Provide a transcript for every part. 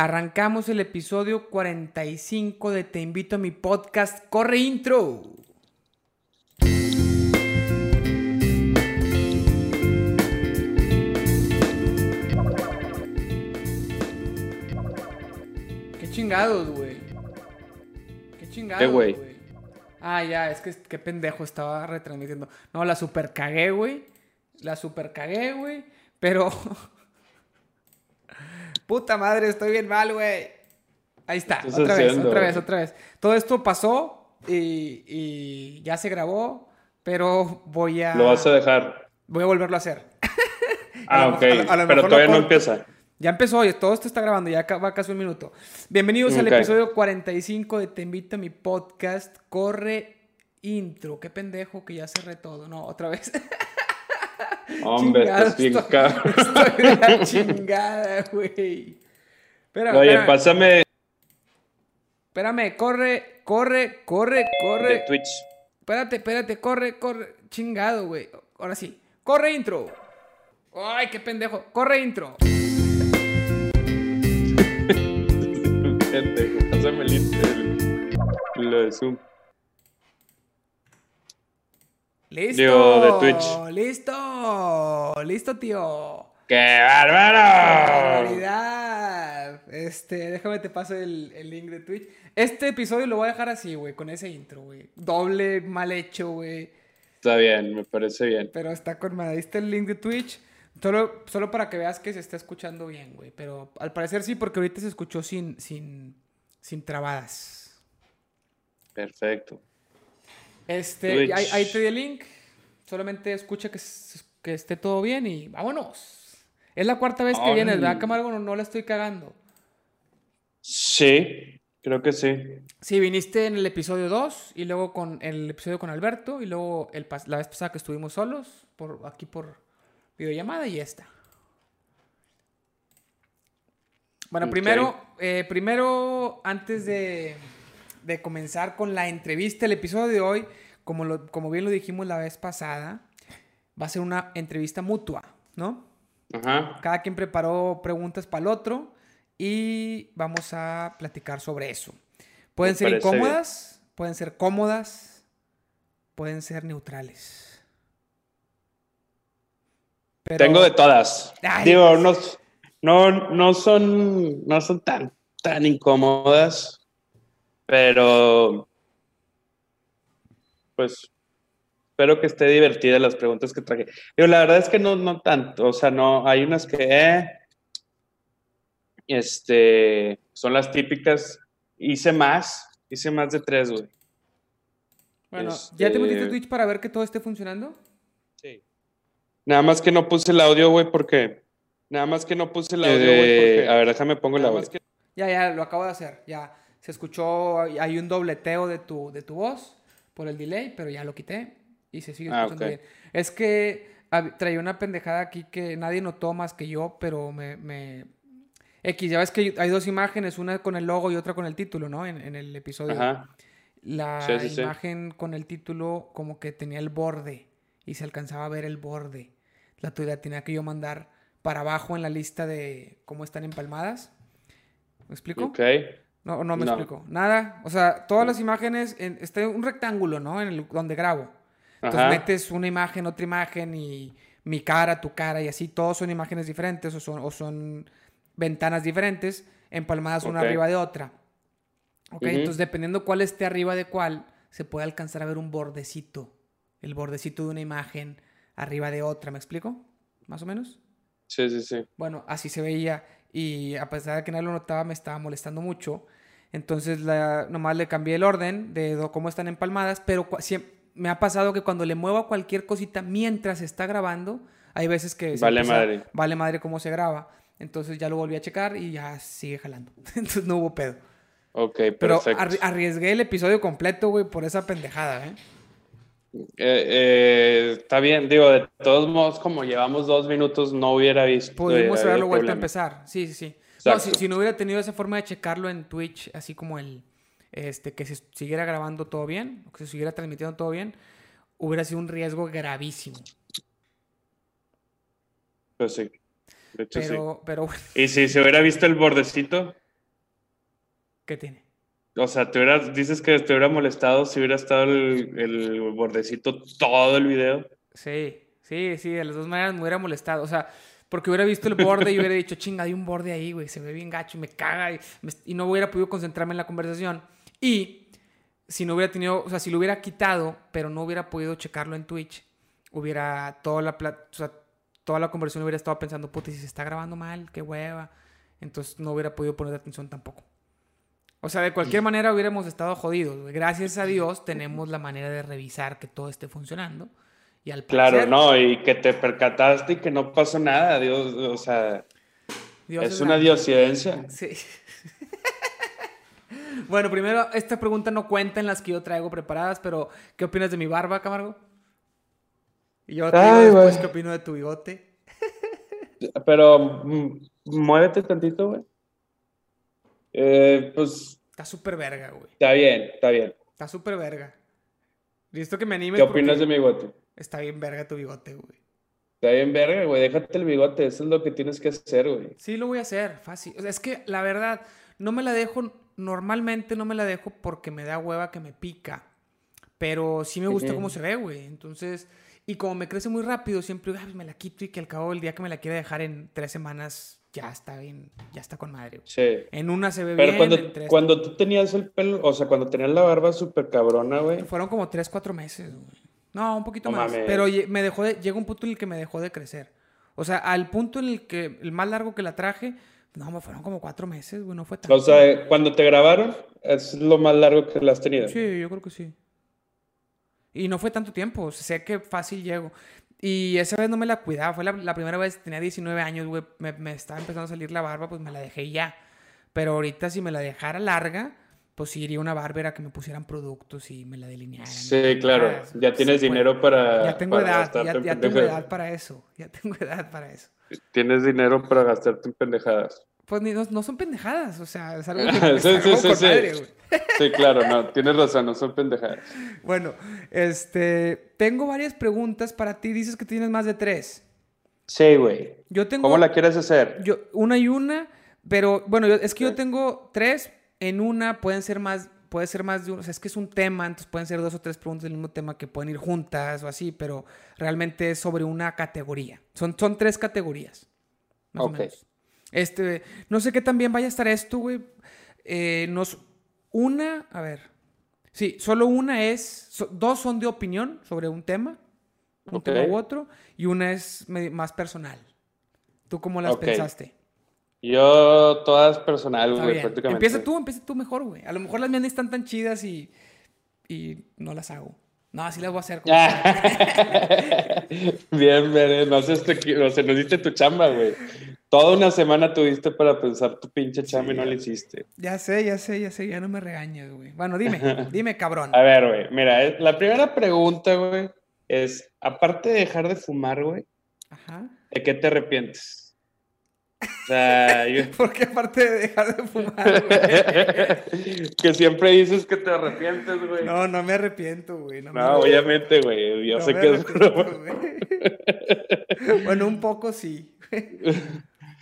Arrancamos el episodio 45 de Te invito a mi podcast. Corre intro. Qué chingados, güey. Qué chingados, güey. Ah, ya, es que qué pendejo estaba retransmitiendo. No, la super cagué, güey. La super cagué, güey. Pero. Puta madre, estoy bien mal, güey. Ahí está, ¿Qué estás otra vez, otra vez, otra vez. Todo esto pasó y, y ya se grabó, pero voy a. Lo vas a dejar. Voy a volverlo a hacer. Ah, ok. a lo- a Pero todavía no empieza. Ya empezó, oye, todo esto está grabando, ya va casi un minuto. Bienvenidos al episodio 45 de Te invito a mi podcast. Corre intro. Qué pendejo que ya cerré todo. No, otra vez. Hombre, estás bien cabrón. Estoy de la chingada, güey. Espérame, Oye, espérame, pásame espérame, corre, corre, corre, corre. de Twitch. Espérate, espérate, corre, corre. Chingado, güey. Ahora sí. Corre intro. Ay, qué pendejo. Corre intro. Pendejo, Pásame el, el- lo de Zoom. Listo. Digo, de Twitch. Listo. Listo, tío. ¡Qué ¡Qué bárbaro! barbaridad! Este, déjame te paso el, el link de Twitch. Este episodio lo voy a dejar así, güey, con ese intro, güey. Doble mal hecho, güey. Está bien, me parece bien. Pero está con madre. Está el link de Twitch. Solo, solo para que veas que se está escuchando bien, güey. Pero al parecer sí, porque ahorita se escuchó sin, sin, sin trabadas. Perfecto. Este, ahí, ahí te di el link. Solamente escucha que, que esté todo bien y vámonos. Es la cuarta vez que vienes, ¿verdad, Camargo? No, no la estoy cagando. Sí, creo que sí. Sí, viniste en el episodio 2 y luego con el episodio con Alberto y luego el, la vez pasada que estuvimos solos, por aquí por videollamada y esta. Bueno, primero, eh, primero, antes de, de comenzar con la entrevista, el episodio de hoy, como, lo- como bien lo dijimos la vez pasada, va a ser una entrevista mutua, ¿no? Ajá. Cada quien preparó preguntas para el otro y vamos a platicar sobre eso. Pueden Me ser incómodas, pueden ser cómodas, pueden ser neutrales. Pero- Tengo de todas. Ay. Digo, no, no, no son, no son tan, tan incómodas, pero pues espero que esté divertida las preguntas que traje. Digo, la verdad es que no, no tanto, o sea, no, hay unas que, eh, este, son las típicas. Hice más, hice más de tres, güey. Bueno, ¿ya te metiste Este- Twitch para ver que todo esté funcionando? Sí. Nada más que no puse el audio, güey, porque. Nada más que no puse el audio, güey, Eh, porque. A ver, déjame pongo el audio. que- Ya, ya, lo acabo de hacer. Ya, se escuchó, hay un dobleteo de tu, de tu voz por el delay, pero ya lo quité y se sigue Ah, escuchando bien. Es que traía una pendejada aquí que nadie notó más que yo, pero me, me... X, ya ves que hay dos imágenes, una con el logo y otra con el título, ¿no? En, en el episodio. Ajá. La Sí, sí, sí. imagen con el título como que tenía el borde y se alcanzaba a ver el borde. La tuya tenía que yo mandar para abajo en la lista de cómo están empalmadas. ¿Me explico? Ok. No, no me No. explico. Nada. O sea, todas las imágenes, en, está un rectángulo, ¿no? En el, donde grabo. Entonces Ajá. metes una imagen, otra imagen y mi cara, tu cara y así. Todos son imágenes diferentes o son, o son ventanas diferentes empalmadas una arriba de otra. Ok, entonces dependiendo cuál esté arriba de cuál, se puede alcanzar a ver un bordecito. El bordecito de una imagen arriba de otra. ¿Me explico? Más o menos. Sí, sí, sí. Bueno, así se veía y a pesar de que nadie lo notaba me estaba molestando mucho. Entonces la, nomás le cambié el orden de cómo están empalmadas, pero me ha pasado que cuando le muevo a cualquier cosita mientras está grabando, hay veces que Vale empieza- madre. vale madre cómo se graba. Entonces ya lo volví a checar y ya sigue jalando. Entonces no hubo pedo. Ok, Pero perfecto. arri- arriesgué el episodio completo, güey, por esa pendejada, ¿eh? Eh, eh, está bien, digo, de todos modos, como llevamos dos minutos, no hubiera visto. Pudimos haberlo vuelto a empezar. Sí, sí, sí. No, si, si no hubiera tenido esa forma de checarlo en Twitch, así como el, este, que se siguiera grabando todo bien, que se siguiera transmitiendo todo bien, hubiera sido un riesgo gravísimo. Pues sí. De hecho, sí. Pero, pero bueno, Y si se hubiera visto el bordecito, ¿Qué tiene? O sea, te hubieras, dices que te hubiera molestado si hubiera estado el, el bordecito todo el video. Sí, sí, sí, de las dos maneras me hubiera molestado. O sea, porque hubiera visto el borde y hubiera dicho, chinga, hay un borde ahí, güey, se ve bien gacho y me caga y, me- y no hubiera podido concentrarme en la conversación. Y si no hubiera tenido, o sea, si lo hubiera quitado, pero no hubiera podido checarlo en Twitch, hubiera toda la, o sea, toda la conversación hubiera estado pensando, puta, si se está grabando mal, qué hueva. Entonces no hubiera podido poner atención tampoco. O sea, de cualquier manera hubiéramos estado jodidos. Gracias a Dios tenemos la manera de revisar que todo esté funcionando. Y al Claro, no, y que te percataste y que no pasó nada, Dios, o sea, Dios es una diosidencia. Sí. bueno, primero, esta pregunta no cuenta en las que yo traigo preparadas, pero ¿qué opinas de mi barba, Camargo? Y yo te digo Ay, después qué opino de tu bigote. Pero mm, muévete tantito, güey. Eh, pues Está súper verga, güey. está bien, está bien. Está súper verga. Listo que me animes ¿Qué opinas de mi bigote? Está bien verga tu bigote, güey. Está bien, verga, güey. Déjate el bigote. Eso es lo que tienes que hacer, güey. Sí, lo voy a hacer, fácil. O sea, es que la verdad, no me la dejo, normalmente no me la dejo porque me da hueva que me pica. Pero sí me gusta cómo se ve, güey. Entonces, y como me crece muy rápido, siempre "Ay, pues me la quito y que al cabo del día que me la quiera dejar en tres semanas, ya está bien, ya está con madre, güey. Sí. En una se ve Pero bien, cuando, en tres. cuando tú tenías el pelo, o sea, cuando tenías la barba súper cabrona, güey. Fueron como tres, cuatro meses, güey. No, un poquito No más. mames. Pero me dejó de, llega un punto en el que me dejó de crecer. O sea, al punto en el que, el más largo que la traje, no, me fueron como cuatro meses, güey, no fue tanto. O sea, cuando te grabaron, es lo más largo que la has tenido. Sí, yo creo que sí. Y no fue tanto tiempo, o sea, sé que fácil llego. Y esa vez no me la cuidaba, fue la, la primera vez, tenía 19 años, güey, me, me estaba empezando a salir la barba, pues me la dejé ya. Pero ahorita si me la dejara larga, pues sí iría a una bárbara que me pusieran productos y me la delinearan. Sí, claro. pendejadas, Ya tienes pues. dinero para. Ya tengo para edad, ya, ya tengo edad para eso, ya tengo edad para eso. Tienes dinero para gastarte en pendejadas. Pues ni, no, no son pendejadas, o sea, es algo, Sí, que sí, sí, con sí. madre, güey. Sí, claro, no, tienes razón, no son pendejadas. Bueno, este, tengo varias preguntas para ti. Dices que tienes más de tres. Sí, güey. Yo tengo ¿Cómo la quieres hacer? yo, una y una, pero bueno, yo- es que yo tengo tres. En una pueden ser más, puede ser más de uno. O sea, es que es un tema, entonces pueden ser dos o tres preguntas del mismo tema que pueden ir juntas o así, pero realmente es sobre una categoría. Son, son tres categorías. Más Ok. o menos. Este, no sé qué tan bien vaya a estar esto, güey. Eh, nos, una, a ver. Sí, solo una es, so- dos son de opinión sobre un tema, un tema u otro, y una es más personal. ¿Tú cómo las pensaste? Yo, todas personal, güey, prácticamente. Empieza tú, empieza tú mejor, güey. A lo mejor las mías están tan chidas y, y no las hago. No, así las voy a hacer. Bien, bien, no sé, este, o sea, nos diste tu chamba, güey. Toda una semana tuviste para pensar tu pinche chamba y no la hiciste. ya sé, ya sé, ya sé, ya no me regañes, güey. Bueno, dime, dime, cabrón. A ver, güey, mira, eh, la primera pregunta, güey, es, aparte de dejar de fumar, güey, Ajá. ¿de qué te arrepientes? O sea, yo- Porque aparte de dejar de fumar, güey. que siempre dices que te arrepientes, güey. No, No, me arrepiento, güey. No, me obviamente, güey, yo No sé que es bueno, un poco sí.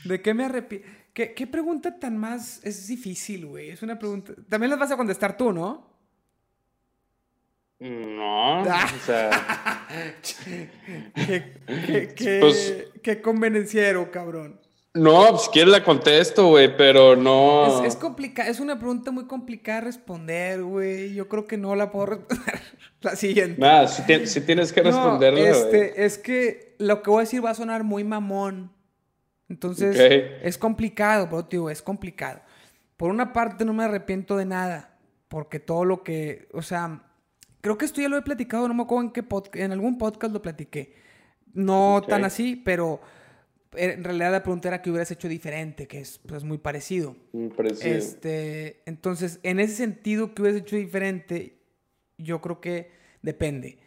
¿De qué me arrepiento? ¿Qué, qué pregunta tan más es difícil, güey? Es una pregunta. También las vas a contestar tú, ¿no? No, Ah. o sea, ¿Qué, qué, qué- Pues- qué convenenciero, cabrón. No, pues quieres la contesto, güey, pero no. Es, es complicada, es una pregunta muy complicada de responder, güey. Yo creo que no la puedo responder. la siguiente. Nada, si, ti- si tienes que responderla, este, es que lo que voy a decir va a sonar muy mamón. Entonces, es complicado, te digo, es complicado. Por una parte, no me arrepiento de nada, porque todo lo que, o sea, creo que esto ya lo he platicado, no me acuerdo en qué podcast, en algún podcast lo platiqué. No tan así, pero en realidad la pregunta era que hubieras hecho diferente, que es pues, muy parecido. Parecido. Este, entonces, en ese sentido que hubieras hecho diferente, yo creo que depende.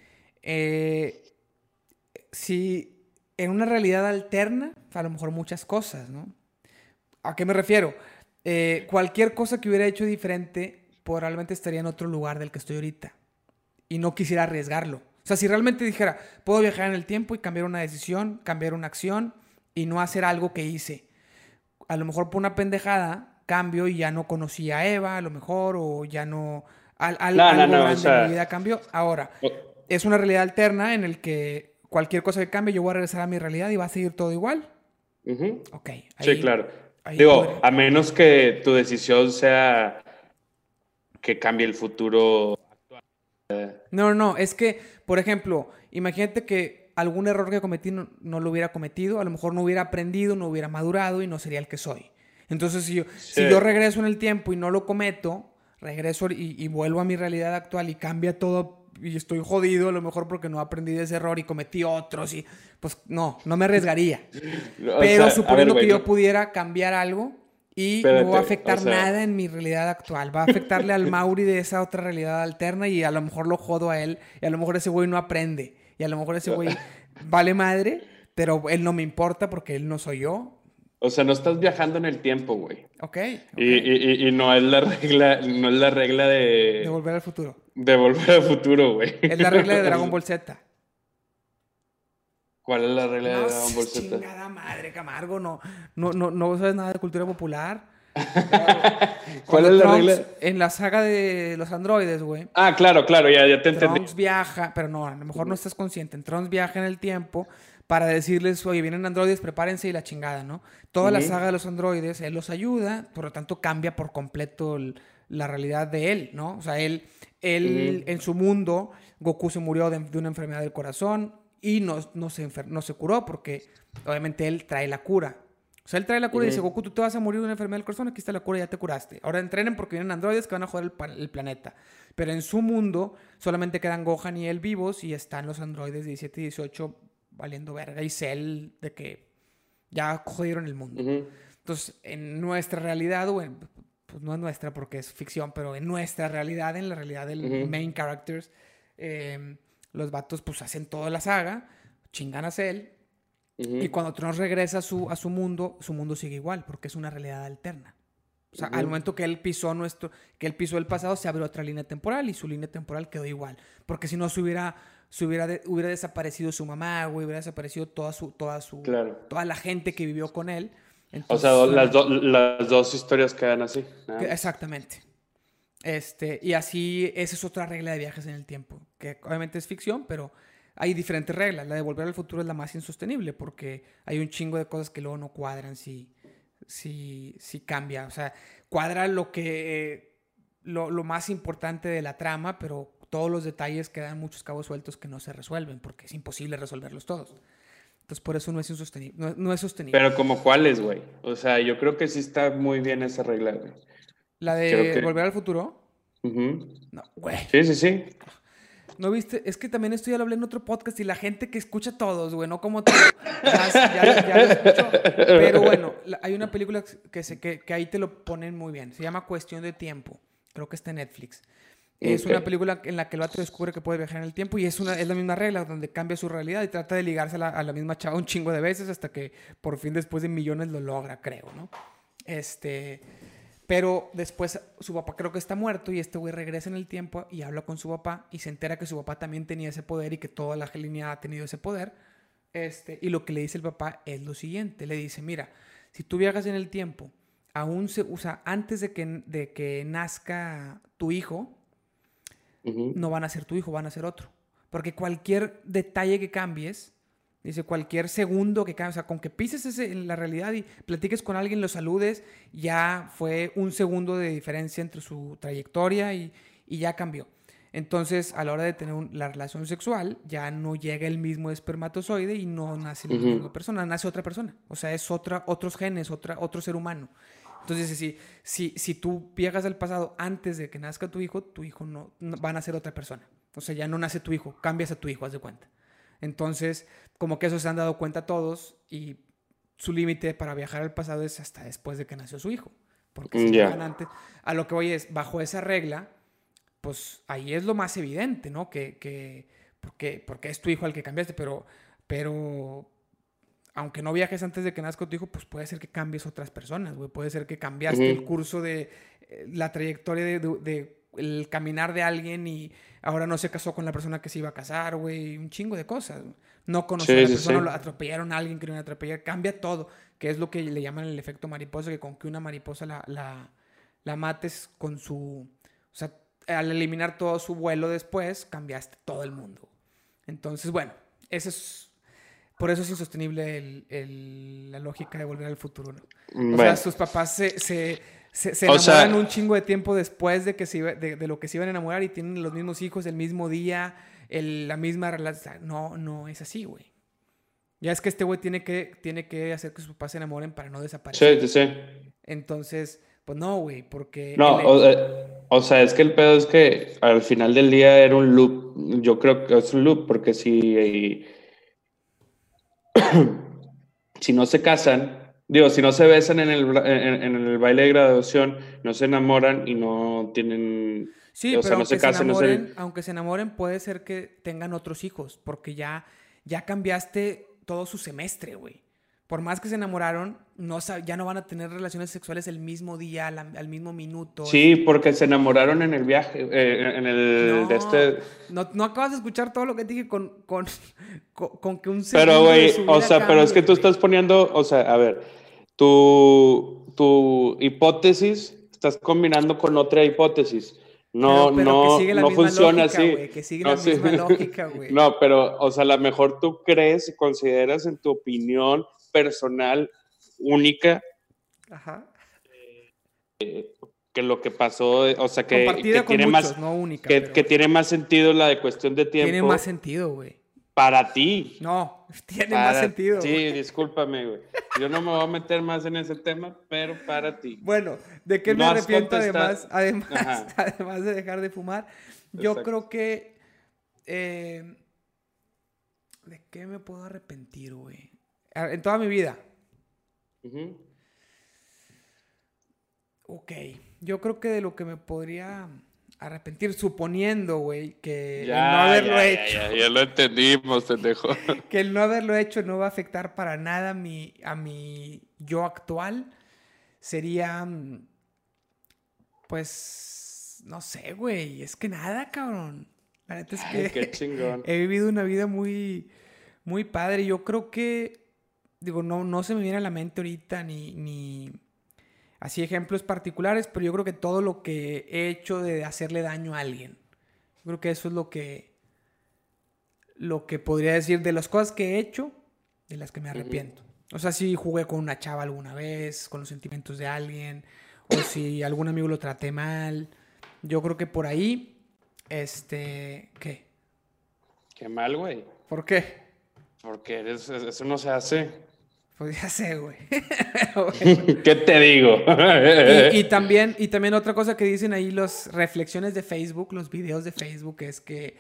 Eh, si en una realidad alterna, a lo mejor muchas cosas, ¿no? ¿A qué me refiero? Eh, cualquier cosa que hubiera hecho diferente, probablemente estaría en otro lugar del que estoy ahorita. Y no quisiera arriesgarlo. O sea, si realmente dijera, puedo viajar en el tiempo y cambiar una decisión, cambiar una acción y no hacer algo que hice. A lo mejor por una pendejada cambio y ya no conocía a Eva, a lo mejor, o ya no. Al, al, No, no, algo no, o grande sea- en mi vida cambió. Ahora, O- es una realidad alterna en el que cualquier cosa que cambie, yo voy a regresar a mi realidad y va a seguir todo igual. Ujú. Ok. Sí, claro. Digo, a menos que tu decisión sea que cambie el futuro. No, no, no, es que, por ejemplo, imagínate que algún error que cometí no, no lo hubiera cometido, a lo mejor no hubiera aprendido, no hubiera madurado y no sería el que soy. Entonces, si yo, si yo regreso en el tiempo y no lo cometo, regreso y, y vuelvo a mi realidad actual y cambia todo y estoy jodido, a lo mejor porque no aprendí de ese error y cometí otros y pues no, no me arriesgaría. O Pero sea, a suponiendo ver, que yo pudiera cambiar algo y no va a afectar o sea- nada en mi realidad actual. Va a afectarle al Mauri de esa otra realidad alterna y a lo mejor lo jodo a él y a lo mejor ese güey no aprende y a lo mejor ese güey vale madre, pero él no me importa porque él no soy yo. O sea, no estás viajando en el tiempo, güey. Ok. ok. Y, y- y- no es la regla, no es la regla de, De volver al futuro. de volver al futuro, güey. Es la regla de Dragon Ball Z. ¿Cuál es la regla de Dragon Ball Z? chingada madre, Camargo, no, no, no, no sabes nada de cultura popular. ¿Cuál es la Trunks, regla? En la saga de los androides, güey. Ah, claro, claro, ya, ya te entendí. Trunks viaja, pero no, a lo mejor no estás consciente. En Trunks viaja en el tiempo para decirles, oye, vienen androides, prepárense y la chingada, ¿no? Toda la saga de los androides, él los ayuda, por lo tanto cambia por completo el- la realidad de él, ¿no? O sea, él, él en su mundo, Goku se murió de, de una enfermedad del corazón y no, no, se no se curó porque obviamente él trae la cura. Sea, él trae la cura y dice. Goku, tú te vas a morir de una enfermedad del corazón, aquí está la cura, ya te curaste. Ahora entrenen porque vienen androides que van a joder el, planeta. Pero en su mundo solamente quedan Gohan y él vivos y están los androides 17 y 18 valiendo verga y Cell de que ya jodieron el mundo. Entonces, en nuestra realidad, o en- pues no es nuestra porque es ficción, pero en nuestra realidad, en la realidad del Ujú. main characters, eh, los vatos pues hacen toda la saga, chingan a Cell, Ujú. y cuando Thanos regresa a su, a su mundo, su mundo sigue igual, porque es una realidad alterna. O sea, al Ujú. momento que él pisó nuestro, que él pisó el pasado, se abrió otra línea temporal y su línea temporal quedó igual. Porque si no se hubiera, se hubiera, de- hubiera desaparecido su mamá, güey, hubiera desaparecido toda su, toda su, Claro. toda la gente que vivió con él. O Entonces, sea, suena- las, do- las dos historias quedan así. que-. Exactamente. Este, y así, esa es otra regla de viajes en el tiempo, que obviamente es ficción, pero hay diferentes reglas. La de volver al futuro es la más insostenible, porque hay un chingo de cosas que luego no cuadran si, si, si cambia. O sea, cuadra lo que lo, lo más importante de la trama, pero todos los detalles quedan muchos cabos sueltos que no se resuelven, porque es imposible resolverlos todos. Entonces, por eso no es insostenible. No, no es sostenible. Pero como cuáles, güey. O sea, yo creo que sí está muy bien esa regla, güey. la de que- volver al futuro, no, güey. Sí, sí, sí. ¿No viste? Es que también esto ya lo hablé en otro podcast y la gente que escucha todos, güey, no como tú. Ya, ya- ya lo escuchó. Pero bueno, hay una película que, se, que, que ahí te lo ponen muy bien. Se llama Cuestión de Tiempo. Creo que está en Netflix. Es una película en la que el vato descubre que puede viajar en el tiempo y es, una, es la misma regla, donde cambia su realidad y trata de ligarse a la, a la misma chava un chingo de veces hasta que por fin después de millones lo logra, creo, ¿no? Este... Pero después su papá creo que está muerto y este güey regresa en el tiempo y habla con su papá y se entera que su papá también tenía ese poder y que toda la línea ha tenido ese poder. Este, y lo que le dice el papá es lo siguiente, le dice, mira, si tú viajas en el tiempo, aún se usa antes de que, de que nazca tu hijo, no van a ser tu hijo, van a ser otro. Porque cualquier detalle que cambies, dice cualquier segundo que cambies, o sea, con que pises ese, en la realidad y platiques con alguien, lo saludes, ya fue un segundo de diferencia entre su trayectoria y, y ya cambió. Entonces, a la hora de tener un- la relación sexual, ya no llega el mismo espermatozoide y no nace la Ujú. misma persona, nace otra persona. O sea, es otra, otros genes, otra, otro ser humano. Entonces, si, si, si tú viajas al pasado antes de que nazca tu hijo, tu hijo no, no- va a nacer otra persona. O sea, ya no nace tu hijo, cambias a tu hijo, haz de cuenta. Entonces, como que eso se han dado cuenta todos y su límite para viajar al pasado es hasta después de que nació su hijo. Porque si Mm, ya. viajan antes, a lo que voy es, bajo esa regla, pues ahí es lo más evidente, ¿no? Que, que porque, porque es tu hijo al que cambiaste, pero, pero aunque no viajes antes de que nazca tu hijo, pues puede ser que cambies otras personas, güey. Puede ser que cambiaste el curso de eh, la trayectoria de, de- de el caminar de alguien y ahora no se casó con la persona que se iba a casar, güey, un chingo de cosas. No conoció a la persona, lo atropellaron a alguien que no iba a atropellar, cambia todo, que es lo que le llaman el efecto mariposa, que con que una mariposa la, la, la mates con su, o sea, al eliminar todo su vuelo después, cambiaste todo el mundo. Entonces, bueno, eso es por eso es insostenible el, la lógica de volver al futuro. ¿no? O sea, sus papás se, se, se, enamoran un chingo de tiempo después de, que se de, de, lo que se iban a enamorar y tienen los mismos hijos el mismo día, el, la misma relación. No, no es así, güey. Ya es que este güey tiene que, tiene que hacer que sus papás se enamoren para no desaparecer. Sí, sí. Entonces, pues no, güey, porque... No, o, sea, es que el pedo es que al final del día era un loop. Yo creo que es un loop porque si si no se casan, digo, si no se besan en el, en, el baile de graduación, no se enamoran y no tienen... Sí, pero no se, casan, enamoren, aunque se enamoren, puede ser que tengan otros hijos, porque ya, ya cambiaste todo su semestre, güey por más que se enamoraron, no, ya no van a tener relaciones sexuales el mismo día, al, mismo minuto. Sí, porque se enamoraron en el viaje, eh, en el de este... No, no, acabas de escuchar todo lo que dije con, con, con, que un Pero, güey, o sea, pero es que tú estás poniendo, o sea, a ver, tu, tu hipótesis estás combinando con otra hipótesis. No, no, no funciona así. que sigue la misma lógica, güey. No, pero, o sea, a lo mejor tú crees y consideras en tu opinión personal única. Ajá. Eh, que lo que pasó, o sea, que, tiene más, no única, que, tiene más sentido la de cuestión de tiempo. Tiene más sentido, güey. Para ti. No, tiene más sentido. Sí, discúlpame, güey. Yo no me voy a meter más en ese tema, pero para ti. Bueno, ¿de qué me arrepiento además, además, además de dejar de fumar? Yo creo que... Eh, ¿De qué me puedo arrepentir, güey? en toda mi vida. Ok, yo creo que de lo que me podría arrepentir, suponiendo, güey, que no haberlo hecho. Ya, ya, lo entendimos, pendejo. que el no haberlo hecho no va a afectar para nada a mi, a mi yo actual. Sería. Pues. No sé, güey. Es que nada, cabrón. La neta es que. qué chingón. he vivido una vida muy. Muy padre. Yo creo que digo, no, no se me viene a la mente ahorita ni, ni así ejemplos particulares, pero yo creo que todo lo que he hecho de hacerle daño a alguien, yo creo que eso es lo que, lo que podría decir de las cosas que he hecho, de las que me arrepiento. O sea, si jugué con una chava alguna vez, con los sentimientos de alguien, o si algún amigo lo traté mal, yo creo que por ahí, este, ¿qué? Qué mal, güey. ¿Por qué? Porque eso no se hace. Podría ser, güey. ¿Qué te digo? y, también, y también otra cosa que dicen ahí las reflexiones de Facebook, los videos de Facebook, es que,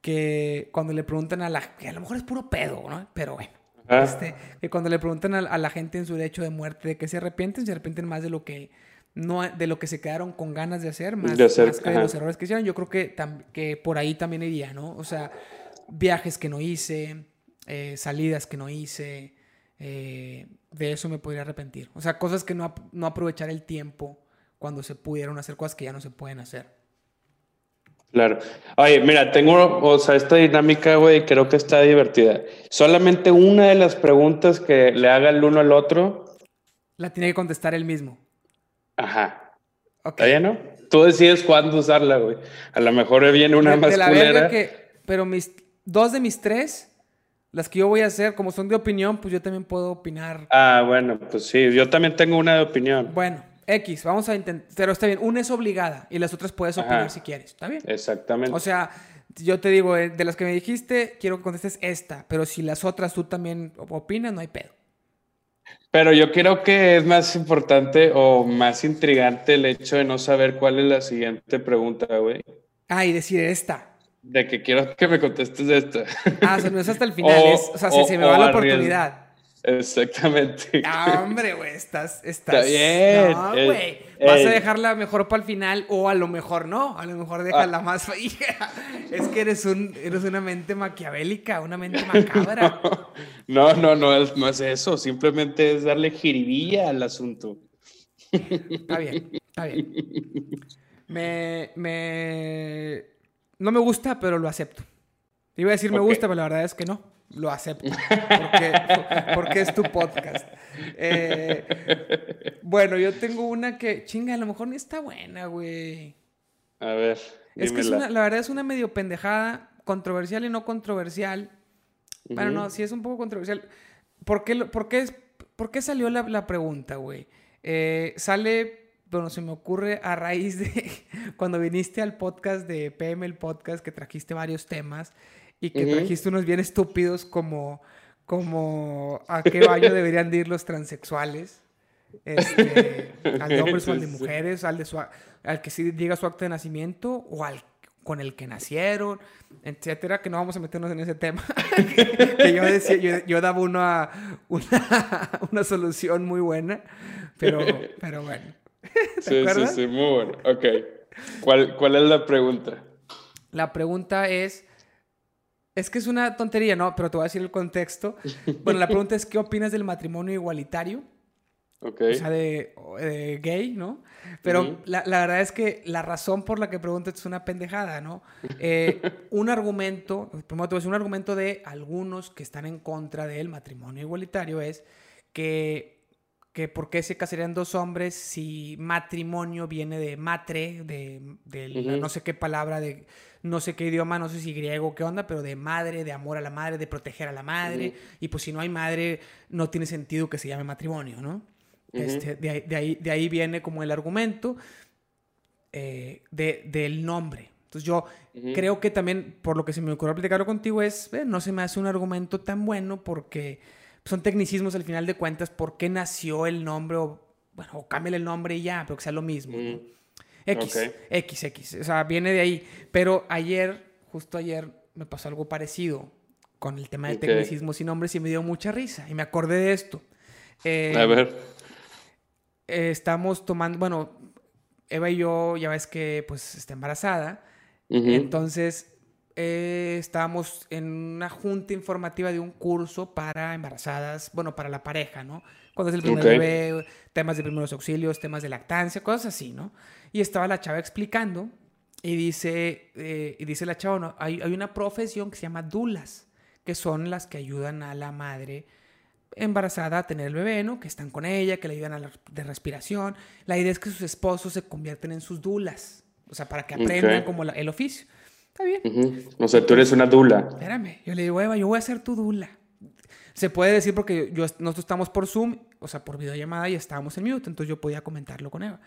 que cuando le preguntan a la... que a lo mejor es puro pedo, ¿no? Pero bueno. Ah. Este, que cuando le preguntan a, la gente en su derecho de muerte de que se arrepienten, se arrepienten más de lo que no de lo que se quedaron con ganas de hacer, más, de, hacer, que de los errores que hicieron. Yo creo que, que por ahí también iría, ¿no? O sea, viajes que no hice, eh, salidas que no hice, eh, de eso me podría arrepentir. O sea, cosas que no, no aprovechar el tiempo cuando se pudieron hacer cosas que ya no se pueden hacer. Claro. Oye, mira, tengo, o sea, esta dinámica, güey, creo que está divertida. Solamente una de las preguntas que le haga el uno al otro. La tiene que contestar él mismo. Ajá. Okay. ¿Está bien, no? Tú decides cuándo usarla, güey. A lo mejor viene una más culera. Que, pero mis, dos de mis tres las que yo voy a hacer, como son de opinión, pues yo también puedo opinar. Ah, bueno, pues sí, yo también tengo una de opinión. Bueno, X, vamos a intentar, pero está bien, una es obligada y las otras puedes opinar si quieres, ¿está bien? Exactamente. O sea, yo te digo, eh, de las que me dijiste, quiero que contestes esta, pero si las otras tú también opinas, no hay pedo. Pero yo creo que es más importante o más intrigante el hecho de no saber cuál es la siguiente pregunta, güey. Ah, y decir esta. De que quiero que me contestes esto. Ah, o sea, no es hasta el final, o, sea, se, me va la oportunidad. Exactamente. Ah, hombre, güey, estás, estás. Está bien. No, güey. Vas a dejarla mejor para el final o a lo mejor no. A lo mejor déjala ah. más. es que eres, un, eres una mente maquiavélica, una mente macabra. No, no, no, es, no es eso. Simplemente es darle jiribilla al asunto. Está bien, está bien. Me, me no me gusta, pero lo acepto. Iba a decir me gusta, pero la verdad es que no. Lo acepto. Porque, porque es tu podcast. Eh, bueno, yo tengo una que, chinga, a lo mejor ni está buena, güey. A ver. Es que es una, la verdad es una medio pendejada, controversial y no controversial. Bueno, no, sí es un poco controversial. ¿Por qué, por qué, por qué salió la, la pregunta, güey? Eh, sale, bueno, se me ocurre a raíz de cuando viniste al podcast de PM, el podcast, que trajiste varios temas y que trajiste unos bien estúpidos como, como a qué baño deberían ir los transexuales. Este, al de hombres o al de mujeres, al, de su, al que sí diga su acto de nacimiento o al con el que nacieron, etcétera, que no vamos a meternos en ese tema. que yo, decía, yo, daba una, una, una, solución muy buena, pero, pero bueno. sí, sí, sí, muy bueno. Ok. ¿Cuál, ¿Cuál es la pregunta? La pregunta es, es que es una tontería, ¿no? Pero te voy a decir el contexto. Bueno, la pregunta es, ¿qué opinas del matrimonio igualitario? Ok. O sea, de, gay, ¿no? Pero la, la, verdad es que la razón por la que preguntas es una pendejada, ¿no? Eh, un argumento, primero te voy a decir, un argumento de algunos que están en contra del matrimonio igualitario es que, que ¿por qué se casarían dos hombres si matrimonio viene de matre, de, de no sé qué palabra, de no sé qué idioma, no sé si griego, qué onda, pero de madre, de amor a la madre, de proteger a la madre. Y pues si no hay madre, no tiene sentido que se llame matrimonio, ¿no? este, de, ahí, de, ahí, de, ahí, viene como el argumento eh, de, del nombre. Entonces yo creo que también, por lo que se me ocurrió platicarlo contigo, es, eh, no se me hace un argumento tan bueno porque son tecnicismos al final de cuentas, por qué nació el nombre, o bueno, o cámbiale el nombre y ya, pero que sea lo mismo. X, X, X. O sea, viene de ahí. Pero ayer, justo ayer, me pasó algo parecido con el tema de tecnicismos y nombres y me dio mucha risa. Y me acordé de esto. Eh, a ver. estamos tomando, bueno, Eva y yo, ya ves que pues está embarazada. Entonces, eh, estábamos en una junta informativa de un curso para embarazadas, bueno, para la pareja, ¿no? Cuando es el primer bebé, temas de primeros auxilios, temas de lactancia, cosas así, ¿no? Y estaba la chava explicando y dice, eh, y dice la chava, no, hay, hay, una profesión que se llama dulas, que son las que ayudan a la madre embarazada a tener el bebé, ¿no? Que están con ella, que le ayudan a la de respiración. La idea es que sus esposos se convierten en sus dulas, o sea, para que aprendan como el oficio. Está bien. O sea, tú eres una dula. Espérame, yo le digo, Eva, yo voy a ser tu dula. Se puede decir porque yo, nosotros estamos por Zoom, o sea, por videollamada y estábamos en mute, entonces yo podía comentarlo con Eva.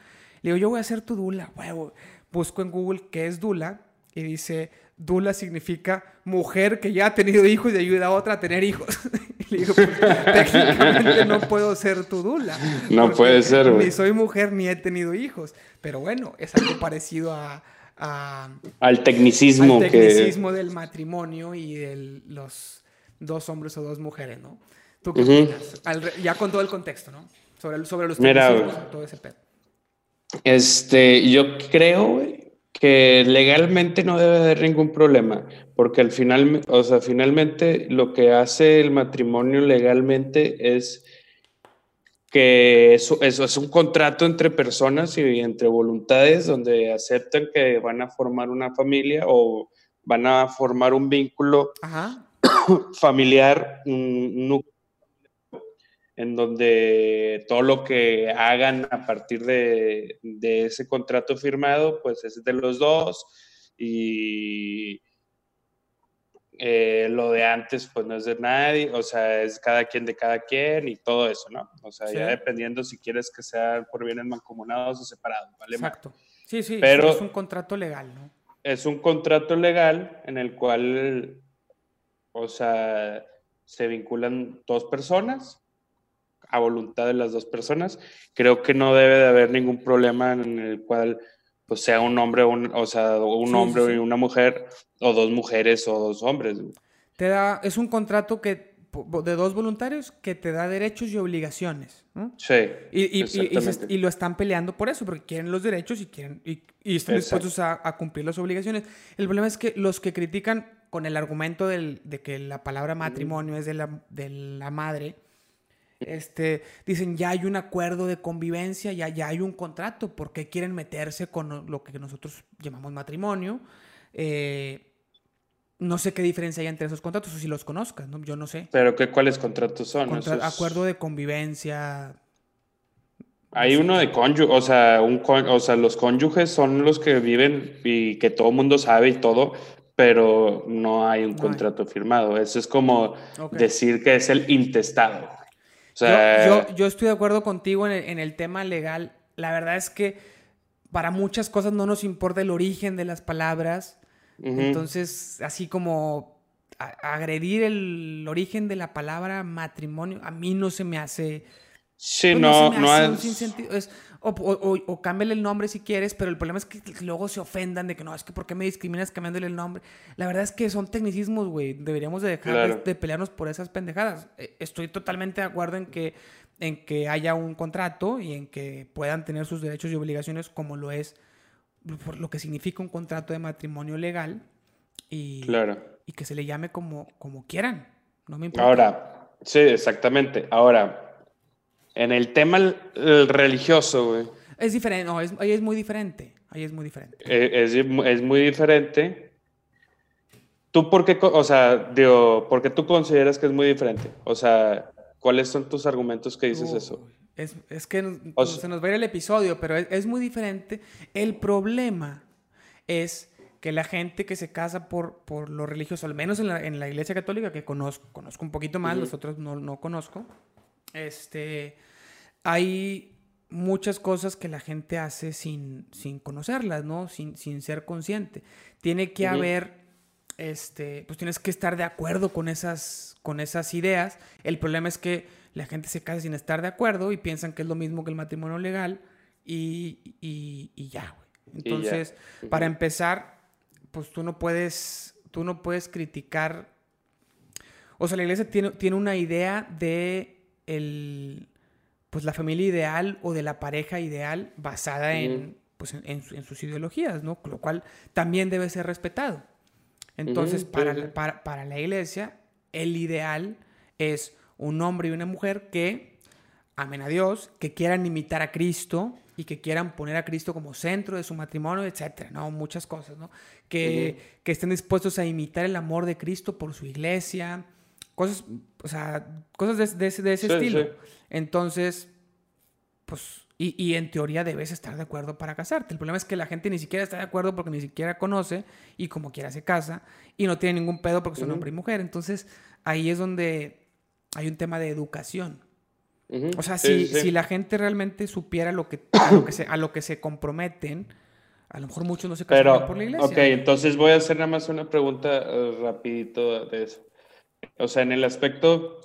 Le digo, yo voy a ser tu dula. Huevo. Busco en Google qué es dula y dice, dula significa mujer que ya ha tenido hijos y ayuda a otra a tener hijos. le digo, pues, técnicamente no puedo ser tu dula. No puede ser, Ni soy mujer ni he tenido hijos. Pero bueno, es algo parecido a... al tecnicismo. Al tecnicismo del matrimonio y de los dos hombres o dos mujeres, ¿no? ¿Tú qué opinas? ya con todo el contexto, ¿no? Sobre, sobre los tecnicismos, todo ese pedo. Este, yo creo, que legalmente no debe haber ningún problema, porque al final, o sea, finalmente lo que hace el matrimonio legalmente es que eso, eso, es un contrato entre personas y entre voluntades donde aceptan que van a formar una familia o van a formar un vínculo familiar, un núcleo en donde todo lo que hagan a partir de, ese contrato firmado, pues es de los dos y eh, lo de antes, pues no es de nadie, o sea, es cada quien de cada quien y todo eso, ¿no? O sea, ya dependiendo si quieres que sean por bienes mancomunados o separados, ¿vale? Exacto. Sí, sí, pero es un contrato legal, ¿no? Es un contrato legal en el cual, o sea, se vinculan dos personas a voluntad de las dos personas. Creo que no debe de haber ningún problema en el cual pues, sea un hombre, o sea, un hombre y una mujer, o dos mujeres o dos hombres. Te da, es un contrato que de dos voluntarios que te da derechos y obligaciones. Sí. Y, y, lo están peleando por eso, porque quieren los derechos y, quieren, y, están dispuestos a, cumplir las obligaciones. El problema es que los que critican con el argumento del, de que la palabra matrimonio es de la, de la madre, este, dicen, ya hay un acuerdo de convivencia, ya, ya hay un contrato, ¿por qué quieren meterse con lo que nosotros llamamos matrimonio? Eh, no sé qué diferencia hay entre esos contratos o si los conozcas, ¿no? Yo no sé. ¿Pero qué, cuáles contratos son? Acuerdo de convivencia. Hay uno de cónyuge, o sea, un o sea, los cónyuges son los que viven y que todo el mundo sabe y todo, pero no hay un contrato firmado. Eso es como decir que es el intestado. Yo, estoy de acuerdo contigo en el, tema legal. La verdad es que para muchas cosas no nos importa el origen de las palabras. Entonces, así como agredir el origen de la palabra matrimonio, a mí no se me hace... Sí, pues no, no, es... o, o, cámbiale el nombre si quieres, pero el problema es que luego se ofendan de que no, es que ¿por qué me discriminas cambiándole el nombre? La verdad es que son tecnicismos, güey. Deberíamos de dejar de, pelearnos por esas pendejadas. E, estoy totalmente de acuerdo en que, en que haya un contrato y en que puedan tener sus derechos y obligaciones como lo es por lo que significa un contrato de matrimonio legal y, y que se le llame como, como quieran. No me importa. Ahora, sí, exactamente. Ahora, en el tema religioso, güey. Es diferente, no, es, ahí es muy diferente. Ahí es muy diferente. Eh, es, es, muy diferente. ¿Tú por qué, o sea, digo, por qué tú consideras que es muy diferente? O sea, ¿cuáles son tus argumentos que dices eso? Es, es que se nos va a ir el episodio, pero es, muy diferente. El problema es que la gente que se casa por, por lo religioso, al menos en la, en la iglesia católica, que conozco, conozco un poquito más, los otros no, no conozco, este, hay muchas cosas que la gente hace sin, sin conocerlas, ¿no? Sin, sin ser consciente. Tiene que haber, este, pues tienes que estar de acuerdo con esas, con esas ideas. El problema es que la gente se casa sin estar de acuerdo y piensan que es lo mismo que el matrimonio legal y, y, ya, güey. Entonces, para empezar, pues tú no puedes, tú no puedes criticar, o sea, la iglesia tiene, tiene una idea de el, pues la familia ideal o de la pareja ideal basada en, pues, en, sus ideologías, ¿no? Lo cual también debe ser respetado. Entonces, para, para, para la iglesia, el ideal es un hombre y una mujer que amen a Dios, que quieran imitar a Cristo y que quieran poner a Cristo como centro de su matrimonio, etcétera, ¿no? Muchas cosas, ¿no? Que, que estén dispuestos a imitar el amor de Cristo por su iglesia, cosas, o sea, cosas de, ese, estilo. Entonces, pues, y, y, en teoría debes estar de acuerdo para casarte. El problema es que la gente ni siquiera está de acuerdo porque ni siquiera conoce y como quiera se casa y no tiene ningún pedo porque son hombre y mujer. Entonces, ahí es donde hay un tema de educación. O sea, si, si, la gente realmente supiera lo que, a, lo que se, a lo que se comprometen, a lo mejor muchos no se casan por la iglesia. Ok, entonces voy a hacer nada más una pregunta eh, rapidito de eso. O sea, en el aspecto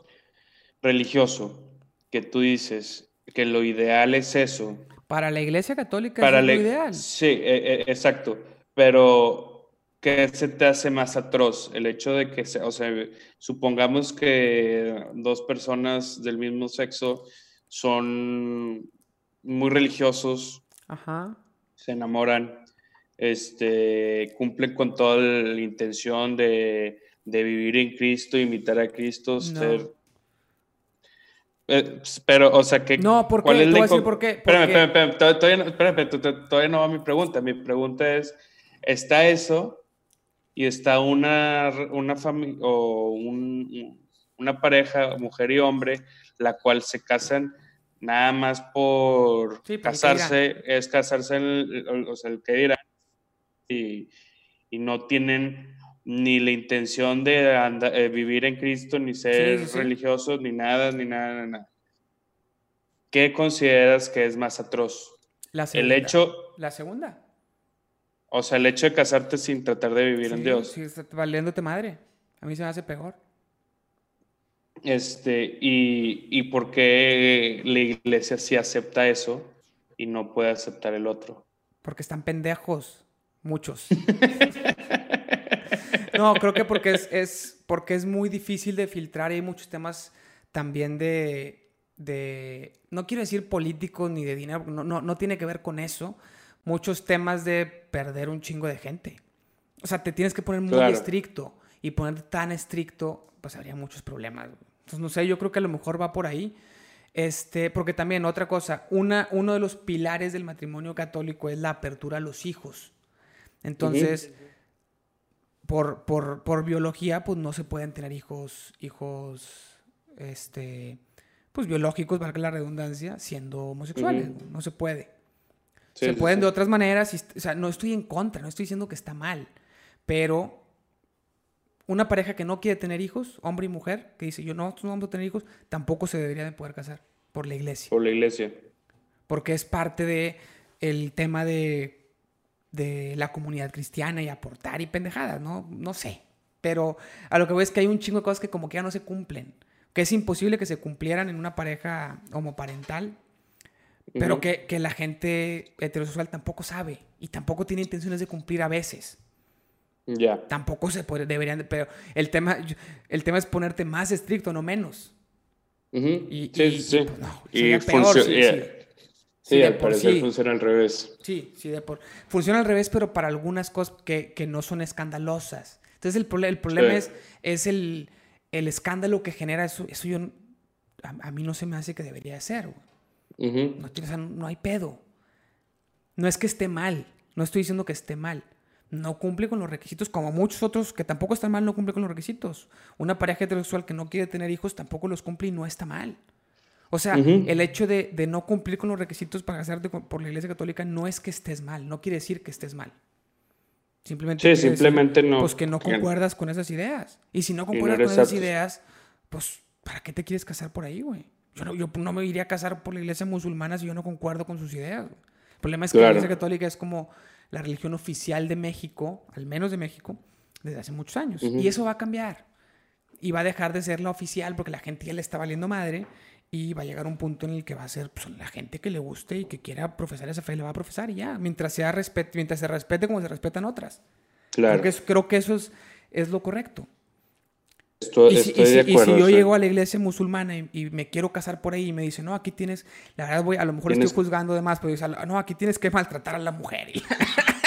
religioso, que tú dices que lo ideal es eso. Para la iglesia católica es lo ideal. Sí, e, e, exacto. Pero ¿qué se te hace más atroz? El hecho de que, o sea, supongamos que dos personas del mismo sexo son muy religiosos, se enamoran, este, cumplen con toda la intención de, vivir en Cristo, imitar a Cristo, ser... Eh, pero, o sea, que... No, ¿por qué? Te decir por qué. Espérame, espérame, espérame, todavía no va mi pregunta. Mi pregunta es, ¿está eso y está una, una familia o una pareja, mujer y hombre, la cual se casan nada más por casarse, es casarse, el, o sea, el que dirán, y, y, no tienen ni la intención de eh, vivir en Cristo, ni ser religiosos, ni nada, ni nada, nada. ¿Qué consideras que es más atroz? La segunda. El hecho... La segunda. O sea, el hecho de casarte sin tratar de vivir en Dios. Sí, valiéndote madre. A mí se me hace peor. Este, y, y por qué la iglesia sí acepta eso y no puede aceptar el otro. Porque están pendejos, muchos. no, creo que porque es, es, porque es muy difícil de filtrar y hay muchos temas también de, de no quiero decir políticos ni de dinero, no, no, no tiene que ver con eso, muchos temas de perder un chingo de gente. O sea, te tienes que poner muy estricto y ponerte tan estricto, pues habría muchos problemas. Entonces, no sé, yo creo que a lo mejor va por ahí. Este, porque también otra cosa, una, uno de los pilares del matrimonio católico es la apertura a los hijos. Entonces, por, por, por, biología, pues no se pueden tener hijos, hijos, este, pues biológicos, valga la redundancia, siendo homosexuales. No se puede. se pueden de otras maneras. o sea, no estoy en contra, no estoy diciendo que está mal. Pero una pareja que no quiere tener hijos, hombre y mujer, que dice yo no, no vamos a tener hijos, tampoco se debería de poder casar por la iglesia. Por la iglesia. Porque es parte de el tema de de la comunidad cristiana y aportar y pendejadas, ¿no? No sé. Pero a lo que voy es que hay un chingo de cosas que como que ya no se cumplen. Que es imposible que se cumplieran en una pareja homoparental. Pero que, la gente heterosexual tampoco sabe. Y tampoco tiene intenciones de cumplir a veces. Ya. Tampoco se puede, deberían, pero el tema, el tema es ponerte más estricto, no menos. y, sí, sí. Y, pues, no, peor, Sí, al parecer funciona al revés. Sí, sí, de por... funciona al revés, pero para algunas cosas que, no son escandalosas. Entonces el, el problema es, es el, escándalo que genera eso. Eso yo, a, mí no se me hace que debería ser. no, no hay pedo. No es que esté mal. No estoy diciendo que esté mal. No cumple con los requisitos, como muchos otros que tampoco están mal, no cumple con los requisitos. Una pareja heterosexual que no quiere tener hijos tampoco los cumple y no está mal. O sea, el hecho de, no cumplir con los requisitos para casarte por la Iglesia Católica no es que estés mal, no quiere decir que estés mal. Simplemente, sí, simplemente no. Pues que no concuerdas con esas ideas. Y si no concuerdas con esas ideas, pues, ¿para qué te quieres casar por ahí, güey? Yo no, yo no me iría a casar por la iglesia musulmana si yo no concuerdo con sus ideas. El problema es que la iglesia católica es como la religión oficial de México, al menos de México, desde hace muchos años. Y eso va a cambiar. Y va a dejar de ser la oficial porque la gente ya le está valiendo madre y va a llegar un punto en el que va a ser pues, la gente que le guste y que quiera profesar esa fe, le va a profesar y ya, mientras, sea mientras se respete como se respetan otras. Claro. Creo que, creo que eso es, es lo correcto. Estoy, y, si, de acuerdo, y si yo llego a la iglesia musulmana y, me quiero casar por ahí y me dicen, no, aquí tienes, la verdad voy, a lo mejor estoy juzgando de más, pero dicen, no, aquí tienes que maltratar a la mujer.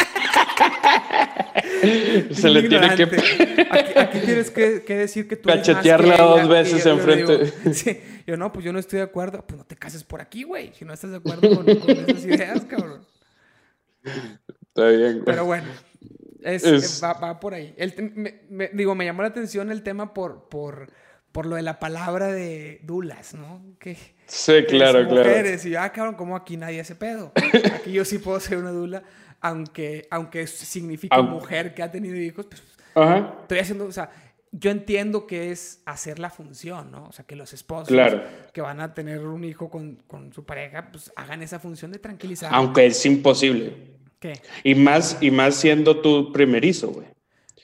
Se le tiene que. Aquí, tienes que, decir que tú. Cachetearla dos veces enfrente. sí, yo no, pues yo no estoy de acuerdo. Pues no te cases por aquí, güey. Si no estás de acuerdo con, esas ideas, cabrón. Está bien, güey. Pero bueno, es, Va, por ahí. digo, me llamó la atención el tema por, por, por lo de la palabra de dulas, ¿no? Que, sí, claro, claro. Y yo, ah, cabrón, ¿cómo aquí nadie hace pedo? Aquí yo sí puedo ser una dula aunque, aunque significa mujer que ha tenido hijos, pues estoy haciendo, o sea, yo entiendo que es hacer la función, ¿no? O sea, que los esposos que van a tener un hijo con, con, su pareja, pues hagan esa función de tranquilizar. Aunque es imposible. ¿Qué? Y más, y más siendo tu primerizo, güey.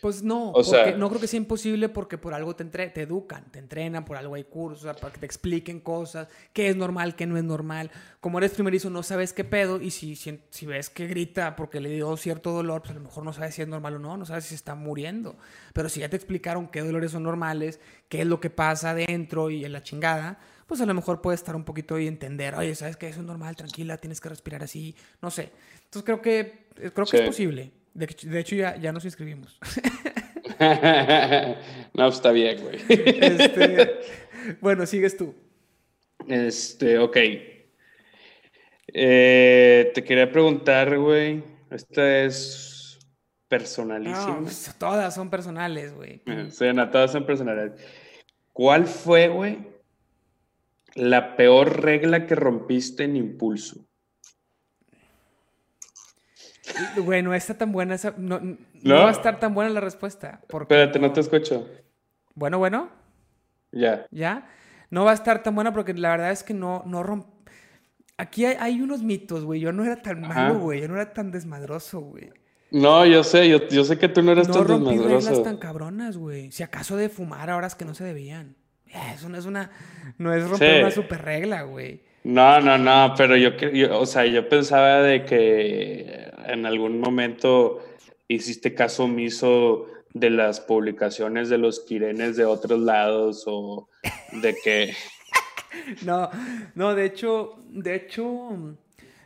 Pues no, no creo que sea imposible porque por algo te, entre, te educan, te entrenan, por algo hay cursos, para que te expliquen cosas, qué es normal, qué no es normal. Como eres primerizo no sabes qué pedo y si, si, ves que grita porque le dio cierto dolor, pues a lo mejor no sabes si es normal o no, no sabes si se está muriendo. Pero si ya te explicaron qué dolores son normales, qué es lo que pasa adentro y en la chingada, pues a lo mejor puedes estar un poquito y entender, oye, ¿sabes que Eso es normal, tranquila, tienes que respirar así, no sé. Entonces creo que, creo que es posible. De, hecho, ya, ya nos inscribimos. no, está bien, güey. Este, bueno, sigues tú. Este, ok. Eh, te quería preguntar, güey. Esta es personalísima. No, pues, todas son personales, güey. Sí, todas son personales. ¿Cuál fue, güey, la peor regla que rompiste en impulso? Güey, no está tan buena esa. No, va a estar tan buena la respuesta. Espérate, no te escucho. Bueno, bueno. Ya. ¿Ya? No va a estar tan buena porque la verdad es que no, no romp... Aquí hay, unos mitos, güey. Yo no era tan malo, güey. Yo no era tan desmadroso, güey. No, yo sé, yo, yo, sé que tú no eras tan desmadroso. No rompí tan cabronas, güey. Si acaso de fumar a horas que no se debían. Eso no es una... No es romper una super regla, güey. No, no, no, pero yo, yo, o sea, yo pensaba de que en algún momento hiciste caso omiso de las publicaciones de los quirenes de otros lados o de que... no, no, de hecho, de hecho,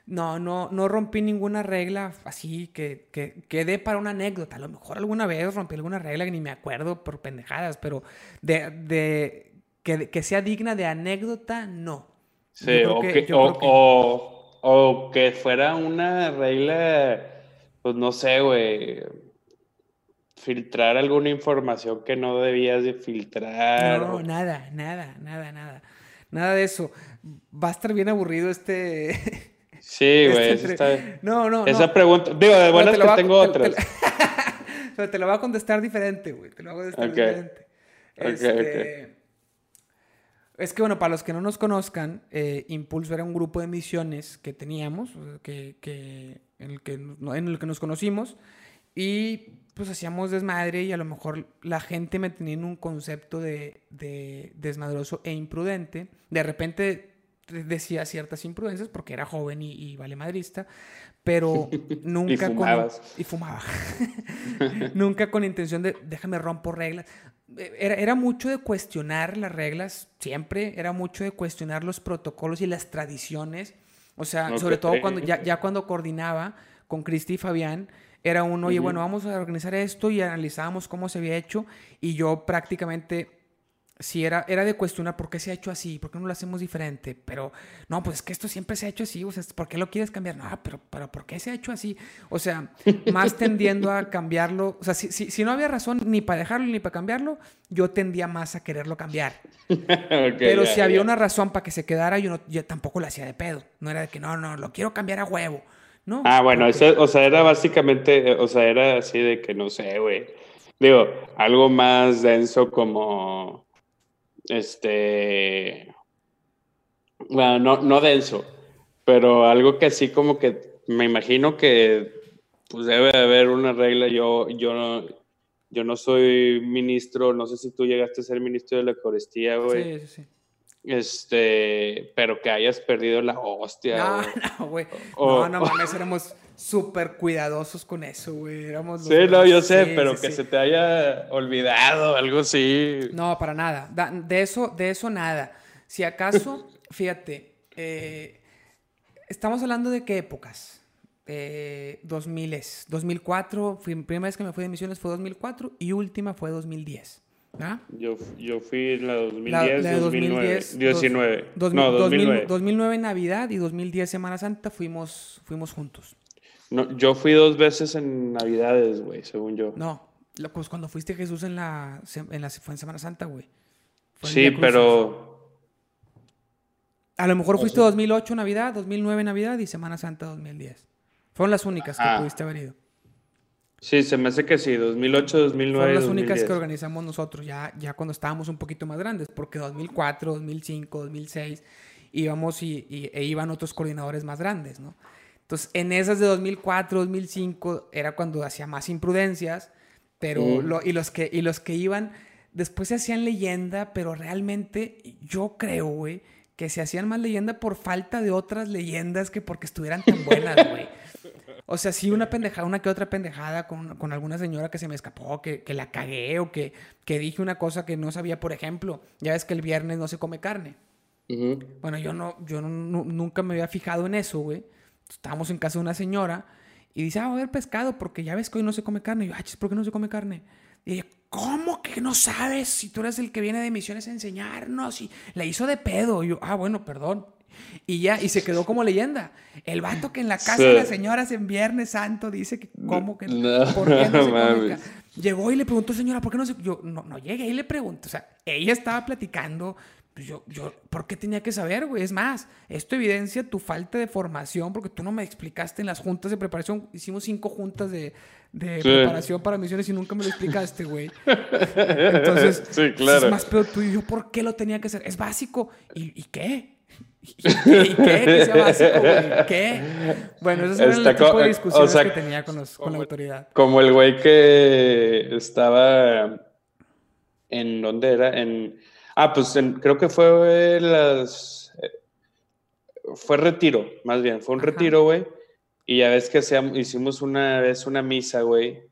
no, no, no rompí ninguna regla así que, que, que para una anécdota. A lo mejor alguna vez rompí alguna regla que ni me acuerdo por pendejadas, pero de, de que, que sea digna de anécdota, no. Sí, o que, o, o, que fuera una regla, pues no sé, güey. filtrar alguna información que no debías de filtrar. No, nada, nada, nada, nada. Nada de eso. Va a estar bien aburrido este. Sí, güey. Este no, no. Esa pregunta. Digo, de buenas que tengo otras. Pero te lo voy a contestar diferente, güey. Te lo voy a contestar diferente. Este, es que, bueno, para los que no nos conozcan, eh, Impulso era un grupo de misiones que teníamos, que, que, en, el que, en el que nos conocimos, y pues hacíamos desmadre y a lo mejor la gente me tenía en un concepto de, de desmadroso e imprudente. De repente decía ciertas imprudencias porque era joven y, vale madrista, pero nunca y con... Y fumaba. nunca con intención de, déjame rompo reglas. Era, era, mucho de cuestionar las reglas, siempre, era mucho de cuestionar los protocolos y las tradiciones. O sea, sobre todo cuando ya, ya cuando coordinaba con Cristi y Fabián, era uno, oye, bueno, vamos a organizar esto y analizábamos cómo se había hecho y yo prácticamente sí era, era de cuestionar por qué se ha hecho así, por qué no lo hacemos diferente, pero no, pues es que esto siempre se ha hecho así, o sea, ¿por qué lo quieres cambiar? No, pero, pero ¿por qué se ha hecho así? O sea, más tendiendo a cambiarlo, o sea, si, si, no había razón ni para dejarlo ni para cambiarlo, yo tendía más a quererlo cambiar. pero si había una razón para que se quedara, yo, no, yo tampoco lo hacía de pedo, no era de que no, no, lo quiero cambiar a huevo. No, ah, bueno, eso, o sea, era básicamente, o sea, era así de que no sé, güey. Digo, algo más denso como este, bueno, no, no denso, pero algo que así como que me imagino que pues debe de haber una regla. Yo, yo, no, yo no soy ministro, no sé si tú llegaste a ser ministro de la Eucaristía, güey. Sí, sí, sí. Este, pero que hayas perdido la hostia. No, no, güey. No, no mames, éramos súper cuidadosos con eso, güey. Éramos sí, no, yo sé, pero que se te haya olvidado, algo así. No, para nada. De eso, de eso nada. Si acaso, fíjate, eh, estamos hablando de qué épocas. Eh, 2000 2004, fui, primera vez que me fui de misiones fue 2004 y última fue 2010. ¿Ah? Yo, yo fui en la 2010, la, 2009, 19. no, 2009. 2009 Navidad y 2010 Semana Santa fuimos, fuimos juntos. No, yo fui dos veces en Navidades, güey, según yo. No, pues cuando fuiste Jesús en la, en la fue en Semana Santa, güey. Sí, pero... A lo mejor fuiste 2008 Navidad, 2009 Navidad y Semana Santa 2010. Fueron las únicas que pudiste haber ido. Sí, se me hace que sí, 2008, 2009. Fueron las únicas que organizamos nosotros, ya, ya cuando estábamos un poquito más grandes, porque 2004, 2005, 2006 íbamos y, y e iban otros coordinadores más grandes, ¿no? Entonces, en esas de 2004, 2005 era cuando hacía más imprudencias, pero y los que y los que iban después se hacían leyenda, pero realmente yo creo, güey, que se hacían más leyenda por falta de otras leyendas que porque estuvieran tan buenas, güey. O sea, sí, una pendejada, una que otra pendejada con, con alguna señora que se me escapó, que, que la cagué o que, que, dije una cosa que no sabía, por ejemplo. Ya ves que el viernes no se come carne. Bueno, yo no, yo nunca me había fijado en eso, güey estábamos en casa de una señora y dice, ah, a ver pescado porque ya ves que hoy no se come carne. Y yo, ah, ¿por qué no se come carne? Y ella, ¿cómo que no sabes si tú eres el que viene de misiones a enseñarnos? Y le hizo de pedo. Y yo, ah, bueno, perdón. Y ya, y se quedó como leyenda. El vato que en la casa de las señoras en Viernes Santo dice que, ¿cómo que no? ¿Por qué no se come Llegó y le preguntó, señora, ¿por qué no se.? Yo, no, no llegué y le pregunto. O sea, ella estaba platicando pues yo, yo, ¿por qué tenía que saber, güey? Es más, esto evidencia tu falta de formación porque tú no me explicaste en las juntas de preparación. Hicimos cinco juntas de, de preparación para misiones y nunca me lo explicaste, güey. Entonces, sí, claro. es más peor tú y yo, ¿por qué lo tenía que hacer? Es básico. ¿Y, y qué? ¿Y qué? ¿Y qué? ¿Que sea básico, güey? ¿Qué? Bueno, ese era el tipo de discusiones que tenía con, los, con la autoridad. Como el güey que estaba en, ¿dónde era? En Ah, pues creo que fue las. Fue retiro, más bien. Fue un retiro, güey. Y ya ves que hicimos una vez una misa, güey.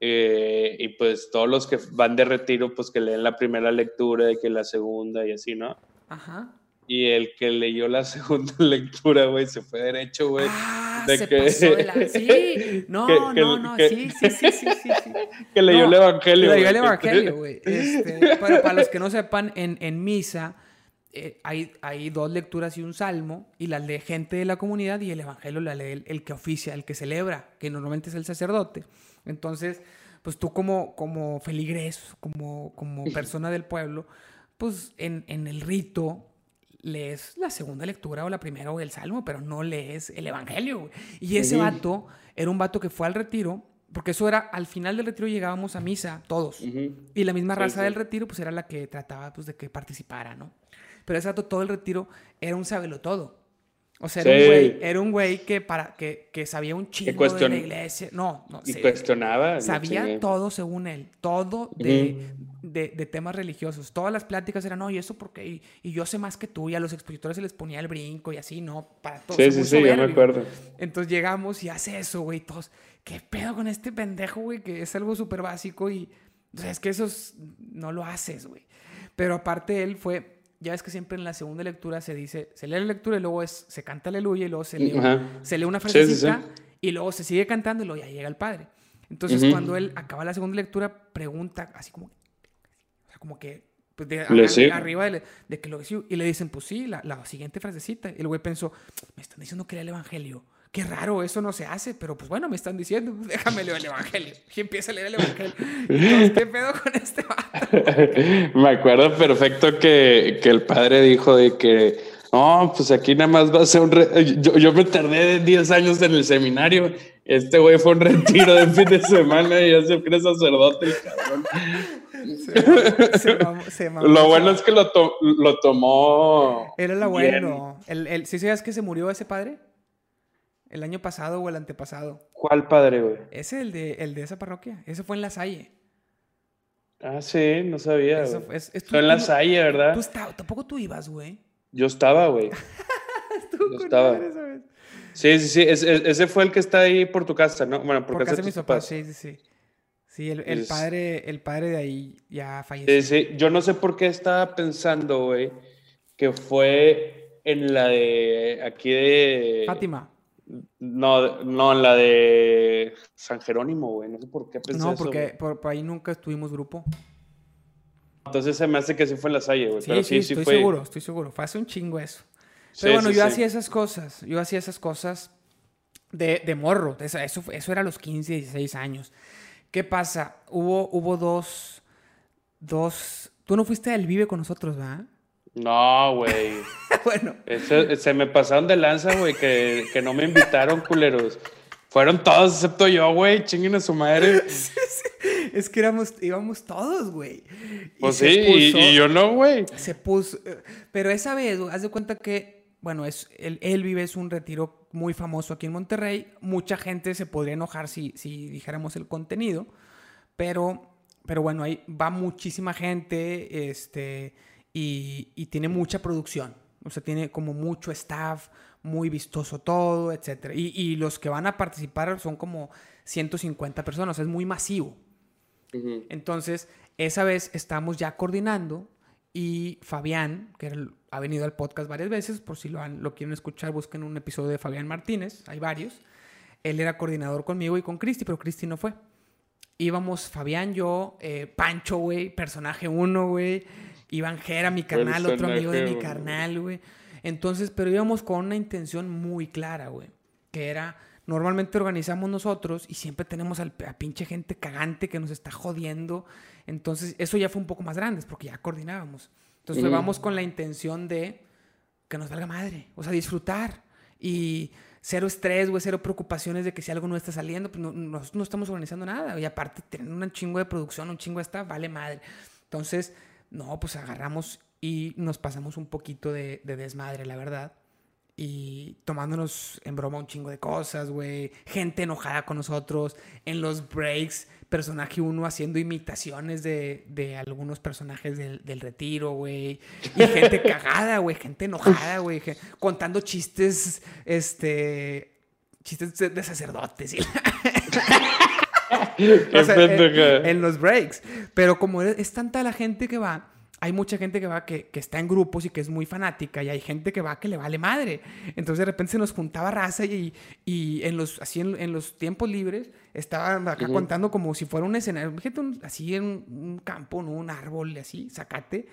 Eh, y pues todos los que van de retiro, pues que leen la primera lectura y que la segunda y así, ¿no? Ajá. Y el que leyó la segunda lectura, güey, se fue derecho, güey. Ah, se pasó de la... Sí, no, no, no, sí, sí, sí, sí, sí, Que leyó el Evangelio, güey. Leyó el Evangelio, güey. Este, pero para los que no sepan, en, en misa eh, hay, hay dos lecturas y un salmo, y la lee gente de la comunidad y el Evangelio la lee el, el que oficia, el que celebra, que normalmente es el sacerdote. Entonces, pues tú como, como feligres, como, como persona del pueblo, pues en, en el rito lees la segunda lectura o la primera o el salmo, pero no lees el evangelio. Y ese vato era un vato que fue al retiro, porque eso era, al final del retiro llegábamos a misa, todos. Y la misma raza del retiro, pues era la que trataba pues, de que participara, ¿no? Pero ese vato todo el retiro era un sabelo todo. O sea, era un güey, que, para, que, que sabía un chingo de la iglesia. No, no. Y cuestionaba. Sabía todo según él. Todo de, de, temas religiosos. Todas las pláticas eran, no, y eso porque. Y, y, yo sé más que tú. Y a los expositores se les ponía el brinco y así, ¿no? Para todos. Sí, sí, sí, yo me acuerdo. Entonces llegamos y hace eso, güey. Todos, ¿qué pedo con este pendejo, güey? Que es algo súper básico y. O sea, es que eso no lo haces, güey. Pero aparte él fue ya ves que siempre en la segunda lectura se dice, se lee la lectura y luego es, se canta aleluya y luego se lee, se lee una frasecita y luego se sigue cantando y luego ya llega el padre. Entonces cuando él acaba la segunda lectura, pregunta así como, o sea, como que, pues de, arriba de, que lo y le dicen, pues sí, la, la siguiente frasecita. Y el güey pensó, me están diciendo que lea el evangelio qué raro, eso no se hace, pero pues bueno, me están diciendo, déjame leer el Evangelio. Y empieza a leer el Evangelio. ¿qué pedo con este vato? me acuerdo perfecto que, que, el padre dijo de que, no, pues aquí nada más va a ser un... Yo, yo, me tardé 10 años en el seminario. Este güey fue un retiro de fin de semana y ya se cree sacerdote el cabrón. Se, lo bueno es que lo, lo tomó. Era lo bueno. El, el, ¿Sí sabías que se murió ese padre? El año pasado o el antepasado. ¿Cuál padre, güey? Ese, el de, el de esa parroquia. Ese fue en La Salle. Ah, sí, no sabía. Eso, es, fue en La Salle, ¿verdad? Tú tampoco tú ibas, güey. Yo estaba, güey. Yo estaba. Sí, sí, sí. ese fue el que está ahí por tu casa, ¿no? Bueno, por, casa de mis papás. Sí, sí, sí. Sí, el, el padre, el padre de ahí ya falleció. Sí, sí. Yo no sé por qué estaba pensando, güey, que fue en la de aquí de... Fátima. No, no, en la de San Jerónimo, güey. No sé por qué pensé No, porque por, ahí nunca estuvimos grupo. Entonces se me hace que sí fue en la Salle, güey. Sí, Pero sí, sí, estoy seguro, estoy seguro. Fue hace un chingo eso. Pero bueno, yo hacía esas cosas. Yo hacía esas cosas de, de morro. Eso, eso era a los 15, 16 años. ¿Qué pasa? Hubo, hubo dos, dos... Tú no fuiste al Vive con nosotros, ¿verdad? No, güey. bueno. se me pasaron de lanza, güey, que, no me invitaron, culeros. Fueron todos, excepto yo, güey. Chinguen a su madre. Es que éramos, íbamos todos, güey. Pues sí, y, yo no, güey. Se puso. Pero esa vez, haz de cuenta que, bueno, es, él, vive, es un retiro muy famoso aquí en Monterrey. Mucha gente se podría enojar si, si dijéramos el contenido. Pero, pero bueno, ahí va muchísima gente. Este y, tiene mucha producción. O sea, tiene como mucho staff, muy vistoso todo, etc. Y, los que van a participar son como 150 personas, es muy masivo. Entonces, esa vez estamos ya coordinando y Fabián, que ha venido al podcast varias veces, por si lo, lo quieren escuchar, busquen un episodio de Fabián Martínez, hay varios. Él era coordinador conmigo y con Cristi, pero Cristi no fue. Íbamos Fabián, yo, eh, Pancho, güey, personaje uno, güey. Iván Jera, mi carnal, otro amigo de mi carnal, güey. Entonces, pero íbamos con una intención muy clara, güey. Que era, normalmente organizamos nosotros y siempre tenemos a pinche gente cagante que nos está jodiendo. Entonces, eso ya fue un poco más grande, porque ya coordinábamos. Entonces, vamos con la intención de que nos valga madre, o sea, disfrutar. Y cero estrés, güey, cero preocupaciones de que si algo no está saliendo, pues no, nosotros no estamos organizando nada. Y aparte, tener un chingo de producción, un chingo de staff, vale madre. Entonces, no, pues agarramos y nos pasamos un poquito de, desmadre, la verdad. Y tomándonos en broma un chingo de cosas, güey. Gente enojada con nosotros. En los breaks, personaje uno haciendo imitaciones de, algunos personajes del, retiro, güey. Y gente cagada, güey. Gente enojada, güey. Contando chistes, este. Chistes de, sacerdotes. en, los breaks. Pero como es, tanta la gente que va, hay mucha gente que va que, está en grupos y que es muy fanática y hay gente que va que le vale madre. Entonces de repente se nos juntaba raza y, y en los, así en, los tiempos libres Estaban acá contando como si fuera un escenario, fíjate, así en un, campo, ¿no? Un árbol, así, sacate.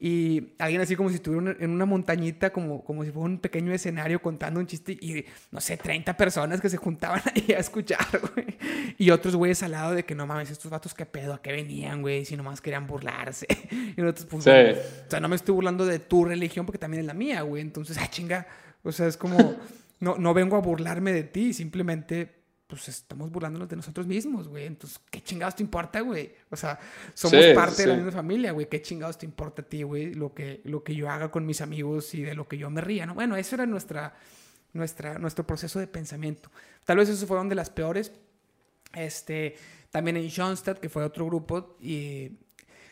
Y alguien así como si estuviera en una montañita, como, como si fuera un pequeño escenario contando un chiste. Y, no sé, 30 personas que se juntaban ahí a escuchar, güey. Y otros güeyes al lado de que, no mames, estos vatos qué pedo, a qué venían, güey, si nomás querían burlarse. Y nosotros, pues, o sea, no me estoy burlando de tu religión porque también es la mía, güey. Entonces, ah, chinga. O sea, es como, no, no vengo a burlarme de ti, simplemente pues estamos burlándonos de nosotros mismos, güey. Entonces, ¿qué chingados te importa, güey? O sea, somos parte de la misma familia, güey. ¿Qué chingados te importa a ti, güey? Lo que, lo que yo haga con mis amigos y de lo que yo me ría, ¿no? Bueno, eso era nuestra, nuestra, nuestro proceso de pensamiento. Tal vez eso fueron de las peores. Este, también en Schoenstatt, que fue otro grupo. Y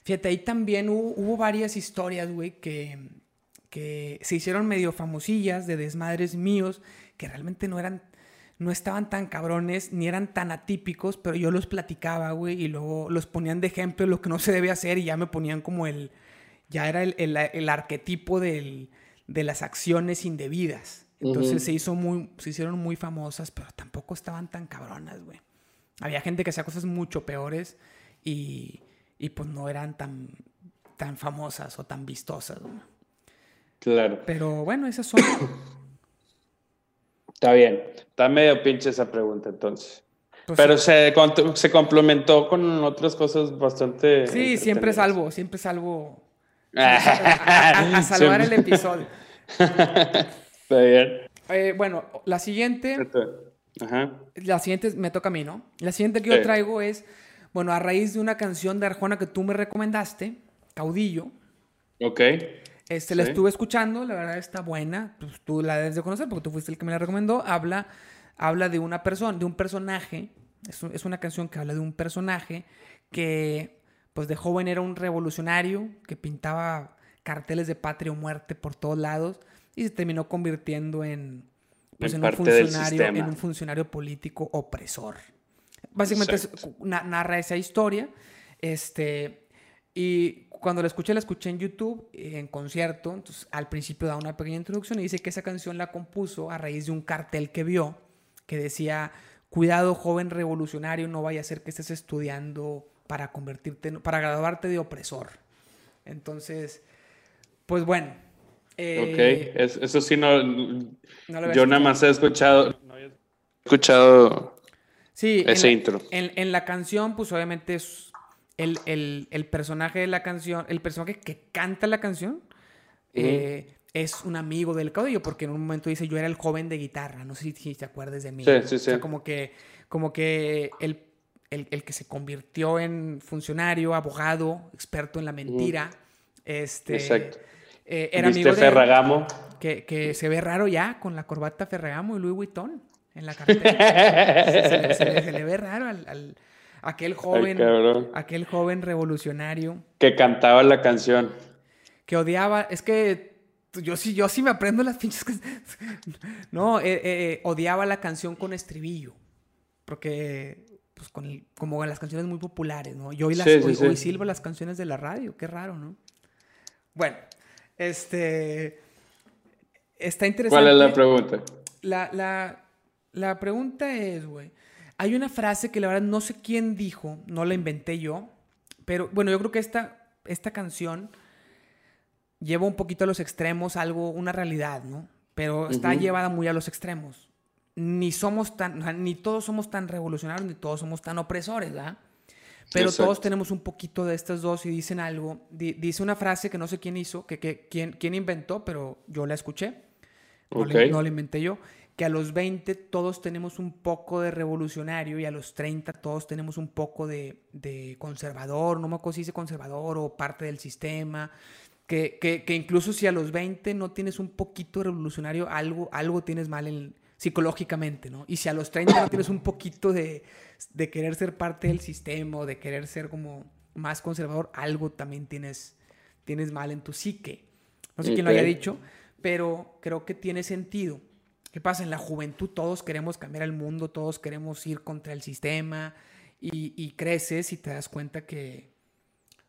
fíjate, ahí también hubo, hubo varias historias, güey, que, que se hicieron medio famosillas de desmadres míos que realmente no eran no estaban tan cabrones ni eran tan atípicos, pero yo los platicaba, güey, y luego los ponían de ejemplo lo que no se debe hacer y ya me ponían como el, ya era el, arquetipo de las acciones indebidas. Entonces se, hizo muy, se hicieron muy famosas, pero tampoco estaban tan cabronas, güey. Había gente que hacía cosas mucho peores y, y pues no eran tan, tan famosas o tan vistosas, güey. Claro. Pero bueno, esas son... Está bien. Está medio pinche esa pregunta entonces. Pues Pero se, se complementó con otras cosas bastante. Sí, siempre salvo, siempre salvo. a, salvar el episodio. Está bien. Eh, bueno, la siguiente. Ajá. La siguiente me toca a mí, ¿no? La siguiente que yo traigo es, bueno, a raíz de una canción de Arjona que tú me recomendaste, Caudillo. Ok. Este, La estuve escuchando, la verdad está buena. Pues, tú la debes de conocer porque tú fuiste el que me la recomendó. Habla, habla de una persona, de un personaje. Es, es, una canción que habla de un personaje que, pues de joven era un revolucionario que pintaba carteles de patria o muerte por todos lados y se terminó convirtiendo en, pues, en, un, funcionario, en un funcionario político opresor. Básicamente narra esa historia. Este, y cuando la escuché, la escuché en YouTube, en concierto. Entonces, al principio da una pequeña introducción y dice que esa canción la compuso a raíz de un cartel que vio que decía: Cuidado, joven revolucionario, no vaya a ser que estés estudiando para convertirte, para graduarte de opresor. Entonces, pues bueno. Eh, ok, eso sí no. yo nada más he escuchado. No he escuchado sí, ese intro. En, en, la canción, pues obviamente es el, personaje de la canción, el personaje que canta la canción, eh, es un amigo del caudillo, porque en un momento dice, yo era el joven de guitarra, no sé si, te acuerdas de mí. Sí, sí, sí. O sea, como que, como que el, que se convirtió en funcionario, abogado, experto en la mentira, este... Exacto. Eh, era amigo de Ferragamo? Que, que, se ve raro ya con la corbata Ferragamo y Louis Vuitton en la cartera. se, le, ve raro al Aquel joven, aquel joven revolucionario. Que cantaba la canción. Que odiaba, es que yo sí, yo sí me aprendo las pinches. no, eh, eh, eh, odiaba la canción con estribillo. Porque, pues, con como las canciones muy populares, ¿no? Yo hoy, las, hoy, silbo las canciones de la radio, qué raro, ¿no? Bueno, este. Está interesante. ¿Cuál es la pregunta? La, la, la pregunta es, güey. Hay una frase que la verdad no sé quién dijo, no la inventé yo, pero bueno, yo creo que esta, esta canción lleva un poquito a los extremos algo, una realidad, ¿no? Pero está llevada muy a los extremos. Ni somos tan, ni todos somos tan revolucionarios, ni todos somos tan opresores, ¿verdad? Pero todos tenemos un poquito de estas dos y dicen algo. dice una frase que no sé quién hizo, que, que quién, quién, inventó, pero yo la escuché. No, no la inventé yo que a los 20 todos tenemos un poco de revolucionario y a los 30 todos tenemos un poco de, conservador, no me acuerdo si dice conservador o parte del sistema, que, que, incluso si a los 20 no tienes un poquito de revolucionario, algo, algo tienes mal en, psicológicamente, ¿no? Y si a los 30 no tienes un poquito de, de querer ser parte del sistema o de querer ser como más conservador, algo también tienes, tienes mal en tu psique. No sé quién lo haya dicho, pero creo que tiene sentido ¿Qué pasa? En la juventud todos queremos cambiar el mundo, todos queremos ir contra el sistema y, creces y te das cuenta que,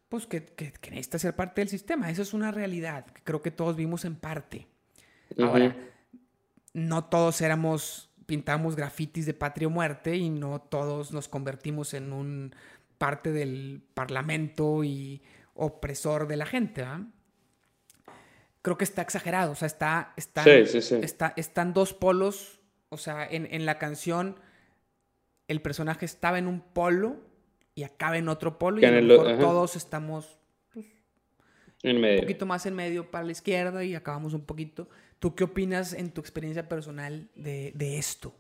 pues, que, que, necesitas ser parte del sistema. Eso es una realidad que creo que todos vimos en parte. Ahora, no todos éramos pintamos grafitis de patria o muerte y no todos nos convertimos en un parte del parlamento y opresor de la gente. Creo que está exagerado, o sea, está, está, están dos polos, o sea, en, la canción el personaje estaba en un polo y acaba en otro polo y a lo mejor todos estamos pues, un poquito más en medio para la izquierda y acabamos un poquito. ¿Tú qué opinas en tu experiencia personal de, esto?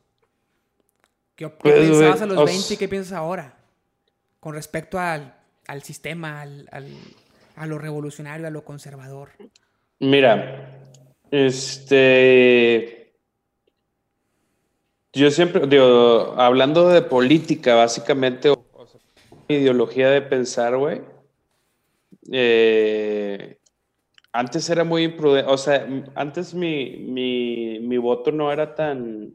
¿Qué, pues, pensabas a los 20 y qué piensas ahora? Con respecto al, sistema, al, a lo revolucionario, a lo conservador. Mira, este. Yo siempre, digo, hablando de política, básicamente, o, ideología de pensar, güey. Eh, antes era muy imprudente, o sea, antes mi, mi, voto no era tan...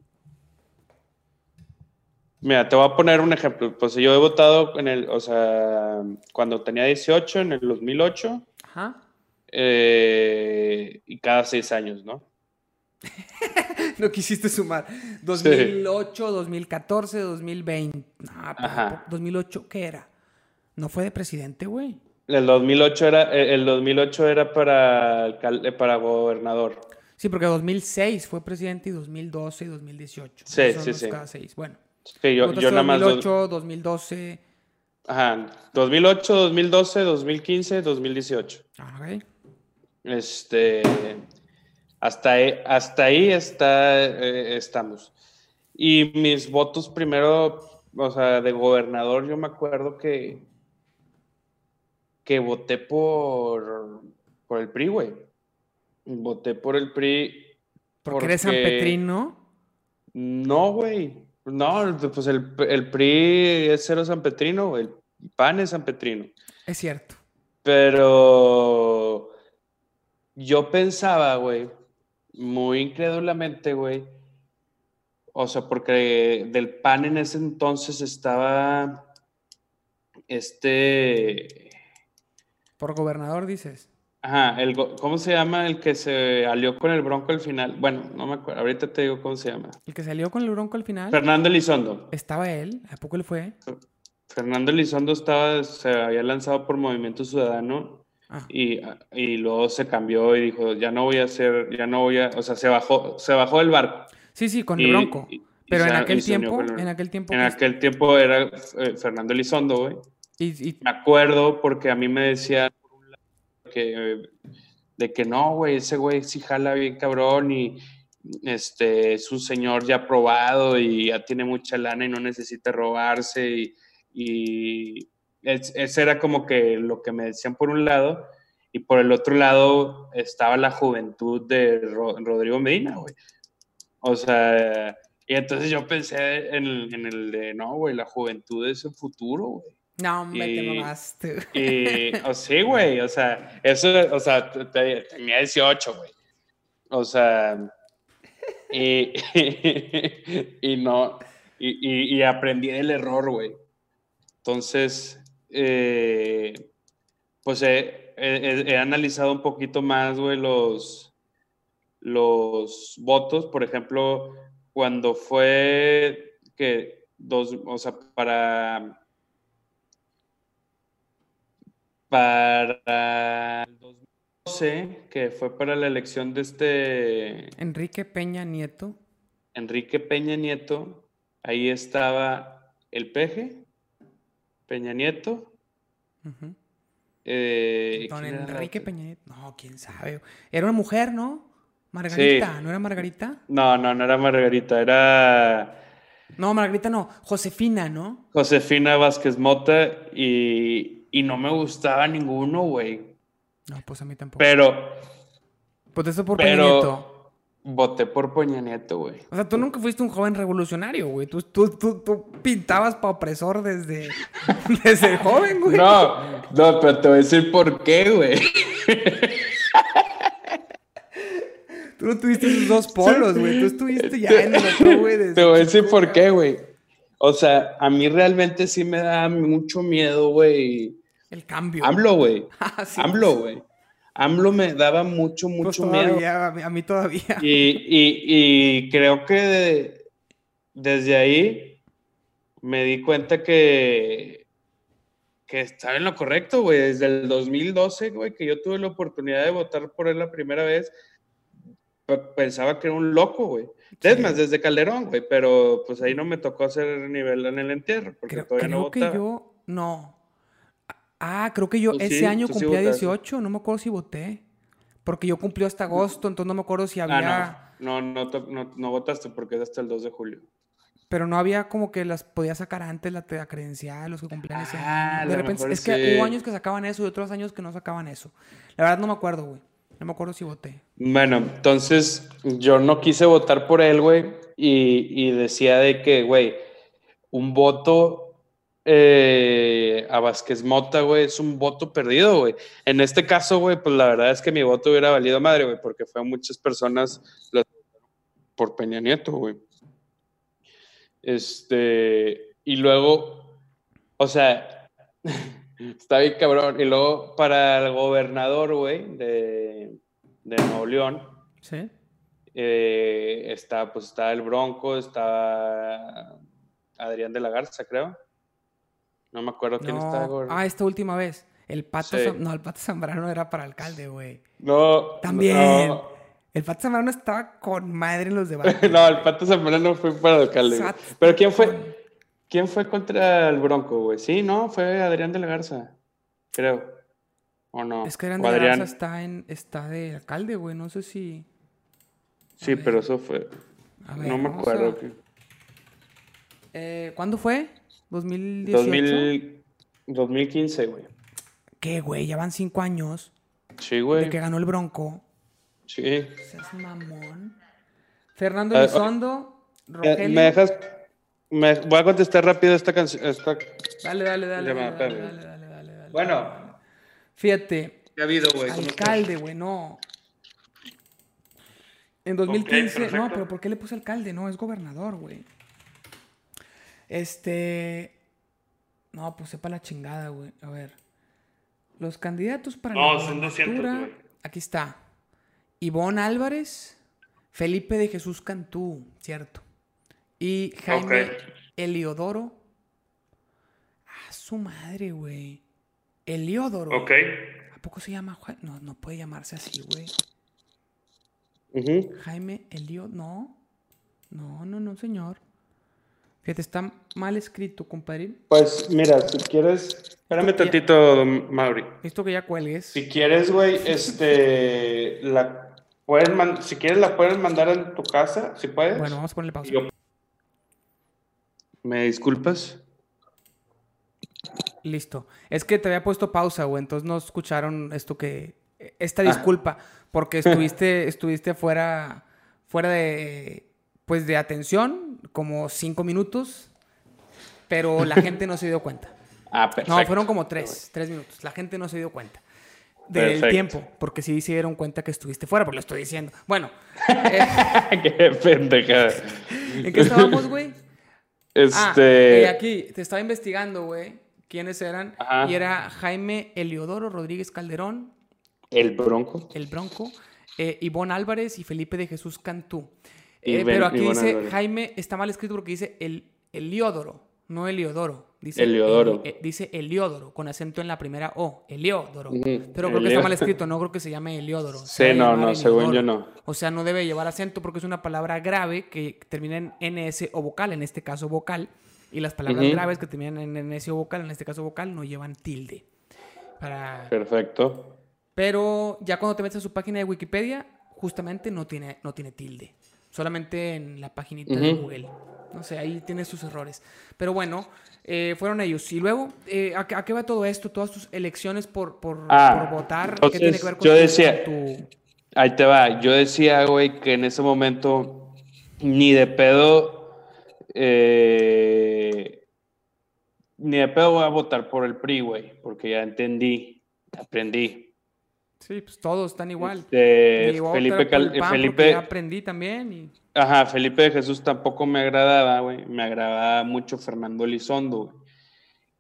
Mira, te voy a poner un ejemplo. Pues yo he votado en el, o sea, cuando tenía 18, en el 2008. Ajá. Eh, y cada seis años, ¿no? no quisiste sumar. 2008, 2014, 2020. Ajá. 2008, ¿qué era? ¿No fue de presidente, güey? El 2008 era, eh, el 2008 era para, eh, para gobernador. Sí, porque 2006 fue presidente y 2012 y 2018. Sí, sí, sí. Cada seis. Bueno. Sí, yo, yo nada más. 2008, 2012. Ajá. 2008, 2012, 2015, 2018. Ok. Este. Hasta ahí, hasta ahí está, eh, estamos. Y mis votos primero, o sea, de gobernador, yo me acuerdo que que voté por, por el PRI, güey. Voté por el PRI. ¿Porque, eres San Petrino? No, güey. No, pues el, el, PRI es cero San Petrino, el PAN es San Petrino. Es cierto. Pero yo pensaba, güey, muy incrédulamente, güey. O sea, porque del PAN en ese entonces estaba este por gobernador, dices. Ajá, el, ¿cómo se llama el que se alió con el Bronco al final? Bueno, no me acuerdo, ahorita te digo cómo se llama. ¿El que salió con el Bronco al final? Fernando Elizondo. ¿Estaba él? ¿A poco él fue? Fernando Elizondo estaba, se había lanzado por Movimiento Ciudadano ah. y, y, luego se cambió y dijo, ya no voy a hacer, ya no voy a, o sea, se bajó, se bajó del barco. Sí, sí, con el Bronco. Pero en aquel tiempo, en aquel tiempo. En aquel tiempo era eh, Fernando Elizondo, güey. Me acuerdo porque a mí me decían que, de que no, güey, ese güey sí jala bien cabrón y este, es un señor ya probado y ya tiene mucha lana y no necesita robarse y, y ese era como que lo que me decían por un lado y por el otro lado estaba la juventud de Rodrigo Medina, güey. O sea, y entonces yo pensé en el, en el de, no, güey, la juventud es el futuro, güey. No, me te mamaste. Y, o sí, güey, o sea, eso, o sea, tenía 18, güey. O sea, y, y, no, y, y, aprendí el error, güey. Entonces, eh, pues he, he, analizado un poquito más, güey, los, los votos. Por ejemplo, cuando fue que dos, o sea, para para el 2012, que fue para la elección de este... Enrique Peña Nieto. Enrique Peña Nieto, ahí estaba el peje, Peña Nieto. Eh, Don Enrique Peña Nieto. No, quién sabe. Era una mujer, ¿no? Margarita, ¿no era Margarita? No, no, no era Margarita, era... No, Margarita no, Josefina, ¿no? Josefina Vázquez Mota y, y no me gustaba ninguno, güey. No, pues a mí tampoco. Pero. ¿Votaste por Peña Nieto? Voté por Peña Nieto, güey. O sea, tú nunca fuiste un joven revolucionario, güey. Tú, tú, tú, pintabas para opresor desde, desde joven, güey. No, no, pero te voy a decir por qué, güey. Tú no tuviste esos dos polos, güey. Tú estuviste ya en el otro, güey. Te voy a decir por qué, güey. O sea, a mí realmente sí me da mucho miedo, güey, el cambio. AMLO, güey. Ah, AMLO, güey. AMLO me daba mucho, pues mucho miedo. A mí, todavía. Y, y, y, creo que desde ahí me di cuenta que, que estaba en lo correcto, güey. Desde el 2012, güey, que yo tuve la oportunidad de votar por él la primera vez, pensaba que era un loco, güey. Es más, desde Calderón, güey, pero pues ahí no me tocó hacer nivel en el entierro, porque creo, todavía no votaba. que yo, no. Ah, creo que yo ese año cumplía 18, no me acuerdo si voté. Porque yo cumplí hasta agosto, entonces no me acuerdo si ah, había... no. No, no, votaste porque es hasta el 2 de julio. Pero no había como que las podía sacar antes la, credencial, los que cumplían ese ah, año. De repente, es que hubo años que sacaban eso y otros años que no sacaban eso. La verdad no me acuerdo, güey. No me acuerdo si voté. Bueno, entonces yo no quise votar por él, güey. Y, y decía de que, güey, un voto eh, a Vázquez Mota, güey, es un voto perdido, güey. En este caso, güey, pues la verdad es que mi voto hubiera valido madre, güey, porque fue muchas personas por Peña Nieto, güey. Este, y luego, o sea, está bien cabrón. Y luego para el gobernador, güey, de, de Nuevo León. Sí. Eh, está, pues está el Bronco, está Adrián de la Garza, creo. No me acuerdo quién estaba. Ah, esta última vez. El Pato, no, el Pato Zambrano era para alcalde, güey. No. También. El Pato Zambrano estaba con madre en los debates. no, el Pato Zambrano fue para alcalde. Pero ¿quién fue? ¿Quién fue contra el Bronco, güey? Sí, no, fue Adrián de la Garza. Creo. ¿O no? Es que Adrián de la Garza está, en, está de alcalde, güey. No sé si. sí, pero eso fue. no me acuerdo. Eh, ¿Cuándo fue? ¿2018? 2015, güey. ¿Qué, güey? Ya van cinco años. Sí, güey. De que ganó el Bronco. Sí. Seas mamón. Fernando ah, Elizondo, Rogelio. ¿Me dejas? Me, voy a contestar rápido esta canción. Dale, dale, dale. Dale, dale, dale, dale, Bueno. Fíjate. ¿Qué ha habido, güey? Alcalde, güey, no. En 2015, no, pero ¿por qué le puse alcalde? No, es gobernador, güey. Este. No, pues sepa la chingada, güey. A ver. Los candidatos para no, la son 200, Aquí está. Ivonne Álvarez, Felipe de Jesús Cantú, cierto. Y Jaime Eliodoro. Ah, su madre, güey. Eliodoro. Ok. ¿A poco se llama No, no puede llamarse así, güey. Jaime Eliodoro. No. No, no, no, señor. Fíjate, está mal escrito, compadre. Pues mira, si quieres. Espérame tantito, Mauri. Esto que ya cuelgues. Si quieres, güey, este. La puedes si quieres, la puedes mandar en tu casa, si puedes. Bueno, vamos a ponerle pausa. ¿Me disculpas? Listo. Es que te había puesto pausa, güey, entonces no escucharon esto que. Esta ah. disculpa, porque estuviste, estuviste fuera, fuera de pues de atención, como cinco minutos, pero la gente no se dio cuenta. Ah, perfecto. No, fueron como tres, tres minutos. La gente no se dio cuenta del tiempo, porque sí se dieron cuenta que estuviste fuera, porque lo estoy diciendo. Bueno. Eh, qué pendejada. ¿En qué estábamos, güey? Este. Ah, eh, aquí te estaba investigando, güey, quiénes eran. Y era Jaime Eliodoro Rodríguez Calderón. El Bronco. El Bronco. Eh, Ivonne Álvarez y Felipe de Jesús Cantú. Eh, pero aquí dice, Jaime, está mal escrito porque dice el Eliodoro, no Eliodoro. Dice Eliodoro. Eh, dice Eliodoro, con acento en la primera O, Eliodoro. Pero creo que está mal escrito, no creo que se llame Eliodoro. Sí, no, no, según yo no. O sea, no debe llevar acento porque es una palabra grave que termina en NS o vocal, en este caso vocal. Y las palabras graves que terminan en NS o vocal, en este caso vocal, no llevan tilde. Perfecto. Pero ya cuando te metes a su página de Wikipedia, justamente no tiene, no tiene tilde solamente en la paginita de Google. No sé, ahí tiene sus errores. Pero bueno, eh, fueron ellos. Y luego, eh, ¿a, qué va todo esto? Todas tus elecciones por, por, ah, votar. ¿Qué tiene que ver con yo decía, Ahí te va. Yo decía, güey, que en ese momento ni de pedo. Eh, ni de pedo voy a votar por el PRI, güey, porque ya entendí, aprendí. Sí, pues todos están igual. Este, Felipe, Felipe aprendí también. Ajá, Felipe de Jesús tampoco me agradaba, güey. Me agradaba mucho Fernando Elizondo,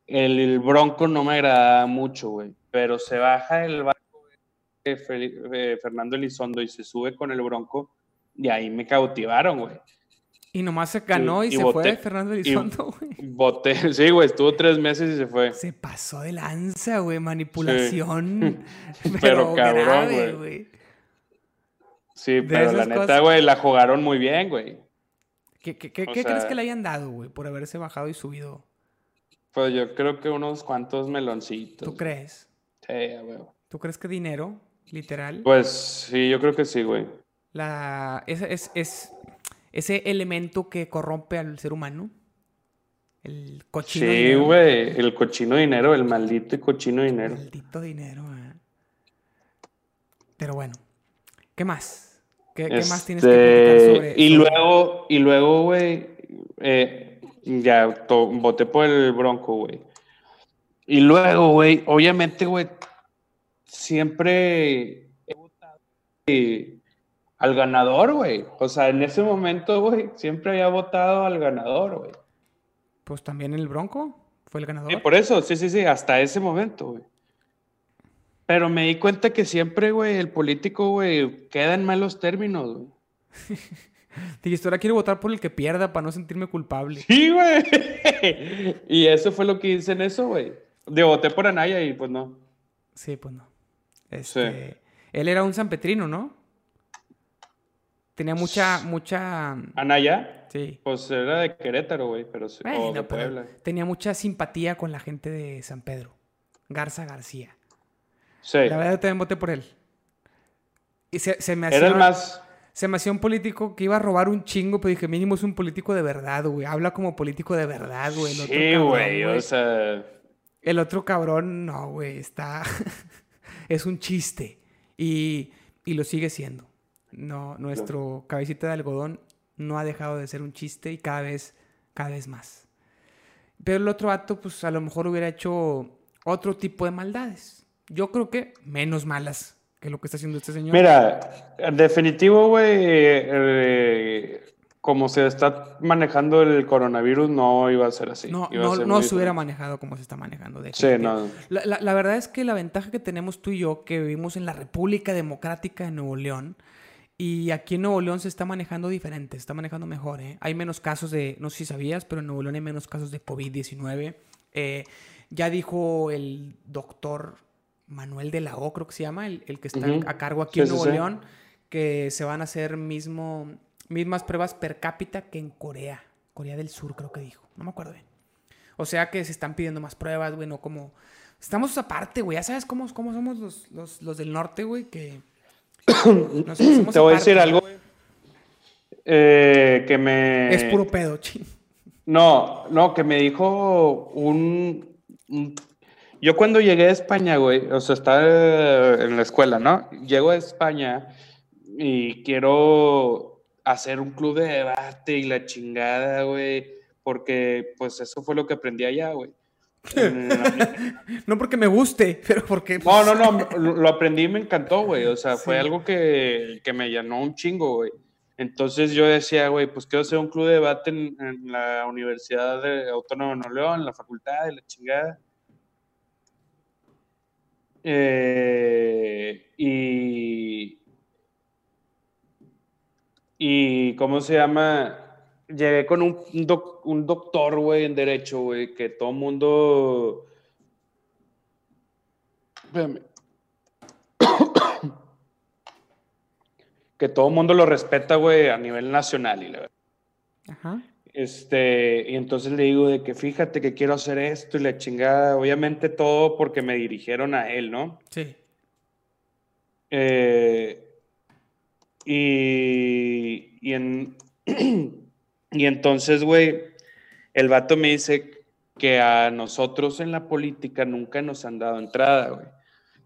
El, Bronco no me agradaba mucho, güey. Pero se baja el barco de Fernando Elizondo y se sube con el Bronco y ahí me cautivaron, güey. Y nomás se ganó y, se fue Fernando Elizondo, güey. Voté, sí, güey, estuvo tres meses y se fue. Se pasó de lanza, güey, manipulación. Pero, cabrón, güey. Sí, pero la neta, güey, la jugaron muy bien, güey. ¿Qué, qué, qué, crees que le hayan dado, güey, por haberse bajado y subido? Pues yo creo que unos cuantos meloncitos. ¿Tú crees? Sí, güey. ¿Tú crees que dinero, literal? Pues sí, yo creo que sí, güey. La, es, es, es ese elemento que corrompe al ser humano. El cochino sí, dinero. Sí, güey, el cochino dinero, el maldito y cochino dinero. Maldito dinero, eh. Pero bueno, ¿qué más? ¿Qué, más tienes que platicar este, sobre Y luego, y luego, güey, eh, ya voté por el Bronco, güey. Y luego, güey, obviamente, güey, siempre he votado al ganador, güey. O sea, en ese momento, güey, siempre había votado al ganador, güey. Pues también el Bronco fue el ganador. Sí, por eso, sí, sí, sí, hasta ese momento, güey. Pero me di cuenta que siempre, güey, el político, güey, queda en malos términos, güey. Dijiste, ahora quiero votar por el que pierda para no sentirme culpable. Sí, güey. y eso fue lo que hice en eso, güey. De voté por Anaya y pues no. Sí, pues no. Este, Él era un sanpetrino, ¿no? Tenía mucha, mucha. ¿Anaya? Sí. Pues era de Querétaro, güey, pero, sí. de Puebla. Tenía mucha simpatía con la gente de San Pedro. Garza García. Sí. La verdad, yo también voté por él. Y se, me hacía. Era el más. Se me hacía un político que iba a robar un chingo, pero dije, mínimo es un político de verdad, güey. Habla como político de verdad, güey. Sí, güey, o sea. El otro cabrón, no, güey, está. es un chiste. Y, y lo sigue siendo. No, nuestro cabecita de algodón no ha dejado de ser un chiste y cada vez, cada vez más. Pero el otro acto, pues a lo mejor hubiera hecho otro tipo de maldades. Yo creo que menos malas que lo que está haciendo este señor. Mira, en definitivo, güey, eh, como se está manejando el coronavirus, no iba a ser así. No, no, se hubiera manejado como se está manejando. De sí, no. La, la, verdad es que la ventaja que tenemos tú y yo, que vivimos en la República Democrática de Nuevo León, y aquí en Nuevo León se está manejando diferente, se está manejando mejor. ¿eh? Hay menos casos de, no sé si sabías, pero en Nuevo León hay menos casos de COVID-19. Eh, ya dijo el doctor Manuel de la O, creo que se llama, el, que está a cargo aquí en Nuevo León, que se van a hacer mismo, mismas pruebas per cápita que en Corea. Corea del Sur, creo que dijo. No me acuerdo bien. O sea que se están pidiendo más pruebas, güey, no como... Estamos aparte, güey. Ya sabes cómo, cómo somos los, los, los del norte, güey, que te voy a decir algo eh, que me... Es puro pedo, ching. No, no, que me dijo un, Yo cuando llegué a España, güey, o sea, estaba en la escuela, ¿no? Llego a España y quiero hacer un club de debate y la chingada, güey, porque pues eso fue lo que aprendí allá, güey. no porque me guste, pero porque... No, pues, no, no, lo aprendí y me encantó, güey. O sea, fue algo que, que, me llenó un chingo, güey. Entonces yo decía, güey, pues quiero hacer un club de debate en, la Universidad de Autónoma de Nuevo León, en la facultad de la chingada. Eh, y... Y, ¿cómo se llama? Llegué con un, un doctor, güey, en derecho, güey, que todo mundo... que todo el mundo lo respeta, güey, a nivel nacional y la verdad. Ajá. Este, y entonces le digo de que fíjate que quiero hacer esto y la chingada, obviamente todo porque me dirigieron a él, ¿no? Sí. Eh, y, y en, Y entonces, güey, el vato me dice que a nosotros en la política nunca nos han dado entrada, güey.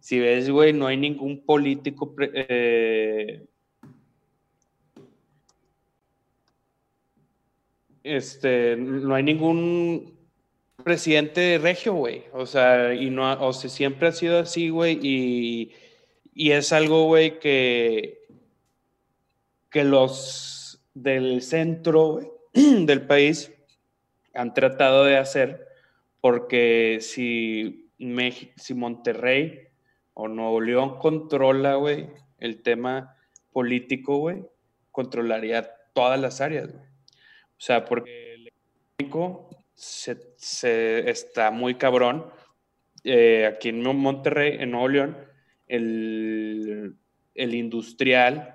Si ves, güey, no hay ningún político... Eh, este, no hay ningún presidente de regio, güey. O sea, y no, o sea, siempre ha sido así, güey, y, y es algo, güey, que, que los del centro, güey, del país han tratado de hacer, porque si, si Monterrey o Nuevo León controla, el tema político, güey, controlaría todas las áreas, güey. sea, porque el económico se, está muy cabrón. Eh, aquí en Monterrey, en Nuevo León, el, el industrial,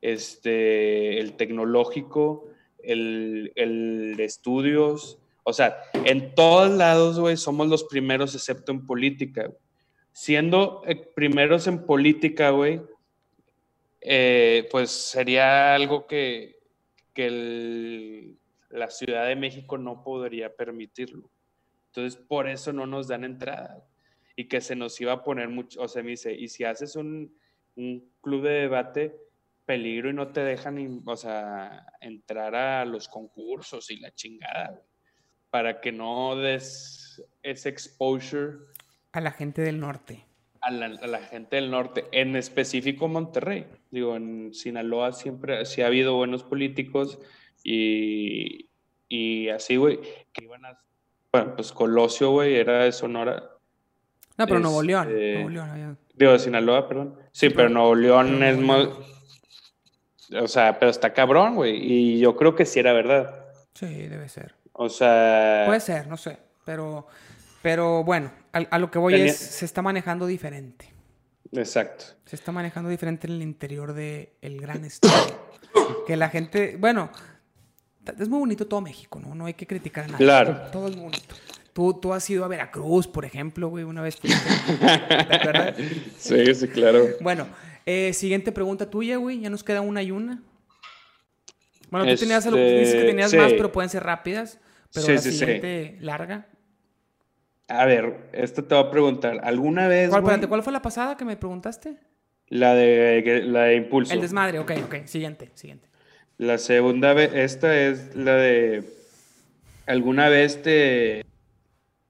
este, el tecnológico, el, el estudios, o sea, en todos lados, güey, somos los primeros, excepto en política. Siendo eh, primeros en política, güey, eh, pues sería algo que, que la Ciudad de México no podría permitirlo. Entonces, por eso no nos dan entrada. Y que se nos iba a poner mucho, o sea, me dice, y si haces un, un club de debate, peligro y no te dejan, o sea, entrar a los concursos y la chingada, para que no des ese exposure. A la gente del norte. A la, gente del norte, en específico Monterrey. Digo, en Sinaloa siempre sí ha habido buenos políticos y, y así, güey, que iban a... Bueno, pues Colosio, güey, era de Sonora. No, pero Nuevo León. Este, Nuevo León Digo, de Sinaloa, perdón. Sí, pero, Nuevo León es más... O sea, pero está cabrón, güey. Y yo creo que sí era verdad. Sí, debe ser. O sea. Puede ser, no sé. Pero, pero bueno, a, lo que voy es, se está manejando diferente. Exacto. Se está manejando diferente en el interior del el gran estado. que la gente, bueno, es muy bonito todo México, ¿no? No hay que criticar a nadie. Claro. Todo es bonito. Tú, tú has ido a Veracruz, por ejemplo, güey, una vez. ¿Te acuerdas? Sí, sí, claro. Bueno, eh, siguiente pregunta tuya, güey. Ya nos queda una y una. Bueno, tú tenías, algo, dices que este, tenías más, pero pueden ser rápidas. Pero la siguiente larga. A ver, esto te voy a preguntar. ¿Alguna vez. ¿Cuál, ¿cuál fue la pasada que me preguntaste? La de, la de impulso. El desmadre, ok, ok. Siguiente, siguiente. La segunda vez, esta es la de. ¿Alguna vez te.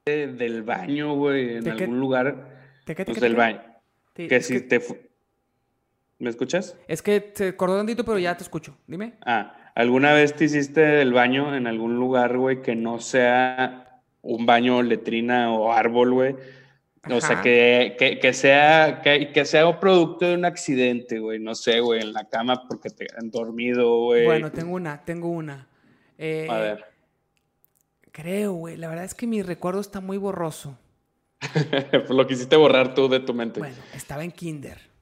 del baño, güey, en algún lugar? ¿De qué, pues del baño. que si te. ¿Me escuchas? Es que te cortó tantito, pero ya te escucho. Dime. Ah, ¿alguna vez te hiciste el baño en algún lugar, güey, que no sea un baño, letrina o árbol, güey? O sea, que, que, sea, que, que, sea un producto de un accidente, güey. No sé, güey, en la cama porque te han dormido, güey. Bueno, tengo una, tengo una. Eh, A ver. Creo, güey. La verdad es que mi recuerdo está muy borroso. Lo quisiste borrar tú de tu mente. Bueno, estaba en kinder.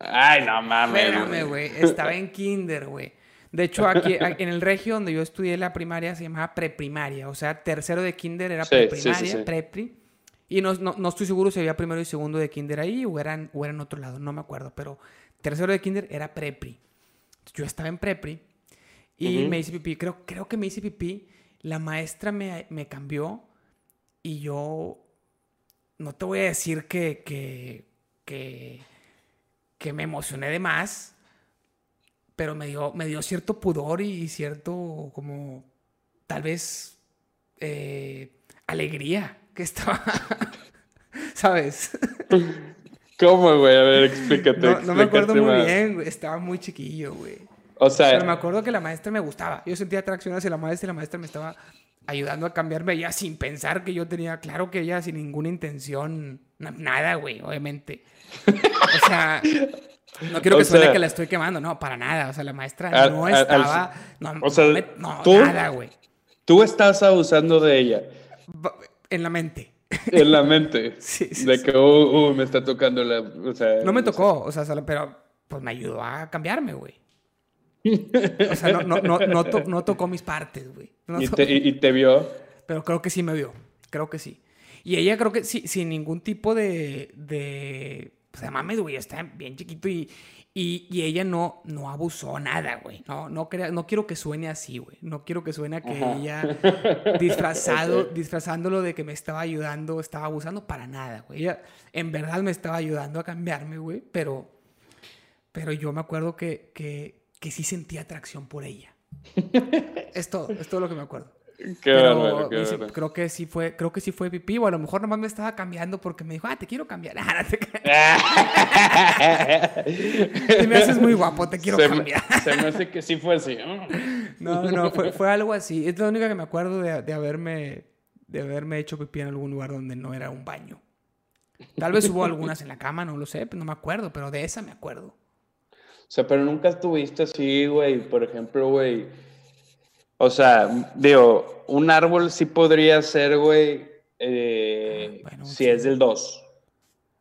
Ay, no mames. Espérame, güey. Estaba en kinder, güey. De hecho, aquí, en el regio donde yo estudié la primaria se llamaba preprimaria. O sea, tercero de kinder era preprimaria, prepri. Y no, no, estoy seguro si había primero y segundo de kinder ahí o eran, o en otro lado, no me acuerdo. Pero tercero de kinder era prepri. Yo estaba en prepri y me hice pipí. Creo, creo que me hice pipí. La maestra me, me cambió y yo no te voy a decir que, que, que que me emocioné de más, pero me dio, me dio cierto pudor y cierto como tal vez eh, alegría que estaba, ¿sabes? ¿Cómo, güey? A ver, explícate. No, me acuerdo muy bien, güey. Estaba muy chiquillo, güey. O sea... Pero me acuerdo que la maestra me gustaba. Yo sentía atracción hacia la maestra y la maestra me estaba ayudando a cambiarme ella sin pensar que yo tenía... Claro que ella sin ninguna intención... Nada, güey, obviamente. O sea, no quiero que suene que la estoy quemando, no, para nada. O sea, la maestra no estaba. no, o sea, no, nada, güey. Tú estás abusando de ella. En la mente. En la mente. sí, sí. De que, uh, uh, me está tocando la. O sea, no me tocó, o sea, pero pues me ayudó a cambiarme, güey. O sea, no, no, no, no, tocó mis partes, güey. ¿Y, te, ¿Y, te, vio? Pero creo que sí me vio. Creo que sí. Y ella creo que sí, sin ningún tipo de, de pues mames, güey, está bien chiquito y, y, ella no, no abusó nada, güey. No, no, no quiero que suene así, güey. No quiero que suene a que ella disfrazado, disfrazándolo de que me estaba ayudando, estaba abusando para nada, güey. Ella en verdad me estaba ayudando a cambiarme, güey, pero, pero yo me acuerdo que, que, que sí sentía atracción por ella. es todo, es todo lo que me acuerdo. Pero creo que sí fue, creo que sí fue pipí, o a lo mejor nomás me estaba cambiando porque me dijo, ah, te quiero cambiar. te me haces muy guapo, te quiero cambiar. se me hace que sí fue así. no, no, fue, fue, algo así. Es la única que me acuerdo de, de, haberme, de haberme hecho pipí en algún lugar donde no era un baño. Tal vez hubo algunas en la cama, no lo sé, no me acuerdo, pero de esa me acuerdo. O sea, pero nunca estuviste así, güey, por ejemplo, güey. O sea, digo, un árbol sí podría ser, güey, eh, ah, si es del 2.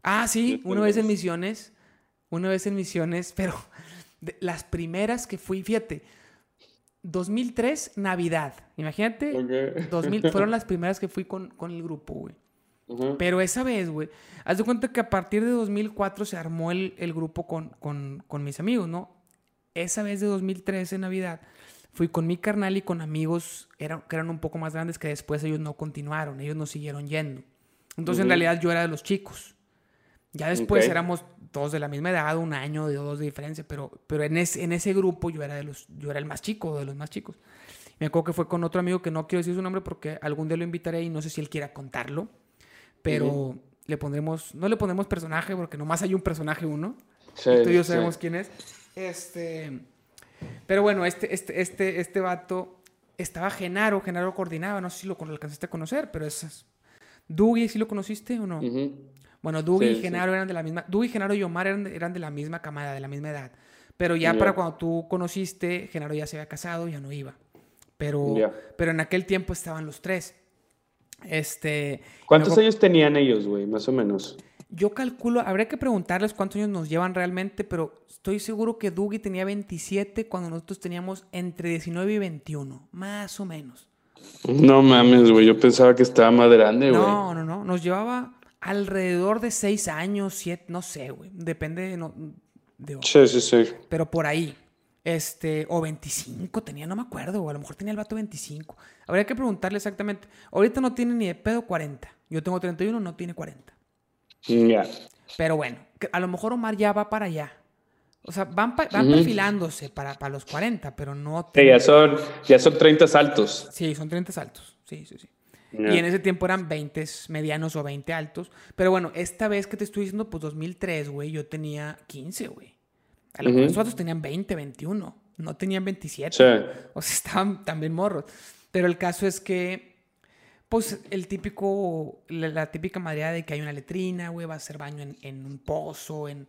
Ah, sí, una vez en Misiones, una vez en Misiones, pero las primeras que fui, fíjate, 2003, Navidad, imagínate, 2000, fueron las primeras que fui con, el grupo, güey. Pero esa vez, güey, haz de cuenta que a partir de 2004 se armó el, grupo con, con, mis amigos, ¿no? Esa vez de 2003 en Navidad fui con mi carnal y con amigos eran, que eran un poco más grandes que después ellos no continuaron, ellos no siguieron yendo. Entonces en realidad yo era de los chicos. Ya después éramos todos de la misma edad, un año de dos de diferencia, pero, pero en, en ese grupo yo era, de los, yo era el más chico, de los más chicos. Me acuerdo que fue con otro amigo que no quiero decir su nombre porque algún día lo invitaré y no sé si él quiera contarlo, pero le pondremos, no le pondremos personaje porque nomás hay un personaje uno. Sí, tú y yo sabemos quién es. Este, pero bueno, este, este, este, este vato estaba Genaro, Genaro coordinaba, no sé si lo alcanzaste a conocer, pero es... Dougie, ¿sí lo conociste o no? Bueno, Doug y Genaro eran de la misma. Doug y Genaro y Omar eran de, eran de la misma camada, de la misma edad. Pero ya para cuando tú conociste, Genaro ya se había casado, ya no iba. Pero, pero en aquel tiempo estaban los tres. Este. ¿Cuántos años tenían ellos, güey? Más o menos. Yo calculo, habría que preguntarles cuántos años nos llevan realmente, pero estoy seguro que Dougie tenía 27 cuando nosotros teníamos entre 19 y 21, más o menos. No mames, güey, yo pensaba que estaba más grande, güey. No, no, no, nos llevaba alrededor de seis años, siete, no sé, güey. Depende de, no, Sí, sí, sí. Pero por ahí. Este, o 25 tenía, no me acuerdo, o a lo mejor tenía el vato 25. Habría que preguntarle exactamente. Ahorita no tiene ni de pedo 40. Yo tengo 31, no tiene 40. Ya. Pero bueno, a lo mejor Omar ya va para allá. O sea, van, perfilándose para, para, los 40, pero no... Sí, ya son, ya son 30 saltos. Sí, son 30 saltos. Sí, sí, sí. Y en ese tiempo eran 20 medianos o 20 altos. Pero bueno, esta vez que te estoy diciendo, pues 2003, güey, yo tenía 15, güey. A lo mejor uh tenían 20, 21. No tenían 27. Sí. O sea, estaban también morros. Pero el caso es que, pues, el típico, la, típica madera de que hay una letrina, güey, va a hacer baño en, en un pozo, en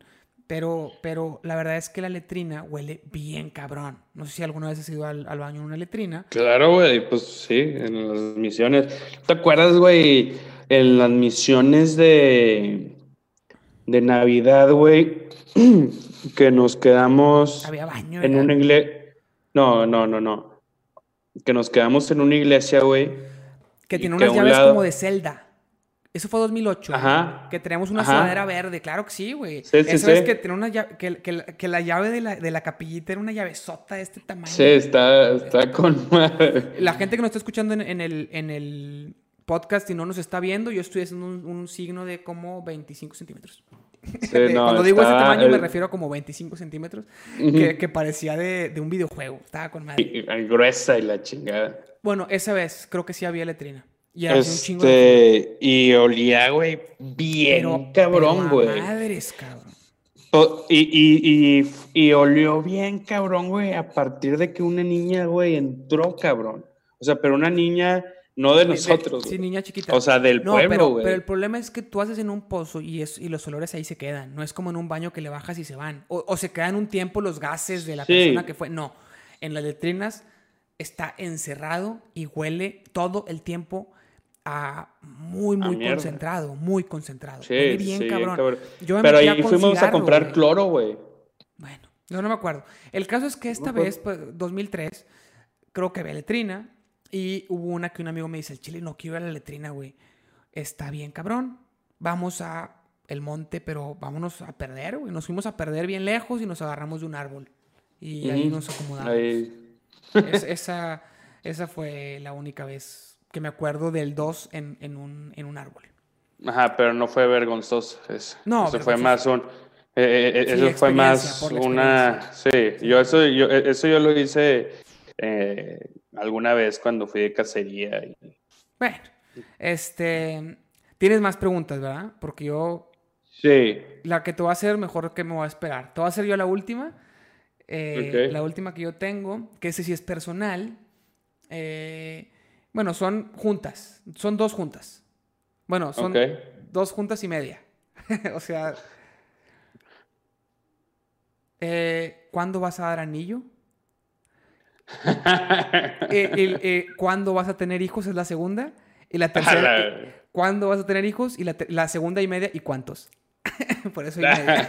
pero, pero la verdad es que la letrina huele bien cabrón. No sé si alguna vez has ido al, baño en una letrina. Claro, güey, pues sí, en las misiones. ¿Te acuerdas, güey? En las misiones de, de Navidad, güey, que nos quedamos Había baño, en una iglesia. No, no, no, no. Que nos quedamos en una iglesia, güey. Que tiene unas llaves como de celda. Eso fue 2008. Ajá. Que teníamos una sudadera verde. Claro que sí, güey. Sí, sí, Eso es que, tenía una llave, que, que, que, la llave de la, de la capillita era una llave sota de este tamaño. Sí, está, está con La gente que nos está escuchando en, en, el, en el podcast y no nos está viendo, yo estoy haciendo un, un signo de como 25 centímetros. Sí, no, Cuando digo ese tamaño me refiero a como 25 centímetros, que, que, parecía de, de, un videojuego. Estaba con madre. Y, gruesa y la chingada. Bueno, esa vez creo que sí había letrina. Y este, Y olía, güey, bien cabrón, güey. Madres, cabrón. Y, y, y, olió bien cabrón, güey, a partir de que una niña, güey, entró, cabrón. O sea, pero una niña, no de nosotros. Sí, niña chiquita. O sea, del pueblo, güey. Pero, el problema es que tú haces en un pozo y, es, y los olores ahí se quedan. No es como en un baño que le bajas y se van. O, o se quedan un tiempo los gases de la persona que fue. No. En las letrinas está encerrado y huele todo el tiempo muy, muy concentrado, muy concentrado. Sí, bien cabrón. Pero ahí fuimos a comprar cloro, güey. Bueno, no, no me acuerdo. El caso es que esta vez, pues, 2003, creo que había letrina y hubo una que un amigo me dice, el chile no quiero ir a la letrina, güey. Está bien cabrón. Vamos a el monte, pero vámonos a perder, güey. Nos fuimos a perder bien lejos y nos agarramos de un árbol. Y ahí nos acomodamos. esa, esa fue la única vez que me acuerdo del 2 en, en, un, en un árbol. Ajá, pero no fue vergonzoso. Eso, no, eso fue más un... Eh, eh, eso fue más una... Sí, yo eso, yo eso yo lo hice eh, alguna vez cuando fui de cacería. Bueno, este... Tienes más preguntas, ¿verdad? Porque yo... Sí. La que te voy a hacer, mejor que me voy a esperar. Te voy a hacer yo la última. La última que yo tengo, que ese sí es personal. Eh, bueno, son juntas. Son dos juntas. Bueno, son dos juntas y media. o sea. Eh, ¿Cuándo vas a dar anillo? Eh, eh, ¿Cuándo vas a tener hijos? Es la segunda. Y la tercera, ¿cuándo vas a tener hijos? Y la, segunda y media, ¿y cuántos? Por eso y media.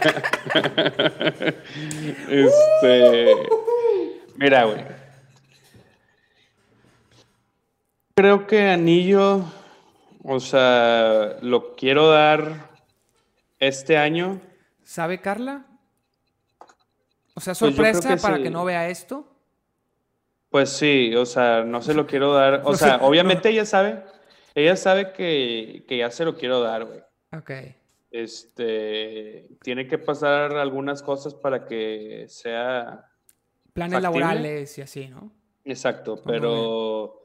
este. Mira, güey. Creo que anillo, o sea, lo quiero dar este año. ¿Sabe Carla? O sea, pues sorpresa para que no vea esto. Pues sí, o sea, no se lo quiero dar. O sea, obviamente ella sabe, ella sabe que, ya se lo quiero dar, güey. Ok. Este, tiene que pasar algunas cosas para que sea... Planes laborales y así, ¿no? Exacto, pero...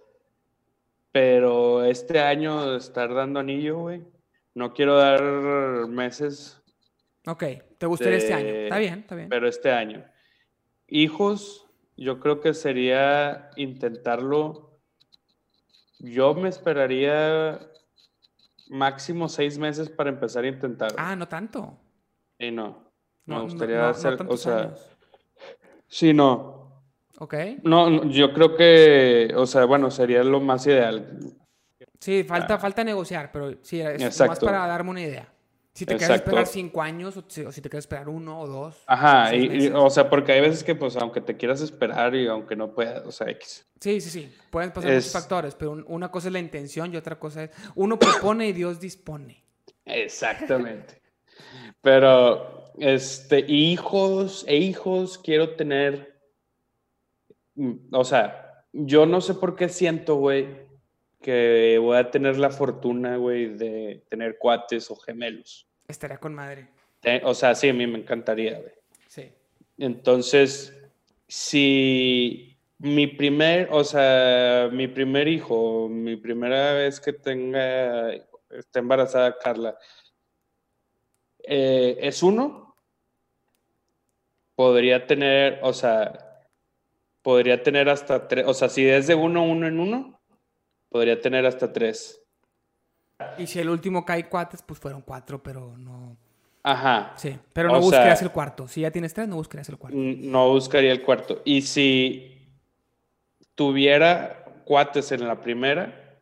Pero este año estar dando anillo, güey. No quiero dar meses. Ok, te gustaría este año. Está bien, está bien. Pero este año. Hijos, yo creo que sería intentarlo. Yo me esperaría máximo seis meses para empezar a intentar. Ah, no tanto. Y no. Me gustaría hacer, o sea, sí, no. Ok. No, yo creo que, o sea, bueno, sería lo más ideal. Sí, falta, ah. falta negociar, pero sí, es más para darme una idea. Si te quieres esperar cinco años o si, te quieres esperar uno o dos. Ajá, y, o sea, porque hay veces que, pues, aunque te quieras esperar y aunque no puedas, o sea, X. Sí, sí, sí. Pueden pasar muchos factores, pero una cosa es la intención y otra cosa es. Uno propone y Dios dispone. Exactamente. pero, este, hijos e hijos quiero tener. Mm, o sea, yo no sé por qué siento, güey, que voy a tener la fortuna, güey, de tener cuates o gemelos. Estaría con madre. O sea, sí, a mí me encantaría, güey. Sí. Entonces, si mi primer, o sea, mi primer hijo, mi primera vez que tenga, esté embarazada Carla, eh, es uno, podría tener, o sea, podría tener hasta tres, o sea, si es de uno, uno en uno, podría tener hasta tres. Y si el último cae cuates, pues fueron cuatro, pero no. Ajá. Sí, pero no buscarías el cuarto. Si ya tienes tres, no buscarías el cuarto. No buscaría el cuarto. Y si tuviera cuates en la primera.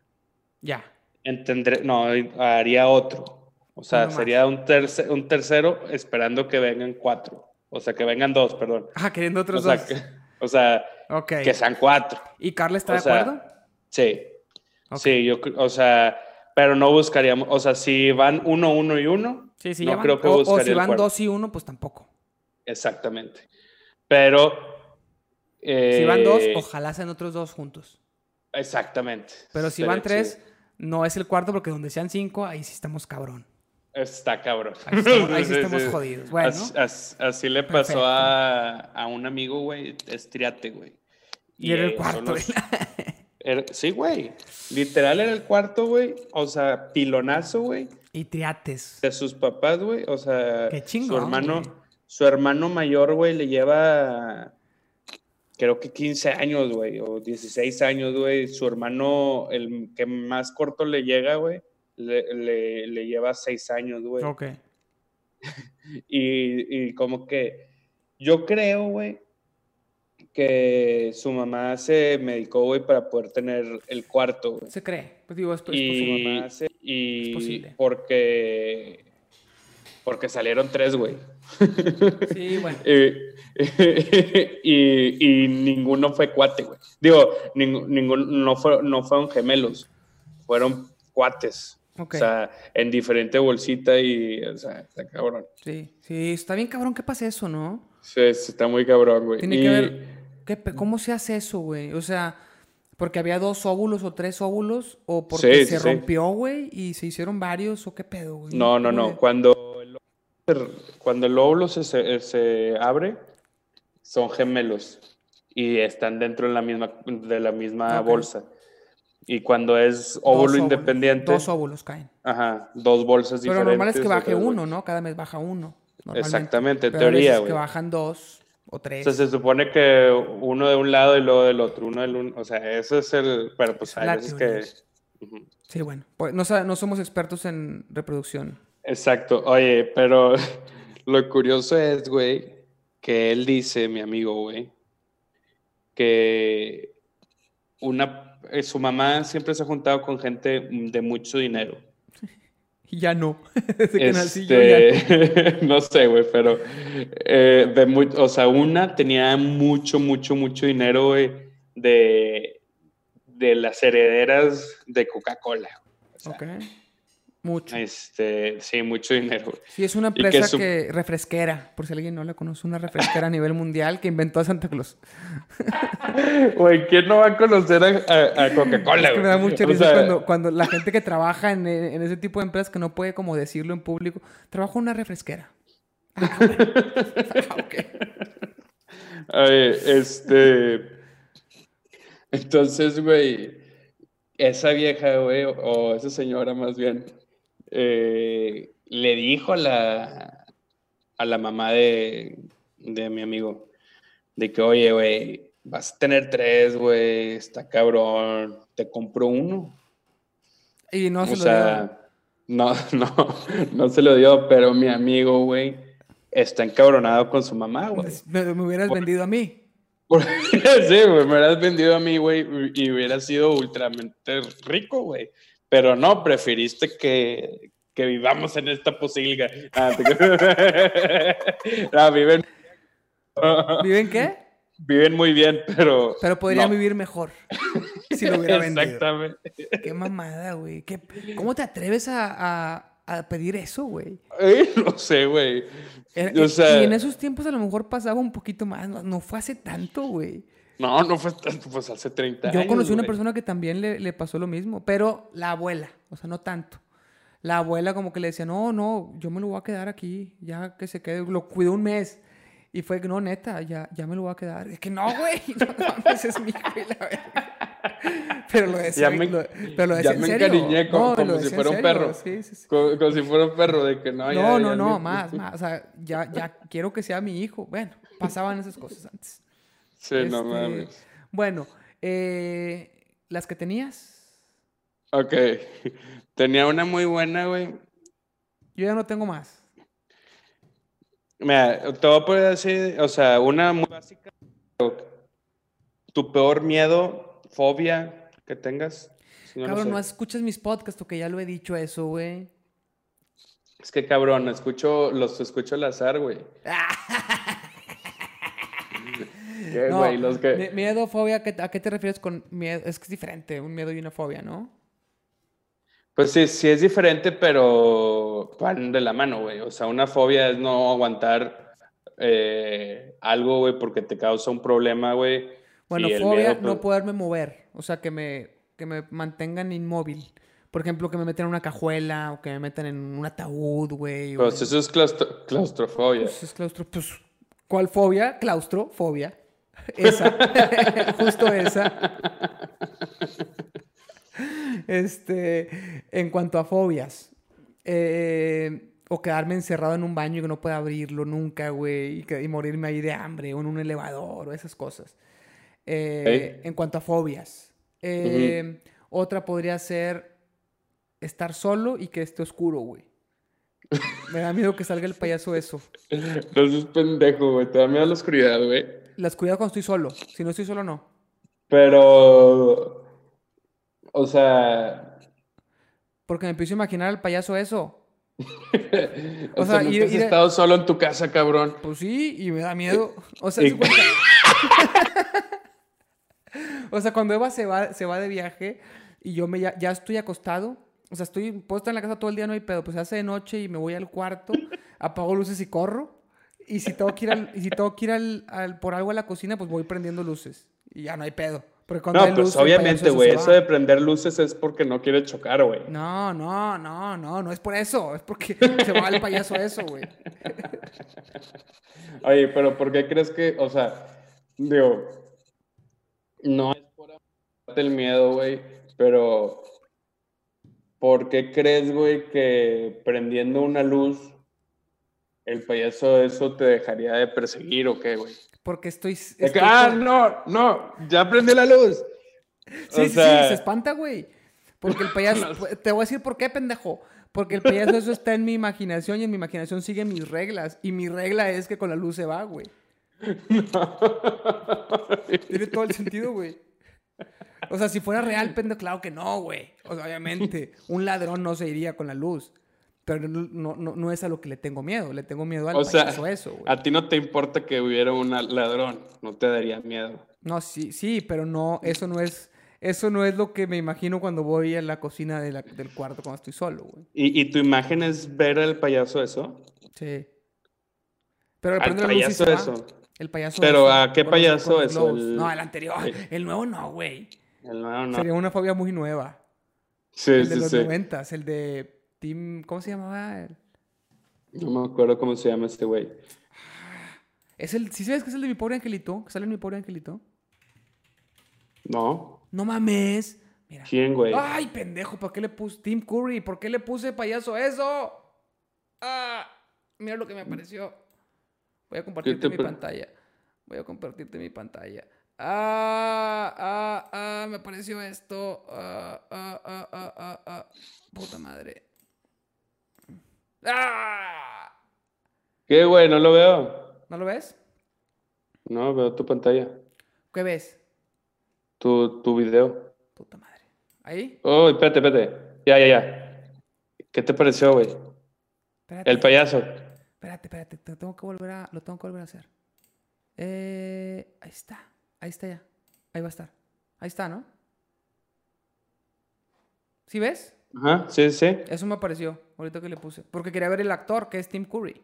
Ya. Entendré. No, haría otro. O sea, sería un, un tercero esperando que vengan cuatro. O sea, que vengan dos, perdón. Ah, queriendo otros dos. o sea, que sean cuatro. ¿Y Carla está de acuerdo? Sí. Sí, yo, o sea, pero no buscaríamos, o sea, si van uno, uno y uno, sí, sí, no creo que o, o si van dos y uno, pues tampoco. Exactamente. Pero... si van dos, eh, ojalá sean otros dos juntos. Exactamente. Pero si van tres, no es el cuarto porque donde sean cinco, ahí sí estamos cabrón. Está cabrón. Ahí, sí estamos jodidos. Bueno. Así, le pasó a, a, un amigo, güey, estriate, güey. Y, era el cuarto. sí, güey. Literal era el cuarto, güey. O sea, pilonazo, güey. Y triates. De sus papás, güey. O sea, Qué chingón, su hermano, su hermano mayor, güey, le lleva creo que 15 años, güey, o 16 años, güey. Su hermano, el que más corto le llega, güey, le, le, lleva 6 años, güey. Ok. y, y como que yo creo, güey, que su mamá se medicó, güey, para poder tener el cuarto, Se cree. Pues digo, es, y, su mamá y posible. porque porque salieron tres, güey. Sí, bueno. y, y, ninguno fue cuate, güey. Digo, ninguno, no, fue, no fueron gemelos, fueron cuates. O sea, en diferente bolsita y, o sea, está cabrón. Sí, sí, está bien cabrón que pase eso, ¿no? Sí, está muy cabrón, güey. Tiene que ¿Cómo se hace eso, güey? O sea, porque había dos óvulos o tres óvulos, o porque se rompió, güey, y se hicieron varios, o qué pedo, güey. No, no, no. Cuando el, cuando el óvulo se, se, abre, son gemelos y están dentro de la misma, de la misma bolsa. Y cuando es óvulo independiente. Dos óvulos caen. Ajá, dos bolsas diferentes. Pero normal es que baje uno, ¿no? Cada mes baja uno. Exactamente, en teoría, güey. que bajan dos o tres. O sea, se supone que uno de un lado y luego del otro, uno del uno, o sea, eso es el, pero pues hay veces que... Sí, bueno, pues no, no somos expertos en reproducción. Exacto, oye, pero lo curioso es, güey, que él dice, mi amigo, güey, que una, eh, su mamá siempre se ha juntado con gente de mucho dinero. Y ya no. este, no sé, güey, pero eh, de o sea, una tenía mucho, mucho, mucho dinero, güey, de, de las herederas de Coca-Cola. ok. Mucho. Este, sí, mucho dinero. Sí, es una empresa que, refresquera, por si alguien no la conoce, una refresquera a nivel mundial que inventó a Santa Claus. Güey, ¿quién no va a conocer a, Coca-Cola? me da mucha risa cuando, cuando, la gente que trabaja en, en, ese tipo de empresas que no puede como decirlo en público, trabaja en una refresquera. Ah, ah este... Entonces, güey, esa vieja, güey, o esa señora más bien, eh, le dijo a la, a la mamá de, mi amigo, de que, oye, güey, vas a tener tres, güey, está cabrón, te compro uno. Y no se lo dio. No, no, no se lo dio, pero mi amigo, güey, está encabronado con su mamá, güey. Me, hubieras vendido a mí. sí, güey, me hubieras vendido a mí, güey, y hubiera sido ultramente rico, güey. Pero no, preferiste que, que vivamos en esta posilga. Ah, no, viven. ¿Viven qué? Viven muy bien, pero. Pero podrían vivir mejor si lo hubiera vendido. Exactamente. Qué mamada, güey. ¿Cómo te atreves a, a, pedir eso, güey? no sé, güey. O sea... Y en esos tiempos a lo mejor pasaba un poquito más. No, no fue hace tanto, güey. No, no fue tanto, pues hace 30 años. Yo conocí una persona que también le, le, pasó lo mismo, pero la abuela, o sea, no tanto. La abuela como que le decía, no, no, yo me lo voy a quedar aquí, ya que se quede, lo cuido un mes. Y fue que no, neta, ya, ya me lo voy a quedar. Es que no, güey, no ese es mi hijo Pero lo decía, ya me, pero lo decía ya me encariñé como, como si fuera un perro. Sí, sí, sí. Como, como, si fuera un perro, de que no, ya, No, no, no, más, más. O sea, ya, ya quiero que sea mi hijo. Bueno, pasaban esas cosas antes. Sí, no este, mames. Bueno, eh, ¿las que tenías? Ok. Tenía una muy buena, güey. Yo ya no tengo más. Mira, te voy a poner así, o sea, una muy básica. Tu peor miedo, fobia que tengas. cabrón, no escuchas mis podcasts, que ya lo he dicho eso, güey. Es que cabrón, escucho, los escucho al azar, güey. Miedo, fobia, ¿a qué te refieres con miedo? Es que es diferente, un miedo y una fobia, ¿no? Pues sí, sí es diferente, pero van de la mano, güey. O sea, una fobia es no aguantar eh, algo, güey, porque te causa un problema, güey. Bueno, fobia, no pues poderme mover. O sea, que me, que me mantengan inmóvil. Por ejemplo, que me metan en una cajuela o que me metan en un ataúd, güey. Pues eso es claustrofobia. Pues es claustro... Pues, ¿cuál fobia? Claustrofobia. Esa. Justo esa. Este, en cuanto a fobias. Eh, o quedarme encerrado en un baño y que no pueda abrirlo nunca, güey. Y, morirme ahí de hambre o en un elevador o esas cosas. Eh, en cuanto a fobias. Eh, otra podría ser estar solo y que esté oscuro, güey. Me da miedo que salga el payaso eso. No es pendejo, güey. Te da miedo la oscuridad, güey. La oscuridad cuando estoy solo. Si no estoy solo, no. Pero. O sea. Porque me empiezo a imaginar al payaso eso. o, sea, ¿nunca has estado solo en tu casa, cabrón. Pues sí, y me da miedo. O sea, o sea cuando Eva se va, se va de viaje y yo me ya, ya, estoy acostado. O sea, estoy puesto en la casa todo el día, no hay pedo. Pues hace de noche y me voy al cuarto, apago luces y corro. Y si tengo que ir, al, y si tengo que ir al, por algo a la cocina, pues voy prendiendo luces. Y ya no hay pedo. Porque no, pues obviamente, güey, eso, de prender luces es porque no quiere chocar, güey. No, no, no, no, no es por eso. Es porque se va el payaso eso, güey. Oye, pero ¿por qué crees que, o sea, digo, no es por el miedo, güey, pero ¿por qué crees, güey, que prendiendo una luz el payaso eso te dejaría de perseguir o qué, güey. Porque estoy... ah, no, no, ya prende la luz. Sí, sí, se espanta, güey. Porque el payaso... Te voy a decir por qué, pendejo. Porque el payaso eso está en mi imaginación y en mi imaginación sigue mis reglas. Y mi regla es que con la luz se va, güey. Tiene todo el sentido, güey. O sea, si fuera real, pendejo, claro que no, güey. O sea, obviamente, un ladrón no se iría con la luz. Pero no, no, no es a lo que le tengo miedo. Le tengo miedo al o sea, eso. A ti no te importa que hubiera un ladrón. No te daría miedo. No, sí, sí, pero no, eso no es... Eso no es lo que me imagino cuando voy a la cocina del cuarto cuando estoy solo, güey. ¿Y, ¿Y, tu imagen es ver al payaso eso? Sí. Pero al payaso eso. El payaso. Pero ¿a qué payaso es? No, el anterior. El nuevo no, güey. El nuevo no. Sería una fobia muy nueva. Sí, el de los noventas, el de Tim. ¿Cómo se llamaba? No me acuerdo cómo se llama este güey. Es el. ¿Sí sabes que es el de mi pobre angelito? ¿Que sale en mi pobre angelito? No. No mames. Mira. ¿Quién, güey? Ay, pendejo, ¿por qué le puse Tim Curry? ¿Por qué le puse payaso eso? Ah, mira lo que me apareció. Voy a compartirte mi pantalla. Voy a compartirte mi pantalla. Ah, ah, ah, me apareció esto. Ah, ah, ah, ah, ah, ah. Puta madre. ¡Ah! ¿Qué, güey? No lo veo. ¿No lo ves? No, veo tu pantalla. ¿Qué ves? Tu, tu video. Puta madre. ¿Ahí? Oh, espérate, espérate. Ya, ya, ya. ¿Qué te pareció, güey? El payaso. Espérate, espérate, lo tengo que volver a, lo tengo que volver a hacer. Eh, ahí está, ahí está ya. Ahí va a estar. Ahí está, ¿no? ¿Sí ves? Ajá, sí, sí. Eso me apareció, ahorita que le puse. Porque quería ver el actor, que es Tim Curry.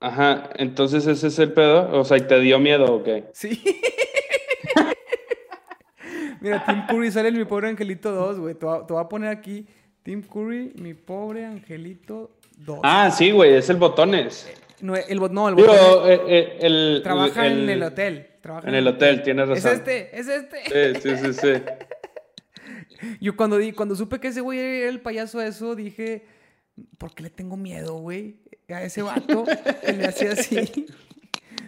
Ajá, entonces ese es el pedo. O sea, ¿y te dio miedo o qué? Sí. Mira, Tim Curry sale en Mi Pobre Angelito 2, güey. Te, te voy a poner aquí Tim Curry, Mi Pobre Angelito Ah, sí, güey, es el botones. No, el, no, el botones. Eh, eh, el, trabaja en el hotel. en el hotel, tienes razón. Es este, es este. Sí, sí, sí, sí. Yo cuando, di, cuando supe que ese güey era el payaso eso, dije, ¿por qué le tengo miedo, güey? A ese vato que le hacía así.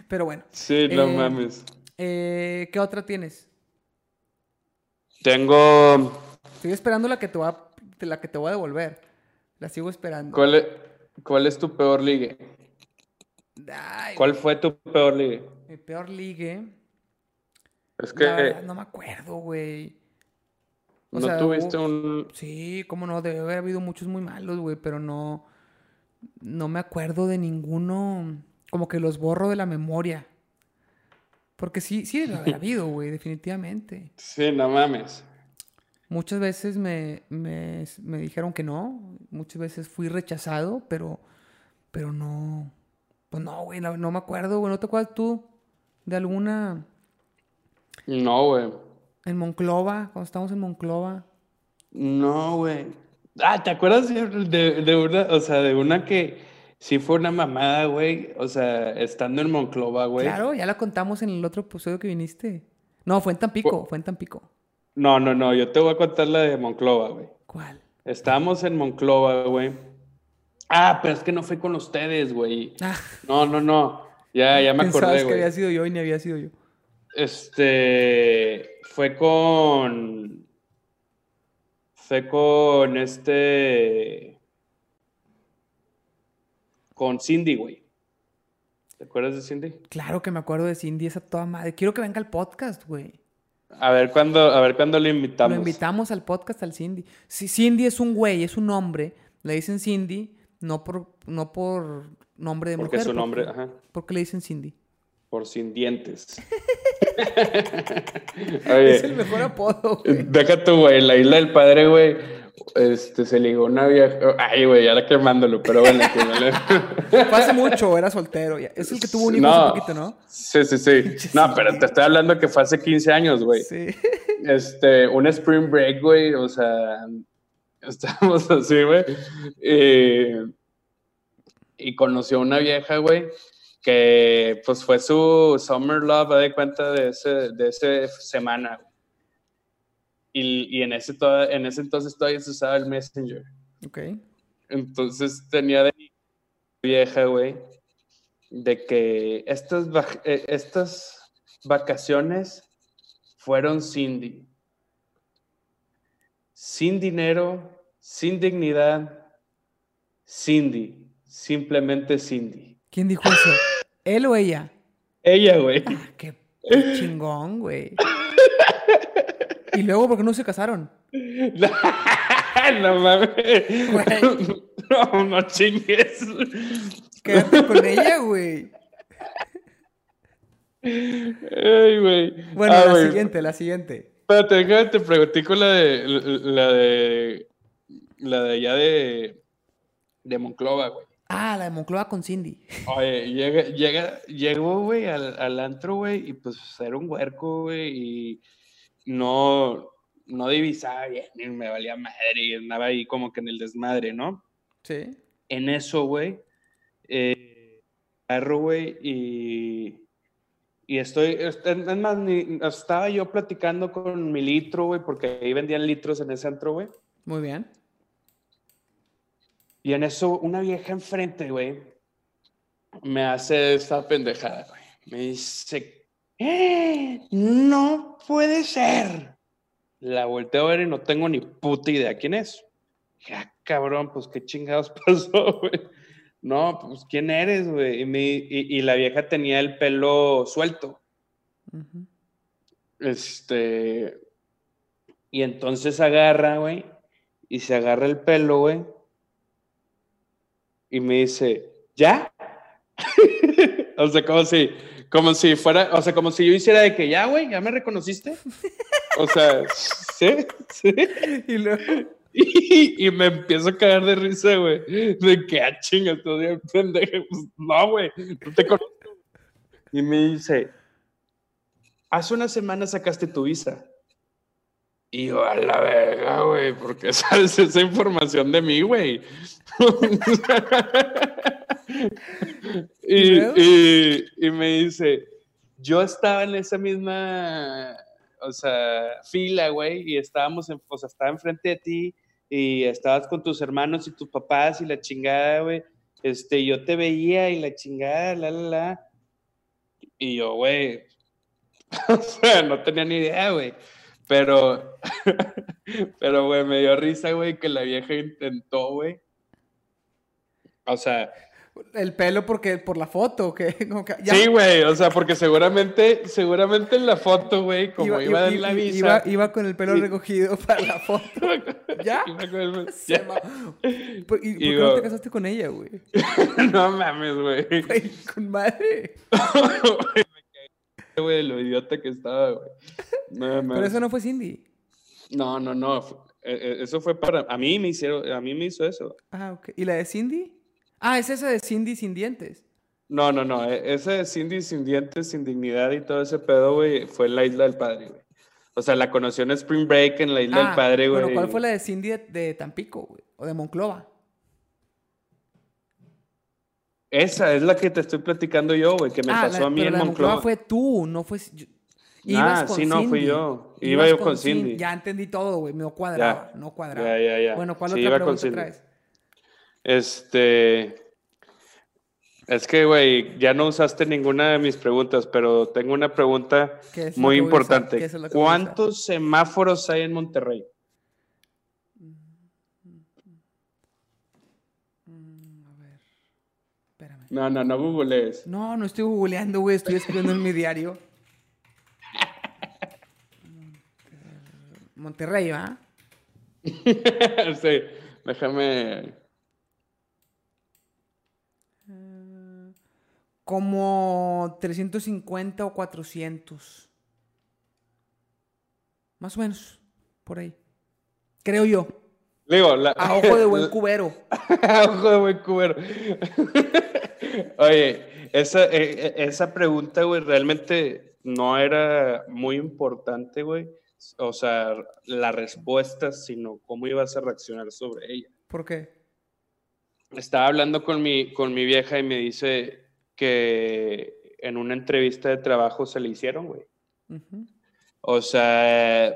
Pero bueno. Sí, no eh, mames. ¿Qué otra tienes? Tengo. Estoy esperando la que te, va, la que te voy a devolver. La sigo esperando. ¿Cuál es, cuál es tu peor ligue? ¿Cuál fue tu peor ligue? Mi peor ligue. Es que. no me acuerdo, güey. ¿No tuviste un.? Sí, cómo no, debe haber habido muchos muy malos, güey, pero no. No me acuerdo de ninguno. Como que los borro de la memoria. Porque sí, sí debe haber habido, güey, definitivamente. Sí, no mames. Muchas veces me, me, me, dijeron que no, muchas veces fui rechazado, pero, pero no, pues no, güey, no, me acuerdo, güey, ¿no te acuerdas tú de alguna? No, güey. En Monclova, cuando estábamos en Monclova. No, güey. Ah, ¿te acuerdas de, de, una, o sea, de una que sí fue una mamada, güey? O sea, estando en Monclova, güey. Claro, ya la contamos en el otro episodio que viniste. No, fue en Tampico, fue en Tampico. No, no, no, yo te voy a contar la de Monclova, güey. ¿Cuál? Estábamos en Monclova, güey. Ah, pero es que no fue con ustedes, güey. Ah. No, no, no. Ya, ya me acordé, güey. que había sido yo y ni había sido yo. Este. Fue con. Fue con este. Con Cindy, güey. ¿Te acuerdas de Cindy? Claro que me acuerdo de Cindy, esa toda madre. Quiero que venga al podcast, güey. A ver cuándo, a ver cuándo lo invitamos. Lo invitamos al podcast al Cindy. Si Cindy es un güey, es un hombre, le dicen Cindy, no por, no por nombre de mujer. Porque es su nombre, ajá. ¿Por qué le dicen Cindy? Por sin dientes. es el mejor apodo, güey. Deja tú, güey, la isla del padre, güey este, se ligó una vieja. Ay, güey, ya la quemándolo, pero bueno. Fue hace mucho, era soltero. Es el que tuvo un hijo hace poquito, ¿no? Sí, sí, sí. No, pero te estoy hablando que fue hace 15 años, güey. Sí. Este, un spring break, güey, o sea, estábamos así, güey. Y, conoció a una vieja, güey, que pues fue su summer love, de cuenta de ese, de esa semana, y, en, ese en ese entonces todavía se usaba el Messenger. Ok. Entonces tenía de vieja, güey, de que estas, eh, estas vacaciones fueron Cindy. Sin dinero, sin dignidad, Cindy. Simplemente Cindy. ¿Quién dijo eso? ¿Él o ella? Ella, güey. Ah, qué chingón, güey. ¿Y luego por qué no se casaron? no mames. No, no chingues. Quédate con ella, güey. Ay, güey. Bueno, ah, la siguiente, la siguiente. Espérate, déjame te pregunté con la de. La de. La de allá de. De Monclova, güey. Ah, la de Monclova con Cindy. Oye, llega, llega, llegó, güey, al, al antro, güey, y pues era un huerco, güey, y no, no divisaba bien, y me valía madre, y andaba ahí como que en el desmadre, ¿no? Sí. En eso, güey, eh, agarro, güey, y, y estoy, es más, estaba yo platicando con mi litro, güey, porque ahí vendían litros en el centro, güey. Muy bien. Y en eso, una vieja enfrente, güey, me hace esta pendejada, güey. Me dice, ¡Eh! no puede ser. La volteo a ver y no tengo ni puta idea quién es. Dije, ah, cabrón, pues qué chingados pasó, güey. No, pues quién eres, güey. Y, la vieja tenía el pelo suelto. Este. Y entonces agarra, güey. Y se agarra el pelo, güey y me dice, ¿ya? o sea, como si, como si fuera, o sea, como si yo hiciera de que ya, güey, ya me reconociste. O sea, sí, sí. Y luego. Y, me empiezo a cagar de risa, güey. De que, ah, chinga, todavía pendejo. Pues, no, güey, no te conozco. Y me dice, hace una semana sacaste tu visa. Y yo, a la verga, güey, porque sabes esa información de mí, güey. y, y, me dice, yo estaba en esa misma, o sea, fila, güey, y estábamos, en, o sea, estaba enfrente de ti y estabas con tus hermanos y tus papás y la chingada, güey. Este, yo te veía y la chingada, la, la, la. Y yo, güey, o sea, no tenía ni idea, güey. Pero, pero, güey, me dio risa, güey, que la vieja intentó, güey. O sea. El pelo porque por la foto, que, Sí, güey, o sea, porque seguramente, seguramente en la foto, güey, como iba, a dar la visa. Iba, con el pelo recogido para la foto. ¿Ya? Iba con el... ¿Y por qué no te casaste con ella, güey? no mames, güey. Con madre. güey, lo idiota que estaba, güey. Pero eso no fue Cindy. No, no, no. E, e, eso fue para. A mí me hicieron. A mí me hizo eso. Ah, ok. ¿Y la de Cindy? Ah, es esa de Cindy sin dientes. No, no, no. E, esa de Cindy sin dientes, sin dignidad y todo ese pedo, güey, fue en la isla del padre, güey. O sea, la conoció en Spring Break en la isla del ah, padre, güey. Pero ¿cuál fue la de Cindy de, Tampico, güey? O de Monclova. Esa es la que te estoy platicando yo, güey, que me ah, pasó a mí en la Monclova. fue tú, no fue. Ibas ah, con sí, no, fui yo. Iba yo con, Cindy. Ya entendí todo, güey. No cuadraba, no cuadraba. Ya, ya, ya. Bueno, ¿cuál otra pregunta traes? Este. Es que, güey, ya no usaste ninguna de mis preguntas, pero tengo una pregunta muy importante. ¿Cuántos semáforos hay en Monterrey? No, no, no googlees. No, no estoy googleando, güey. Estoy escribiendo en mi diario. Monterrey, ¿va? sí, déjame. Como 350 o 400. Más o menos, por ahí. Creo yo. Digo, A ojo de buen cubero. A ojo de buen cubero. Oye, esa, eh, esa pregunta, güey, realmente no era muy importante, güey. O sea, la respuesta, sino cómo ibas a reaccionar sobre ella. ¿Por qué? Estaba hablando con mi, con mi vieja y me dice que en una entrevista de trabajo se le hicieron, güey. O sea,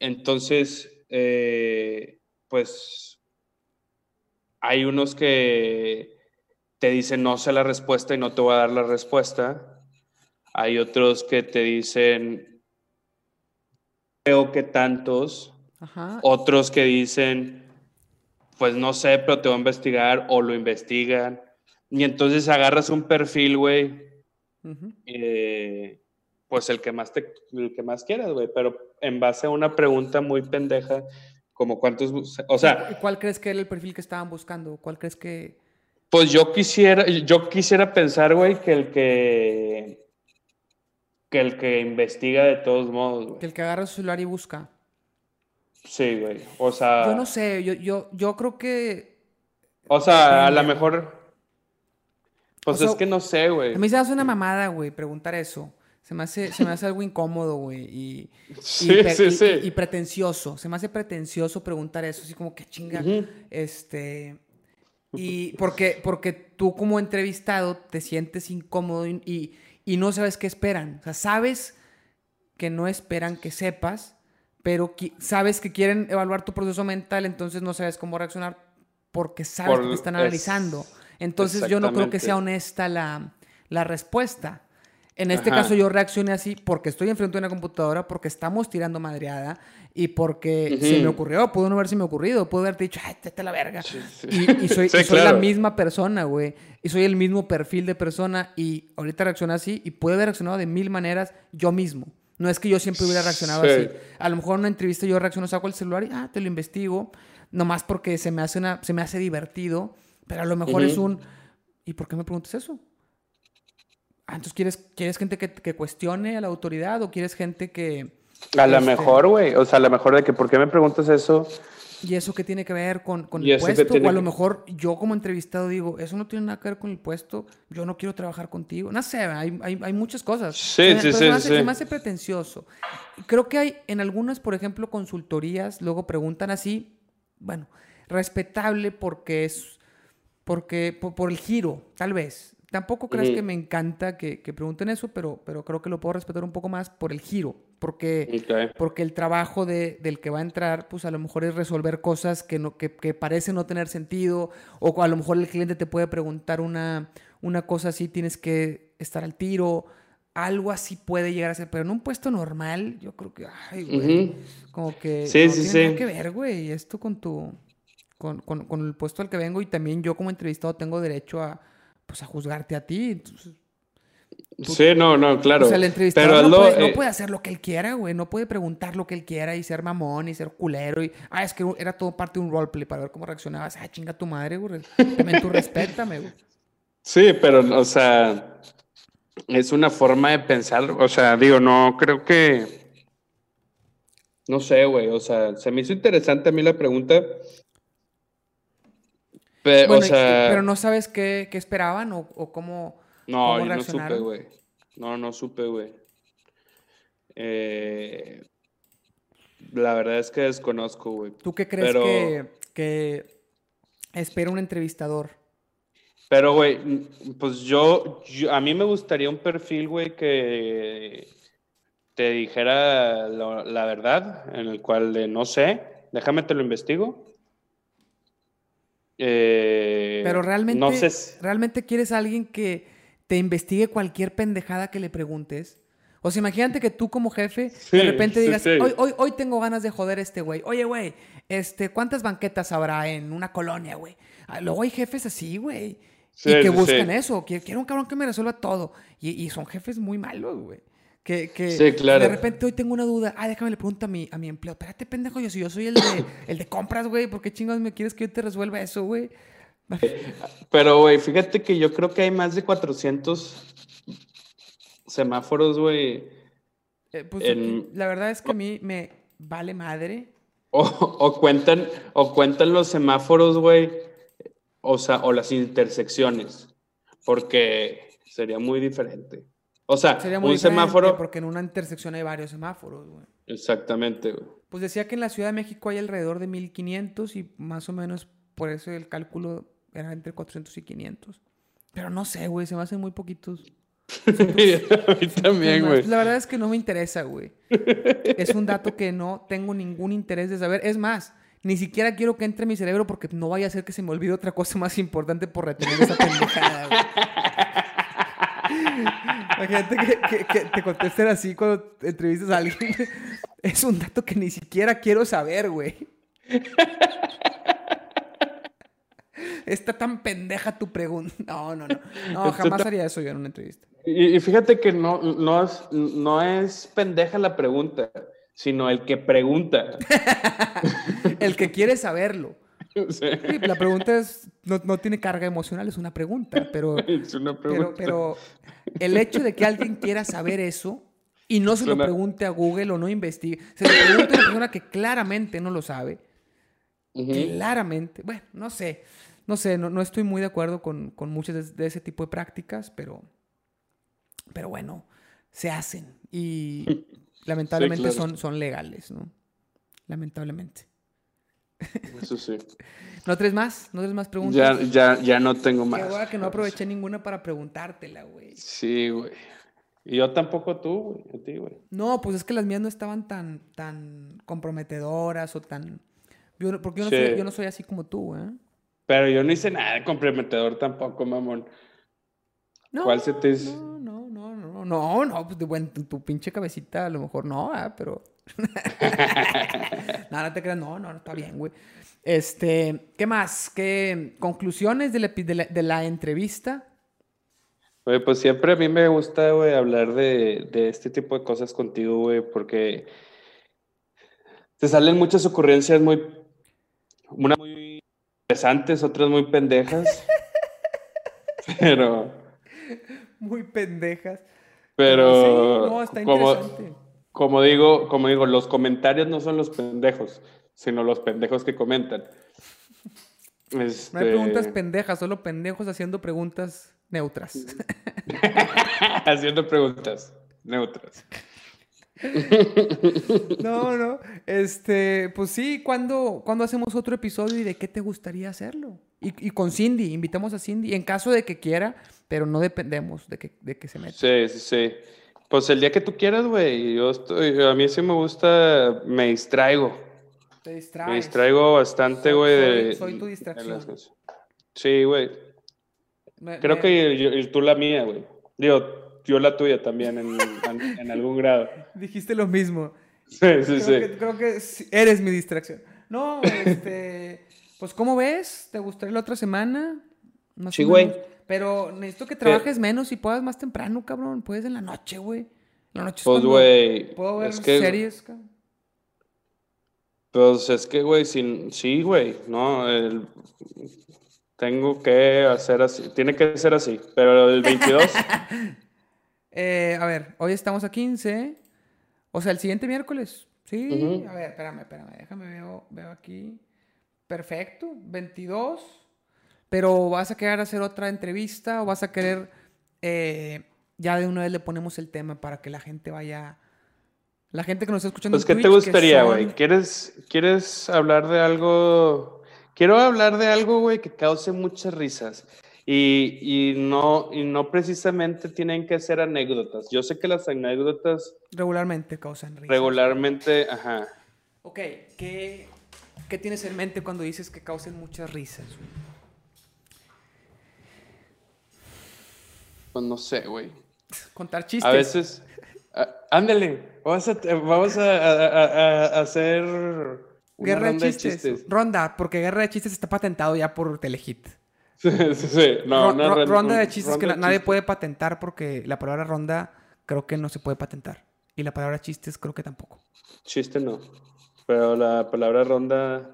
entonces, eh, pues hay unos que te dicen no sé la respuesta y no te voy a dar la respuesta. Hay otros que te dicen creo que tantos. Otros que dicen pues no sé, pero te voy a investigar o lo investigan. Y entonces agarras un perfil, güey, eh, pues el que más te, el que más quieras, güey, pero en base a una pregunta muy pendeja, como cuántos, o sea... ¿Cuál crees que era el perfil que estaban buscando? ¿Cuál crees que...? Pues yo quisiera, yo quisiera pensar, güey, que el que... Que el que investiga de todos modos, güey. Que el que agarra su celular y busca. Sí, güey. O sea... Yo no sé, yo, yo, yo creo que... O sea, a lo mejor... Pues es que no sé, güey. A mí se hace una mamada, güey, preguntar eso. Se me hace, se me hace algo incómodo, güey. Y, y, pretencioso. Se me hace pretencioso preguntar eso. Así como que chinga. Este. Y porque, porque tú como entrevistado te sientes incómodo y, no sabes qué esperan. O sea, sabes que no esperan que sepas, pero sabes que quieren evaluar tu proceso mental, entonces no sabes cómo reaccionar porque sabes que te están analizando. Entonces yo no creo que sea honesta la, la respuesta. En este caso yo reaccioné así porque estoy enfrente de una computadora, porque estamos tirando madreada y porque se me ocurrió, pudo no haberse me ocurrido, pudo haberte dicho, ay, te la verga. Y, soy, la misma persona, güey. Y soy el mismo perfil de persona y ahorita reaccioné así y puede haber reaccionado de mil maneras yo mismo. No es que yo siempre hubiera reaccionado así. A lo mejor en una entrevista yo reacciono, saco el celular y, ah, te lo investigo, nomás porque se me hace, una, se me hace divertido, pero a lo mejor es un, ¿y por qué me preguntas eso? Ah, entonces quieres, quieres gente que, cuestione a la autoridad o quieres gente que... A lo este, mejor, güey. O sea, a lo mejor de que, ¿por qué me preguntas eso? ¿Y eso qué tiene que ver con, con el puesto? O a lo mejor yo como entrevistado digo, eso no tiene nada que ver con el puesto, yo no quiero trabajar contigo. No sé, hay, hay, hay muchas cosas. Sí, sí, sí, se, me hace, se me hace pretencioso. Creo que hay en algunas, por ejemplo, consultorías, luego preguntan así, bueno, respetable porque es, porque, por el giro, tal vez. Tampoco creas que me encanta que, pregunten eso, pero, pero creo que lo puedo respetar un poco más por el giro. Porque, porque el trabajo de, del que va a entrar, pues a lo mejor es resolver cosas que, no, que, que parecen no tener sentido. O a lo mejor el cliente te puede preguntar una, una cosa así, tienes que estar al tiro. Algo así puede llegar a ser. Pero en un puesto normal, yo creo que, ay, güey, como que sí, sí, tiene que ver, güey, esto con tu... Con, con, con el puesto al que vengo y también yo como entrevistado tengo derecho a, pues a juzgarte a ti. sí, no, no, claro. O sea, el entrevistador no, puede, no, eh, puede, hacer lo que él quiera, güey. No puede preguntar lo que él quiera y ser mamón y ser culero. Y, ah, es que era todo parte de un roleplay para ver cómo reaccionabas. Ah, chinga tu madre, güey. También tú respétame, güey. Sí, pero, o sea, es una forma de pensar. O sea, digo, no creo que. No sé, güey. O sea, se me hizo interesante a mí la pregunta pero, no sabes qué, esperaban o, cómo. No, no supe, güey. No, no supe, güey. Eh, la verdad es que desconozco, güey. ¿Tú qué crees que, que espera un entrevistador? Pero, güey, pues yo, a mí me gustaría un perfil, güey, que te dijera la, verdad, en el cual de no sé, déjame te lo investigo. Eh, Pero realmente, no ¿realmente quieres a alguien que te investigue cualquier pendejada que le preguntes? O sea, imagínate que tú como jefe de repente digas, Hoy, hoy, hoy tengo ganas de joder a este güey. Oye, güey, este, ¿cuántas banquetas habrá en una colonia, güey? Ah, luego hay jefes así, güey. y que buscan eso. Quiero un cabrón que me resuelva todo. Y, y son jefes muy malos, güey. Que, que de repente hoy tengo una duda. Ah, déjame le pregunto a mi, a mi empleo. Espérate, pendejo, yo, si yo soy el de, el de compras, güey, ¿por qué chingados me quieres que yo te resuelva eso, güey? Pero, güey, fíjate que yo creo que hay más de 400 semáforos, güey. Eh, pues la verdad es que a mí me vale madre. O, o cuentan, o cuentan los semáforos, güey. O sea, o las intersecciones. Porque sería muy diferente. O sea, Sería muy un semáforo. Porque en una intersección hay varios semáforos, güey. Exactamente, güey. Pues decía que en la Ciudad de México hay alrededor de 1500 y más o menos por eso el cálculo era entre 400 y 500. Pero no sé, güey, se me hacen muy poquitos. a mí también, güey. La verdad es que no me interesa, güey. es un dato que no tengo ningún interés de saber. Es más, ni siquiera quiero que entre en mi cerebro porque no vaya a ser que se me olvide otra cosa más importante por retener esa pendejada, güey. Imagínate que, que, te contesten así cuando entrevistas a alguien. Es un dato que ni siquiera quiero saber, güey. Está tan pendeja tu pregunta. No, no, no. No, jamás haría eso yo en una entrevista. Y, fíjate que no, no, es, no es pendeja la pregunta, sino el que pregunta. el que quiere saberlo. la pregunta es, no, tiene carga emocional, es una pregunta, pero, es una pregunta. Pero, el hecho de que alguien quiera saber eso y no se lo pregunte a Google o no investigue, se lo pregunte a una persona que claramente no lo sabe, claramente, bueno, no sé, no sé, no, estoy muy de acuerdo con, muchas de, ese tipo de prácticas, pero, pero bueno, se hacen y lamentablemente son, son legales, ¿no? Lamentablemente. Eso sí. ¿No tres más? ¿No tres más preguntas? Ya, ya, ya no tengo más. Qué que no aproveché ninguna para preguntártela, güey. Sí, güey. Y yo tampoco tú, güey. A ti, güey. No, pues es que las mías no estaban tan, tan comprometedoras o tan... porque yo no, soy, yo no soy así como tú, ¿eh? Pero yo no hice nada comprometedor tampoco, mamón. No, ¿Cuál se te No, no, no, no, no, no, pues de buen, tu pinche cabecita a lo mejor no, ¿eh? pero... no, no te creas, no, no, está bien, güey. Este, ¿qué más? ¿Qué conclusiones de la, de la, entrevista? Güey, pues siempre a mí me gusta, güey, hablar de, de este tipo de cosas contigo, güey, porque te salen muchas ocurrencias muy, una muy interesantes, otras muy pendejas, pero... Muy pendejas. Pero... no, está interesante como digo, como digo, los comentarios no son los pendejos, sino los pendejos que comentan. No hay este preguntas pendejas, solo pendejos haciendo preguntas neutras. haciendo preguntas neutras. no, no. Este, pues sí, ¿cuándo, hacemos otro episodio y de qué te gustaría hacerlo? Y, con Cindy, invitamos a Cindy, en caso de que quiera, pero no dependemos de que, de que se meta. Sí, sí, sí. Pues el día que tú quieras, güey. Yo estoy, a mí sí me gusta, me distraigo. Te distraes. Me distraigo bastante, güey. Soy, soy, tu distracción. Sí, güey. Creo que tú la mía, güey. Digo, yo la tuya también en, en, algún grado. Dijiste lo mismo. Sí, sí, sí. creo que eres mi distracción. No, este. pues, ¿cómo ves? ¿Te gustaría la otra semana? sí, güey. Pero necesito que trabajes menos y puedas más temprano, cabrón. Puedes en la noche, güey. la noche pues, güey. Puedo ver series, cabrón. Pues es que, güey, sí, güey, no, tengo que hacer así, tiene que ser así, pero el 22... eh, a ver, hoy estamos a 15, o sea, el siguiente miércoles, sí, a ver, espérame, espérame, déjame, veo, veo aquí, perfecto, 22, pero vas a querer hacer otra entrevista o vas a querer, eh, ya de una vez le ponemos el tema para que la gente vaya, la gente que nos está escuchando. Pues, ¿qué te gustaría, güey? ¿Quieres, ¿Quieres hablar de algo? Quiero hablar de algo, güey, que cause muchas risas. Y, y, no, y no precisamente tienen que ser anécdotas. Yo sé que las anécdotas... Regularmente causan risas. Regularmente, ajá. Ok, ¿qué, qué tienes en mente cuando dices que causen muchas risas? Pues no sé, güey. Contar chistes. A veces. ándale, vamos, a, vamos a, hacer. guerra de chistes. Ronda, porque guerra de chistes está patentado ya por Telehit. Sí, sí, sí. No, ronda de chistes que nadie puede patentar porque la palabra ronda creo que no se puede patentar. Y la palabra chistes creo que tampoco. Chiste no. Pero la palabra ronda.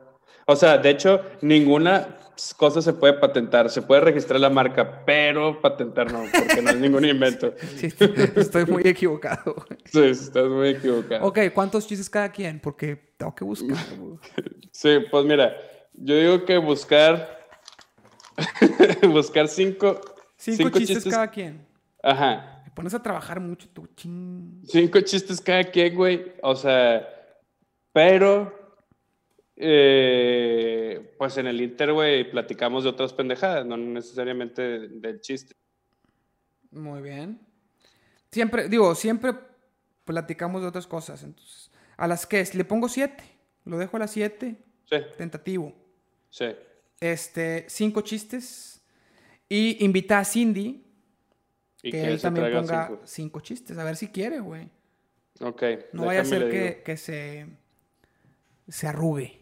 O sea, de hecho, ninguna cosas se puede patentar, se puede registrar la marca, pero patentar no, porque no es ningún invento. Sí, estoy muy equivocado. Sí, estás muy equivocado. Ok, ¿cuántos chistes cada quien? Porque tengo que buscar. Sí, pues mira, yo digo que buscar, buscar cinco, cinco, chistes, cada quien. Ajá. Me pones a trabajar mucho tu ching. Cinco chistes cada quien, güey. O sea, pero eh, pues en el Inter, güey, platicamos de otras pendejadas, no necesariamente del chiste. Muy bien. Siempre, digo, siempre platicamos de otras cosas. Entonces, ¿a las que ¿Le pongo siete? ¿Lo dejo a las siete? Sí. Tentativo. Sí. Este, cinco chistes. Y invita a Cindy. que, él también ponga cinco. chistes. A ver si quiere, güey. Ok. No vaya a ser que, que se, se arrugue.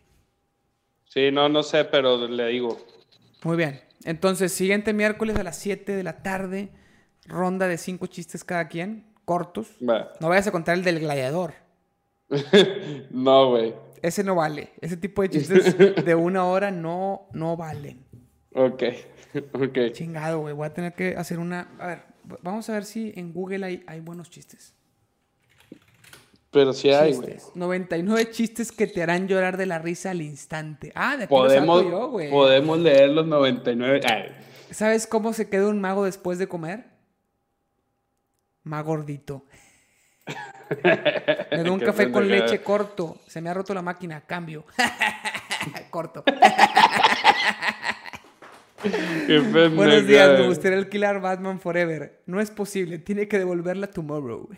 Sí, no, no sé, pero le digo. Muy bien. Entonces, siguiente miércoles a las 7 de la tarde, ronda de 5 chistes cada quien, cortos. No vayas a contar el del gladiador. no, güey. Ese no vale. Ese tipo de chistes de una hora no, no valen. Ok, ok. Chingado, güey. Voy a tener que hacer una... A ver, vamos a ver si en Google hay, hay buenos chistes. Pero sí hay, güey. 99 chistes que te harán llorar de la risa al instante. Ah, de aquí podemos, yo, güey. Podemos leer los 99. ¿Sabes cómo se queda un mago después de comer? Más gordito. Me doy un café con leche corto. Se me ha roto la máquina. Cambio. corto. Buenos días, me gustaría alquilar Batman Forever. No es posible, tiene que devolverla tomorrow.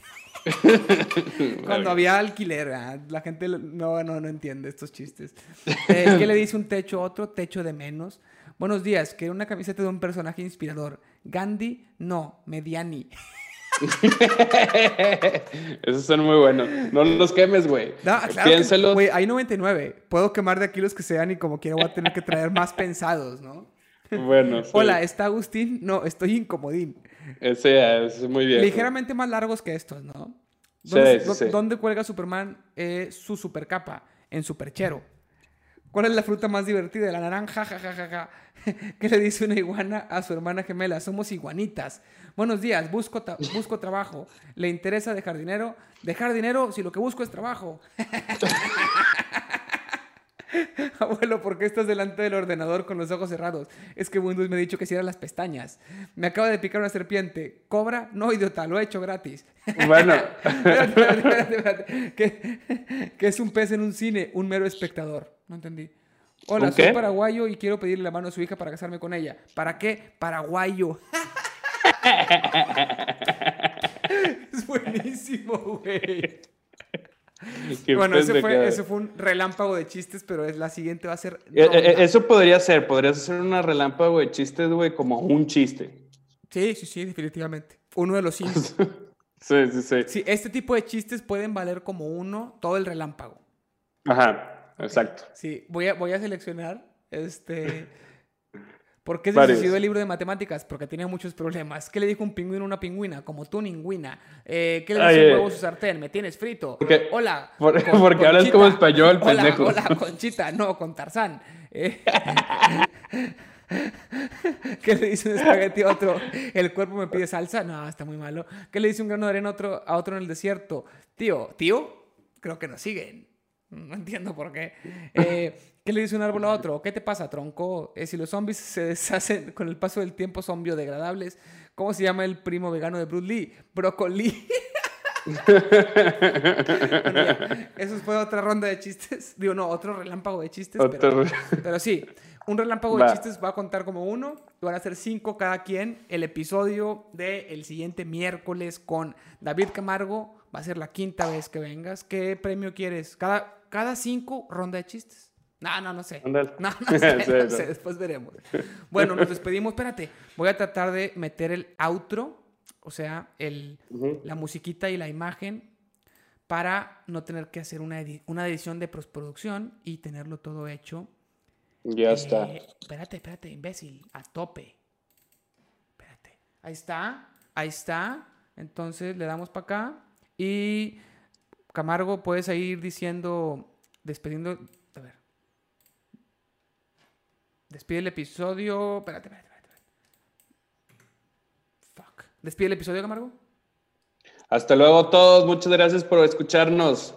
Cuando había alquiler, ah, la gente no, no, no entiende estos chistes. Eh, ¿Qué le dice un techo a otro? Techo de menos. Buenos días, quiero una camiseta de un personaje inspirador. Gandhi, no, Mediani. Esos son muy buenos. No los quemes, güey. No, claro Güey, hay 99. Puedo quemar de aquí los que sean y como quiera voy a tener que traer más pensados, ¿no? Bueno, Hola, ¿está Agustín? No, estoy incomodín. Ese es muy bien. Ligeramente más largos que estos, ¿no? ¿Dónde, sí, ¿dónde cuelga Superman eh, su supercapa? En Superchero. ¿Cuál es la fruta más divertida? La naranja, jajajaja. ¿Qué le dice una iguana a su hermana gemela? Somos iguanitas. Buenos días, busco, busco trabajo. ¿Le interesa dejar dinero? Dejar dinero si lo que busco es trabajo. Abuelo, ¿por qué estás delante del ordenador con los ojos cerrados? Es que Windows me ha dicho que cierra las pestañas. Me acaba de picar una serpiente. ¿Cobra? No, idiota, lo he hecho gratis. Bueno. ¿Qué, es un pez en un cine? Un mero espectador. No entendí. Hola, soy paraguayo y quiero pedirle la mano a su hija para casarme con ella. ¿Para qué? Paraguayo. es buenísimo, güey. bueno, ese fue, un relámpago de chistes, pero es, la siguiente va a ser. Eh, eh, eso podría ser, podrías hacer una relámpago de chistes, güey, como un chiste. Sí, sí, sí, definitivamente. Uno de los cinco. sí, sí, sí. Sí, este tipo de chistes pueden valer como uno todo el relámpago. Ajá, exacto. Sí, voy a, voy a seleccionar este. ¿Por qué se suicidó el libro de matemáticas? Porque tenía muchos problemas. ¿Qué le dijo un pingüino a una pingüina? Como tú, ningüina. Eh, ¿Qué le dijo un huevo a su sartén? ¿Me tienes frito? hola. porque hablas como español, pendejo. Hola, Conchita. No, con Tarzán. Eh, ¿Qué le dice un espagueti a otro? ¿El cuerpo me pide salsa? No, está muy malo. ¿Qué le dice un grano de arena a otro, a otro en el desierto? Tío, tío, creo que nos siguen. No entiendo por qué. Eh, ¿Qué le dice un árbol a otro? ¿Qué te pasa, tronco? Eh, si los zombies se deshacen con el paso del tiempo, son biodegradables. ¿Cómo se llama el primo vegano de Bruce Lee? Brócoli. eso fue otra ronda de chistes. Digo, no, otro relámpago de chistes. Pero, sí, un relámpago de chistes va a contar como uno. Van a ser cinco cada quien. El episodio del siguiente miércoles con David Camargo va a ser la quinta vez que vengas. ¿Qué premio quieres? Cada, cada cinco ronda de chistes. No, no, no sé. No, no sé, después veremos. Bueno, nos despedimos. Espérate, voy a tratar de meter el outro, o sea, el, la musiquita y la imagen para no tener que hacer una, una edición de postproducción y tenerlo todo hecho. Ya eh, está. Espérate, espérate, imbécil, a tope. Espérate. Ahí está, ahí está. Entonces le damos para acá y Camargo, puedes ir diciendo, despediendo Despide el episodio. Espérate, espérate, espérate. Fuck. Despide el episodio, Camargo. Hasta luego todos. Muchas gracias por escucharnos.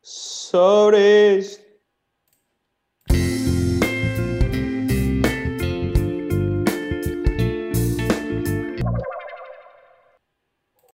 Sobre